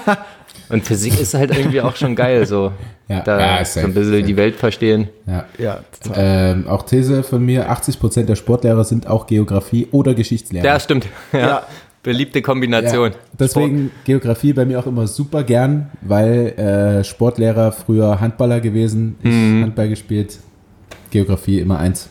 Speaker 3: *laughs* und Physik ist halt irgendwie auch schon geil, so.
Speaker 2: Ja,
Speaker 3: da
Speaker 2: ja,
Speaker 3: so ein bisschen
Speaker 2: safe.
Speaker 3: die Welt verstehen.
Speaker 2: Ja.
Speaker 1: Ja.
Speaker 2: Ähm, auch These von mir, 80% der Sportlehrer sind auch Geografie oder Geschichtslehrer.
Speaker 3: Ja, stimmt. Ja.
Speaker 1: Ja.
Speaker 3: Beliebte Kombination.
Speaker 2: Ja, deswegen Geografie bei mir auch immer super gern, weil äh, Sportlehrer früher Handballer gewesen, ich
Speaker 3: Mhm.
Speaker 2: Handball gespielt, Geografie immer eins.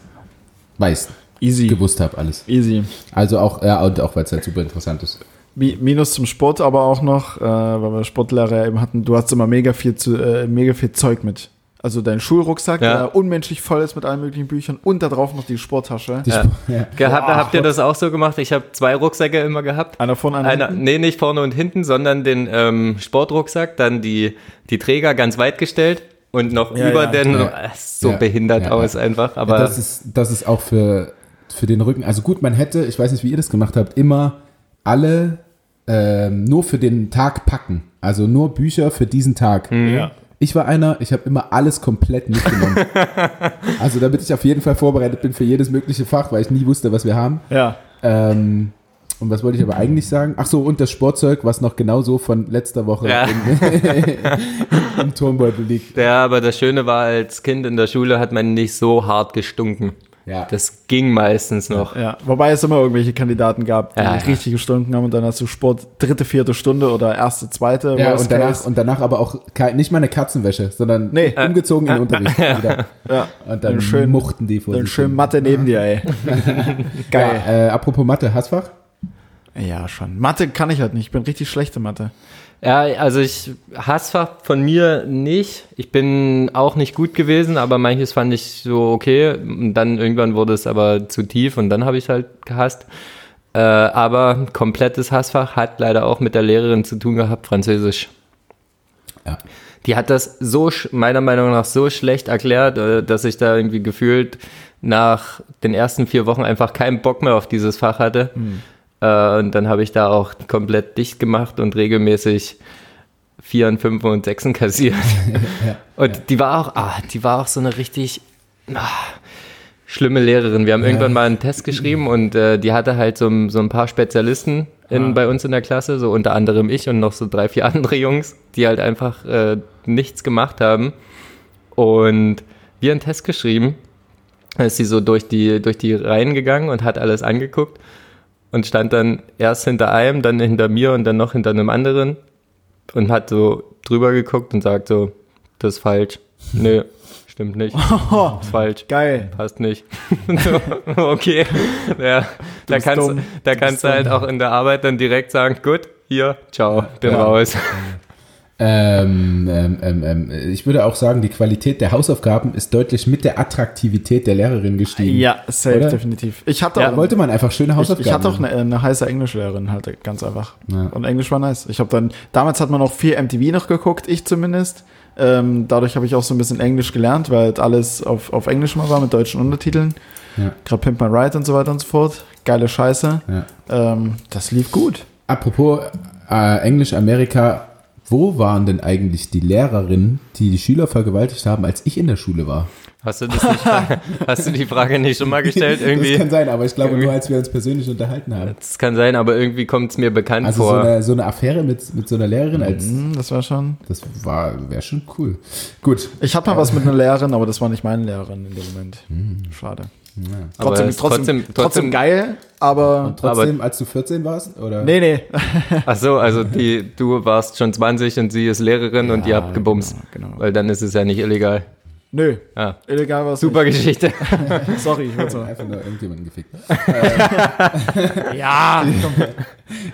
Speaker 2: Weiß,
Speaker 1: Easy.
Speaker 2: gewusst habe alles.
Speaker 1: Easy.
Speaker 2: Also auch, ja, und auch weil es halt super interessant ist.
Speaker 1: Mi- Minus zum Sport aber auch noch, äh, weil wir Sportlehrer eben hatten, du hast immer mega viel, zu, äh, mega viel Zeug mit. Also dein Schulrucksack,
Speaker 3: Ja.
Speaker 1: der unmenschlich voll ist mit allen möglichen Büchern und da drauf noch die Sporttasche.
Speaker 2: Die
Speaker 3: Ja.
Speaker 2: Sp- ja.
Speaker 3: Gehabt,
Speaker 1: Boah,
Speaker 3: habt ihr das auch so gemacht? Ich habe zwei Rucksäcke immer gehabt.
Speaker 1: Einer von einer.
Speaker 3: Einer, nee, nicht vorne und hinten, sondern den ähm, Sportrucksack, dann die, die Träger ganz weit gestellt und noch
Speaker 1: Ja,
Speaker 3: über
Speaker 1: ja.
Speaker 3: den,
Speaker 2: Ja.
Speaker 3: so
Speaker 2: Ja.
Speaker 3: behindert
Speaker 2: Ja,
Speaker 3: aus
Speaker 2: ja.
Speaker 3: einfach. Aber
Speaker 2: das, ist, das ist auch für, für den Rücken. Also gut, man hätte, ich weiß nicht, wie ihr das gemacht habt, immer alle ähm, nur für den Tag packen. Also nur Bücher für diesen Tag.
Speaker 1: ja.
Speaker 2: Ich war einer, ich habe immer alles komplett mitgenommen. *laughs* also damit ich auf jeden Fall vorbereitet bin für jedes mögliche Fach, weil ich nie wusste, was wir haben.
Speaker 1: ja.
Speaker 2: Ähm, und was wollte ich aber eigentlich sagen? Ach so, und das Sportzeug, was noch genauso von letzter Woche
Speaker 3: Ja.
Speaker 2: im, *laughs* im Turmbeutel liegt.
Speaker 3: ja, aber das Schöne war, als Kind in der Schule hat man nicht so hart gestunken.
Speaker 2: Ja.
Speaker 3: Das ging meistens noch.
Speaker 1: Ja, wobei es immer irgendwelche Kandidaten gab, die
Speaker 3: Ja, ja.
Speaker 1: richtig gestunken haben und dann hast du Sport dritte, vierte Stunde oder erste, zweite.
Speaker 2: Ja, und danach,
Speaker 1: case.
Speaker 2: und danach aber auch nicht mal eine Katzenwäsche, sondern
Speaker 1: Nee.
Speaker 2: umgezogen in den Unterricht wieder. *laughs*
Speaker 1: ja,
Speaker 2: Und dann
Speaker 1: schön-
Speaker 2: muchten die vor
Speaker 1: dann schön. Mathe neben dir, ey. *laughs* Geil.
Speaker 2: Ja, äh, apropos Mathe, Hassfach?
Speaker 1: Ja, schon. Mathe kann ich halt nicht. Ich bin richtig schlechte Mathe.
Speaker 3: Ja, also ich Hassfach von mir nicht. Ich bin auch nicht gut gewesen, aber manches fand ich so okay. Und dann irgendwann wurde es aber zu tief und dann habe ich halt gehasst. Äh, aber komplettes Hassfach hat leider auch mit der Lehrerin zu tun gehabt, Französisch.
Speaker 2: Ja.
Speaker 3: Die hat das so, meiner Meinung nach, so schlecht erklärt, äh, dass ich da irgendwie gefühlt nach den ersten vier Wochen einfach keinen Bock mehr auf dieses Fach hatte. Äh, Und dann habe ich da auch komplett dicht gemacht und regelmäßig Vieren, Fünfen und Sechsen kassiert. *laughs* Und die war auch, ah, die war auch so eine richtig ah, schlimme Lehrerin. Wir haben irgendwann mal einen Test geschrieben und äh, die hatte halt so, ein- so ein paar Spezialisten in, bei uns in der Klasse, so unter anderem ich und noch so drei, vier andere Jungs, die halt einfach äh, nichts gemacht haben. Und wir einen Test geschrieben. Da ist sie so durch die, durch die Reihen gegangen und hat alles angeguckt und stand dann erst hinter einem, dann hinter mir und dann noch hinter einem anderen und hat so drüber geguckt und sagt so, das ist falsch. *laughs* Nö, stimmt nicht. *laughs* ist falsch.
Speaker 1: Geil.
Speaker 3: Passt nicht. *laughs* so, okay. Ja, da kannst,
Speaker 1: dumm.
Speaker 3: da
Speaker 1: Du
Speaker 3: kannst du halt
Speaker 1: dumm.
Speaker 3: auch in der Arbeit dann direkt sagen, gut, hier, ciao, bin
Speaker 2: Ja.
Speaker 3: raus.
Speaker 2: Ähm, ähm, ähm, ähm, ich würde auch sagen, die Qualität der Hausaufgaben ist deutlich mit der Attraktivität der Lehrerin gestiegen.
Speaker 1: Ja, safe,
Speaker 2: Oder?
Speaker 1: definitiv. Ich hatte
Speaker 3: Ja,
Speaker 1: auch,
Speaker 2: Wollte man einfach schöne
Speaker 1: ich,
Speaker 2: Hausaufgaben.
Speaker 1: ich hatte auch eine, eine heiße Englischlehrerin halt, ganz einfach.
Speaker 2: Ja.
Speaker 1: Und Englisch war nice. Ich habe dann, damals hat man auch viel MTV noch geguckt, ich zumindest. Ähm, dadurch habe ich auch so ein bisschen Englisch gelernt, weil halt alles auf, auf Englisch mal war mit deutschen Untertiteln.
Speaker 2: Ja.
Speaker 1: Gerade Pimp My Ride und so weiter und so fort. Geile Scheiße.
Speaker 2: Ja.
Speaker 1: Ähm, das lief gut.
Speaker 2: Apropos äh, Englisch Amerika, wo waren denn eigentlich die Lehrerinnen, die die Schüler vergewaltigt haben, als ich in der Schule war?
Speaker 3: Hast du, das nicht, *laughs* hast du die Frage nicht schon mal gestellt? *laughs*
Speaker 2: Das
Speaker 3: Irgendwie,
Speaker 2: kann sein, aber ich glaube nur, als wir uns persönlich unterhalten haben.
Speaker 3: das kann sein, aber irgendwie kommt es mir bekannt
Speaker 2: Also so
Speaker 3: vor.
Speaker 2: eine, so eine Affäre mit, mit so einer Lehrerin, als
Speaker 1: Hm, das war schon.
Speaker 2: das war wäre schon cool. Gut.
Speaker 1: Ich hatte mal was mit einer Lehrerin, aber das war nicht meine Lehrerin in dem Moment. Schade.
Speaker 3: Aber
Speaker 1: Trotzdem, trotzdem,
Speaker 3: trotzdem-
Speaker 1: trotzdem, geil, aber.
Speaker 2: Trotzdem, als du 14 warst? Oder?
Speaker 1: Nee, nee. *laughs*
Speaker 3: Ach so, also die, du warst schon 20 und sie ist Lehrerin und ihr habt gebumst.
Speaker 1: genau, genau.
Speaker 3: Weil dann ist es ja nicht illegal.
Speaker 1: Nö.
Speaker 3: Ja.
Speaker 1: Illegal war
Speaker 3: Super Geschichte.
Speaker 1: Nicht. *laughs* Sorry, ich so. *laughs*
Speaker 2: Einfach nur irgendjemanden gefickt. *laughs*
Speaker 1: Ja,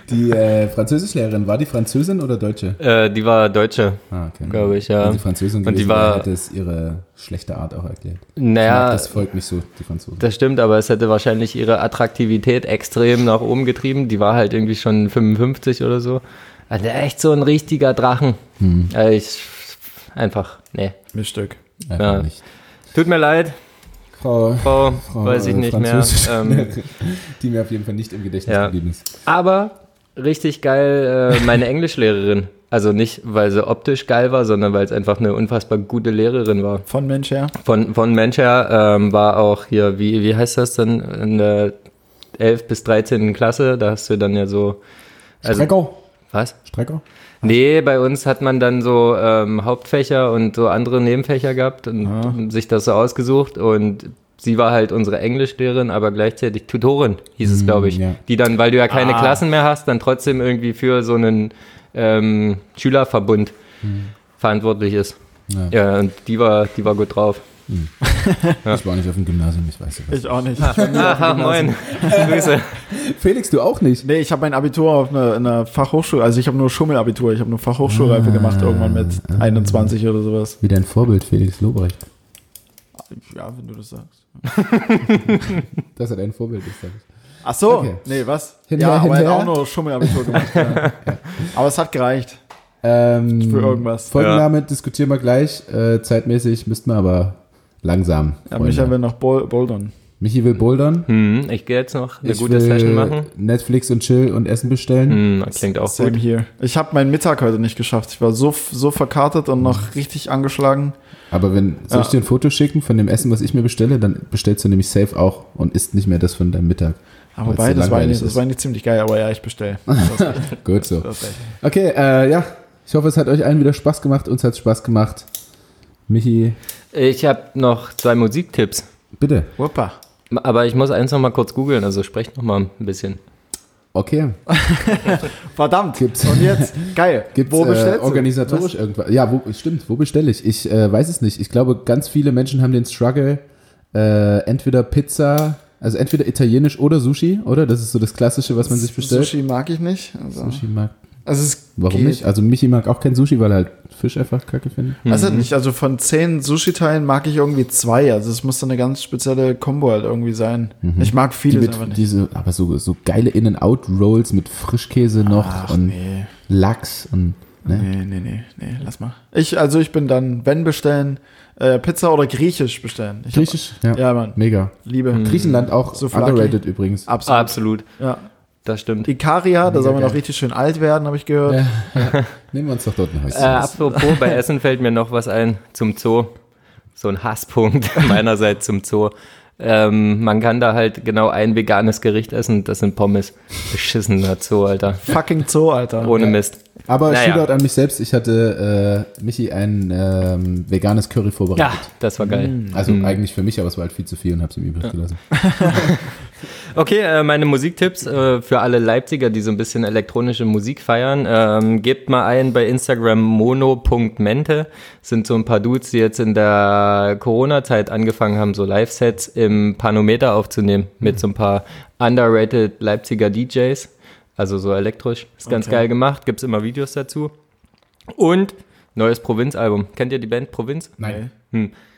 Speaker 2: Die äh, Französischlehrerin, war die Französin oder Deutsche?
Speaker 3: äh, die war Deutsche,
Speaker 2: Ah, okay.
Speaker 3: glaube ich, ja.
Speaker 2: Wenn sie Französin
Speaker 3: Und die war-
Speaker 2: hätte es ihre schlechte Art auch erklärt.
Speaker 3: Naja,
Speaker 2: das folgt nicht so, die Franzosen.
Speaker 3: das stimmt, aber es hätte wahrscheinlich ihre Attraktivität extrem nach oben getrieben. Die war halt irgendwie schon 55 oder so. Also echt so ein richtiger Drachen.
Speaker 2: Hm.
Speaker 3: Äh, ich, einfach, nee.
Speaker 1: Miststück.
Speaker 2: Einfach
Speaker 3: ja.
Speaker 2: nicht.
Speaker 3: Tut mir leid,
Speaker 2: Frau,
Speaker 3: Frau,
Speaker 2: Frau
Speaker 3: weiß ich nicht mehr. Ähm, *laughs*
Speaker 2: die mir auf jeden Fall nicht im Gedächtnis
Speaker 3: Ja.
Speaker 2: geblieben ist.
Speaker 3: Aber richtig geil, äh, meine Englischlehrerin. Also nicht, weil sie optisch geil war, sondern weil es einfach eine unfassbar gute Lehrerin war.
Speaker 1: Von Mensch her.
Speaker 3: Von, von Mensch her ähm, war auch hier, wie, wie heißt das denn, in der 11. bis 13. Klasse, da hast du dann ja so. Also,
Speaker 2: Strecker?
Speaker 3: was?
Speaker 2: Strecker?
Speaker 3: Nee, bei uns hat man dann so ähm, Hauptfächer und so andere Nebenfächer gehabt und sich das so ausgesucht und sie war halt unsere Englischlehrerin, aber gleichzeitig Tutorin, hieß es, glaube ich.
Speaker 2: ja.
Speaker 3: Die dann, weil du ja keine
Speaker 1: Ah.
Speaker 3: Klassen mehr hast, dann trotzdem irgendwie für so einen ähm, Schülerverbund verantwortlich ist.
Speaker 2: Ja.
Speaker 3: Ja, und die war, die war gut drauf. *laughs*
Speaker 2: Ich war nicht auf dem Gymnasium, ich weiß was.
Speaker 1: Ich auch nicht. *laughs*
Speaker 3: Aha, moin. Grüße.
Speaker 2: Felix, du auch nicht?
Speaker 1: Nee, ich habe mein Abitur auf einer, einer Fachhochschule, also ich habe nur Schummelabitur, ich habe nur Fachhochschulreife gemacht, irgendwann mit 21 oder sowas.
Speaker 2: Wie dein Vorbild, Felix Lobrecht.
Speaker 1: Ja, wenn du das sagst. *laughs*
Speaker 2: Dass er dein Vorbild ist, sag ich.
Speaker 1: Ach so,
Speaker 2: Okay.
Speaker 1: nee, was?
Speaker 2: Hinher,
Speaker 1: ja, aber er
Speaker 2: hinher.
Speaker 1: hat auch nur Schummelabitur gemacht. ja. Aber es hat gereicht.
Speaker 2: Ähm,
Speaker 1: Für irgendwas.
Speaker 2: Folgenname diskutieren wir gleich. Äh, zeitmäßig müssten wir aber langsam.
Speaker 1: Ja. Micha will noch Bol Bouldern.
Speaker 2: Michi will bouldern.
Speaker 3: Hm, ich gehe jetzt noch eine
Speaker 2: ich
Speaker 3: gute
Speaker 2: will
Speaker 3: Session machen.
Speaker 2: Netflix und Chill und Essen bestellen.
Speaker 3: Hm, klingt auch
Speaker 1: Same
Speaker 3: gut.
Speaker 1: here. Ich habe meinen Mittag heute nicht geschafft. Ich war so, so verkartet und noch richtig angeschlagen.
Speaker 2: Aber wenn, soll ich
Speaker 1: Ja.
Speaker 2: dir ein Foto schicken von dem Essen, was ich mir bestelle, dann bestellst du nämlich safe auch und isst nicht mehr das von deinem Mittag.
Speaker 1: Aber wobei, das war, nicht, das war nicht ziemlich geil, aber ja, ich bestell. *laughs*
Speaker 2: Gut so. Okay, äh, ja. Ich hoffe, es hat euch allen wieder Spaß gemacht. Uns hat es Spaß gemacht. Michi,
Speaker 3: Ich habe noch zwei Musiktipps.
Speaker 2: bitte.
Speaker 1: Wuppa.
Speaker 3: Aber ich muss eins noch mal kurz googeln, also sprecht noch mal ein bisschen.
Speaker 2: Okay. *laughs*
Speaker 1: Verdammt.
Speaker 2: Gibt's-
Speaker 1: Und jetzt, geil.
Speaker 2: Gibt
Speaker 1: Wo
Speaker 2: äh,
Speaker 1: bestellst du?
Speaker 2: organisatorisch irgendwas? Ja, wo, stimmt. Wo bestelle ich? Ich äh, weiß es nicht. Ich glaube, ganz viele Menschen haben den Struggle, äh, entweder Pizza, also entweder italienisch oder Sushi, oder? Das ist so das Klassische, was man sich bestellt.
Speaker 1: Sushi mag ich nicht. Also,
Speaker 2: Sushi mag.
Speaker 1: Also es
Speaker 2: Warum
Speaker 1: geht.
Speaker 2: nicht? Also Michi mag auch kein Sushi, weil er halt Fisch einfach kacke findet.
Speaker 1: Also
Speaker 3: Mhm.
Speaker 1: nicht, also von zehn Sushi-Teilen mag ich irgendwie zwei. Also es muss dann eine ganz spezielle Combo halt irgendwie sein. Ich mag
Speaker 2: Die
Speaker 1: vieles einfach nicht.
Speaker 2: diese, aber so, so geile In-and-Out-Rolls mit Frischkäse noch
Speaker 1: Ach,
Speaker 2: und
Speaker 1: nee.
Speaker 2: Lachs und ne?
Speaker 1: Nee, nee, nee, nee, lass mal. Ich, also ich bin dann, wenn bestellen, äh, Pizza oder Griechisch bestellen. Ich hab-
Speaker 2: Griechisch? Ja.
Speaker 1: Ja, Mann.
Speaker 2: Mega.
Speaker 1: Liebe.
Speaker 2: Griechenland auch
Speaker 1: Souvlaki.
Speaker 2: underrated übrigens.
Speaker 1: Absolut.
Speaker 3: Absolut,
Speaker 1: Ja.
Speaker 3: Das stimmt.
Speaker 1: Ikaria, da soll man noch richtig schön alt werden, habe ich gehört.
Speaker 2: Ja, ja. Nehmen wir uns doch dort ein Häuschen.
Speaker 3: Äh, apropos, bei Essen fällt mir noch was ein zum Zoo. So ein Hasspunkt *laughs* meinerseits zum Zoo. Ähm, man kann da halt genau ein veganes Gericht essen, das sind Pommes. Beschissener Zoo, Alter.
Speaker 1: Fucking Zoo, Alter.
Speaker 3: Ohne Mist.
Speaker 2: Aber
Speaker 3: Naja.
Speaker 2: Shootout an mich selbst. Ich hatte äh, Michi ein ähm, veganes Curry
Speaker 3: Ja,
Speaker 2: vorbereitet.
Speaker 3: das war geil.
Speaker 2: Also eigentlich für mich, aber es war halt viel zu viel und habe es ihm übrig gelassen. *laughs*
Speaker 3: Okay, äh, meine Musiktipps äh, für alle Leipziger, die so ein bisschen elektronische Musik feiern. Ähm, gebt mal ein bei Instagram mono.mente. Sind so ein paar Dudes, die jetzt in der Corona-Zeit angefangen haben, so Live-Sets im Panometer aufzunehmen mit so ein paar underrated Leipziger DJs. Also so elektrisch. Ist ganz
Speaker 1: Okay.
Speaker 3: geil gemacht. Gibt's immer Videos dazu. Und neues Provinz-Album. Kennt ihr die Band Provinz?
Speaker 2: Nein.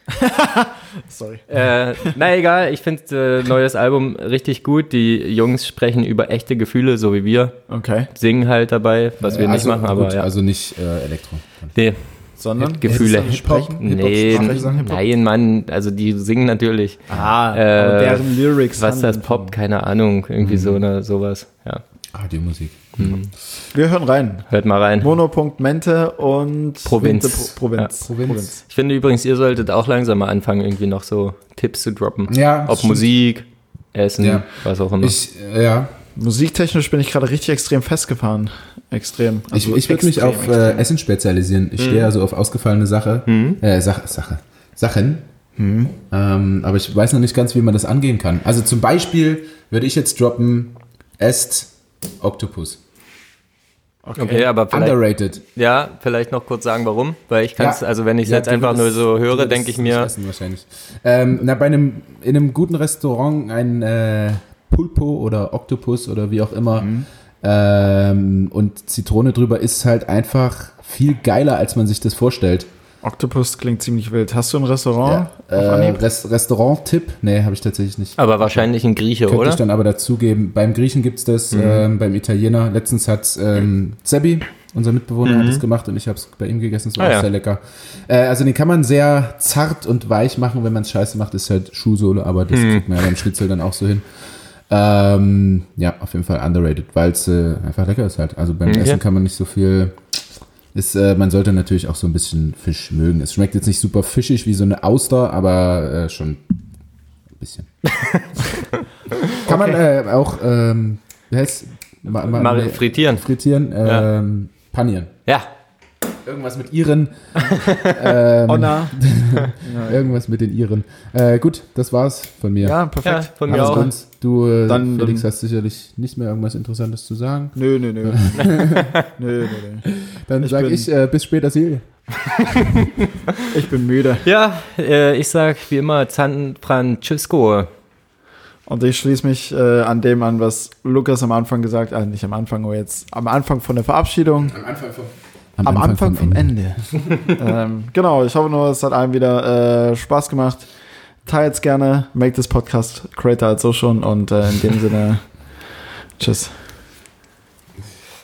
Speaker 2: *laughs*
Speaker 1: Sorry.
Speaker 3: Äh, na egal, ich finde äh, neues Album richtig gut. Die Jungs sprechen über echte Gefühle, so wie wir.
Speaker 1: Okay.
Speaker 3: Singen halt dabei, was wir nicht
Speaker 2: also,
Speaker 3: machen, aber
Speaker 2: gut,
Speaker 3: ja.
Speaker 2: Also nicht äh, Elektro.
Speaker 3: nee,
Speaker 1: Sondern
Speaker 3: Gefühle.
Speaker 1: Ist das Sprechen?
Speaker 3: nee, nein, Mann, also die singen natürlich.
Speaker 1: Ah,
Speaker 3: Äh,
Speaker 1: aber deren Lyrics.
Speaker 3: Was das Pop, keine Ahnung, irgendwie so eine, sowas. Ja,
Speaker 2: Radiomusik.
Speaker 1: Von- Wir hören rein.
Speaker 3: hört mal rein.
Speaker 1: Mono.mente und
Speaker 3: Provinz.
Speaker 1: Pro Provinz.
Speaker 2: Ja, Provinz.
Speaker 3: Ich finde übrigens, ihr solltet auch langsam mal anfangen, irgendwie noch so Tipps zu droppen.
Speaker 2: Ja,
Speaker 3: Ob
Speaker 2: stimmt.
Speaker 3: Musik, Essen,
Speaker 2: Ja.
Speaker 3: was auch immer.
Speaker 2: Ich, ja,
Speaker 1: Musiktechnisch bin ich gerade richtig extrem festgefahren. Extrem.
Speaker 2: ich,
Speaker 1: Also
Speaker 2: ich würde mich auf äh, Essen spezialisieren. Ich stehe also auf ausgefallene Sache, äh, Sache, Sache, Sachen. Ähm, aber ich weiß noch nicht ganz, wie man das angehen kann. Also zum Beispiel würde ich jetzt droppen, esst Octopus.
Speaker 3: Okay, aber vielleicht,
Speaker 2: Underrated.
Speaker 3: ja, vielleicht noch kurz sagen, warum. Weil ich kann es,
Speaker 2: Ja.
Speaker 3: also wenn ich es
Speaker 2: Ja,
Speaker 3: jetzt einfach nur so höre, denke ich mir,
Speaker 2: Essen wahrscheinlich. Ähm, na, bei einem, in einem guten Restaurant ein äh, Pulpo oder Oktopus oder wie auch immer
Speaker 3: Mhm.
Speaker 2: ähm, und Zitrone drüber ist halt einfach viel geiler, als man sich das vorstellt.
Speaker 1: Octopus klingt ziemlich wild. Hast du ein Restaurant?
Speaker 2: Äh,
Speaker 1: auf Anhieb?
Speaker 2: Rest, Restaurant-Tipp? Nee, habe ich tatsächlich nicht.
Speaker 3: aber wahrscheinlich ein Grieche,
Speaker 2: Könnte ich
Speaker 3: oder?
Speaker 2: dann aber dazugeben. Beim Griechen gibt's das,
Speaker 3: Mhm.
Speaker 2: ähm, beim Italiener. Letztens hat ähm, Zebi, unser Mitbewohner, hat
Speaker 3: Mhm.
Speaker 2: es gemacht und ich habe es bei ihm gegessen. Es war
Speaker 3: Ah,
Speaker 2: auch
Speaker 3: ja.
Speaker 2: sehr lecker. Äh, also den kann man sehr zart und weich machen. Wenn man es scheiße macht, ist halt Schuhsohle, aber das
Speaker 3: Mhm.
Speaker 2: kriegt man ja beim Schnitzel dann auch so hin. Ähm, ja, auf jeden Fall underrated, weil es äh, einfach lecker ist halt. Also beim
Speaker 3: Okay.
Speaker 2: Essen kann man nicht so viel. Ist, äh, man sollte natürlich auch so ein bisschen Fisch mögen. Es schmeckt jetzt nicht super fischig wie so eine Auster, aber äh, schon ein bisschen. *laughs* Kann man äh, auch, ähm, wie heißt ma, ma,
Speaker 3: Mal frittieren.
Speaker 2: frittieren, ähm, panieren.
Speaker 3: Ja,
Speaker 2: Irgendwas mit Iren. *laughs* ähm,
Speaker 1: Onna. *laughs*
Speaker 2: Irgendwas mit den Iren. Äh, gut, das war's von mir.
Speaker 1: Ja,
Speaker 3: ja,
Speaker 1: perfekt.
Speaker 3: von mir
Speaker 2: Alles
Speaker 3: auch.
Speaker 2: ganz. Du, äh,
Speaker 1: Dann-
Speaker 2: Felix,
Speaker 1: dann-
Speaker 2: hast sicherlich nicht mehr irgendwas Interessantes zu sagen.
Speaker 1: Nö, nö, nö. *laughs* nö, nö, nö.
Speaker 2: Dann
Speaker 1: Ich
Speaker 2: sage ich äh, bis später, Silje. *laughs*
Speaker 1: Ich bin müde.
Speaker 3: Ja, äh, ich sag wie immer San Francisco.
Speaker 1: Und ich schließe mich äh, an dem an, was Lukas am Anfang gesagt hat. Äh, nicht am Anfang, aber jetzt am Anfang von der Verabschiedung.
Speaker 2: Am Anfang vom,
Speaker 1: Am, Anfang, vom Ende. *laughs* ähm, genau, ich hoffe nur, es hat allen wieder äh, Spaß gemacht. Teilt's gerne, make this podcast greater als so schon und äh, in dem Sinne, tschüss.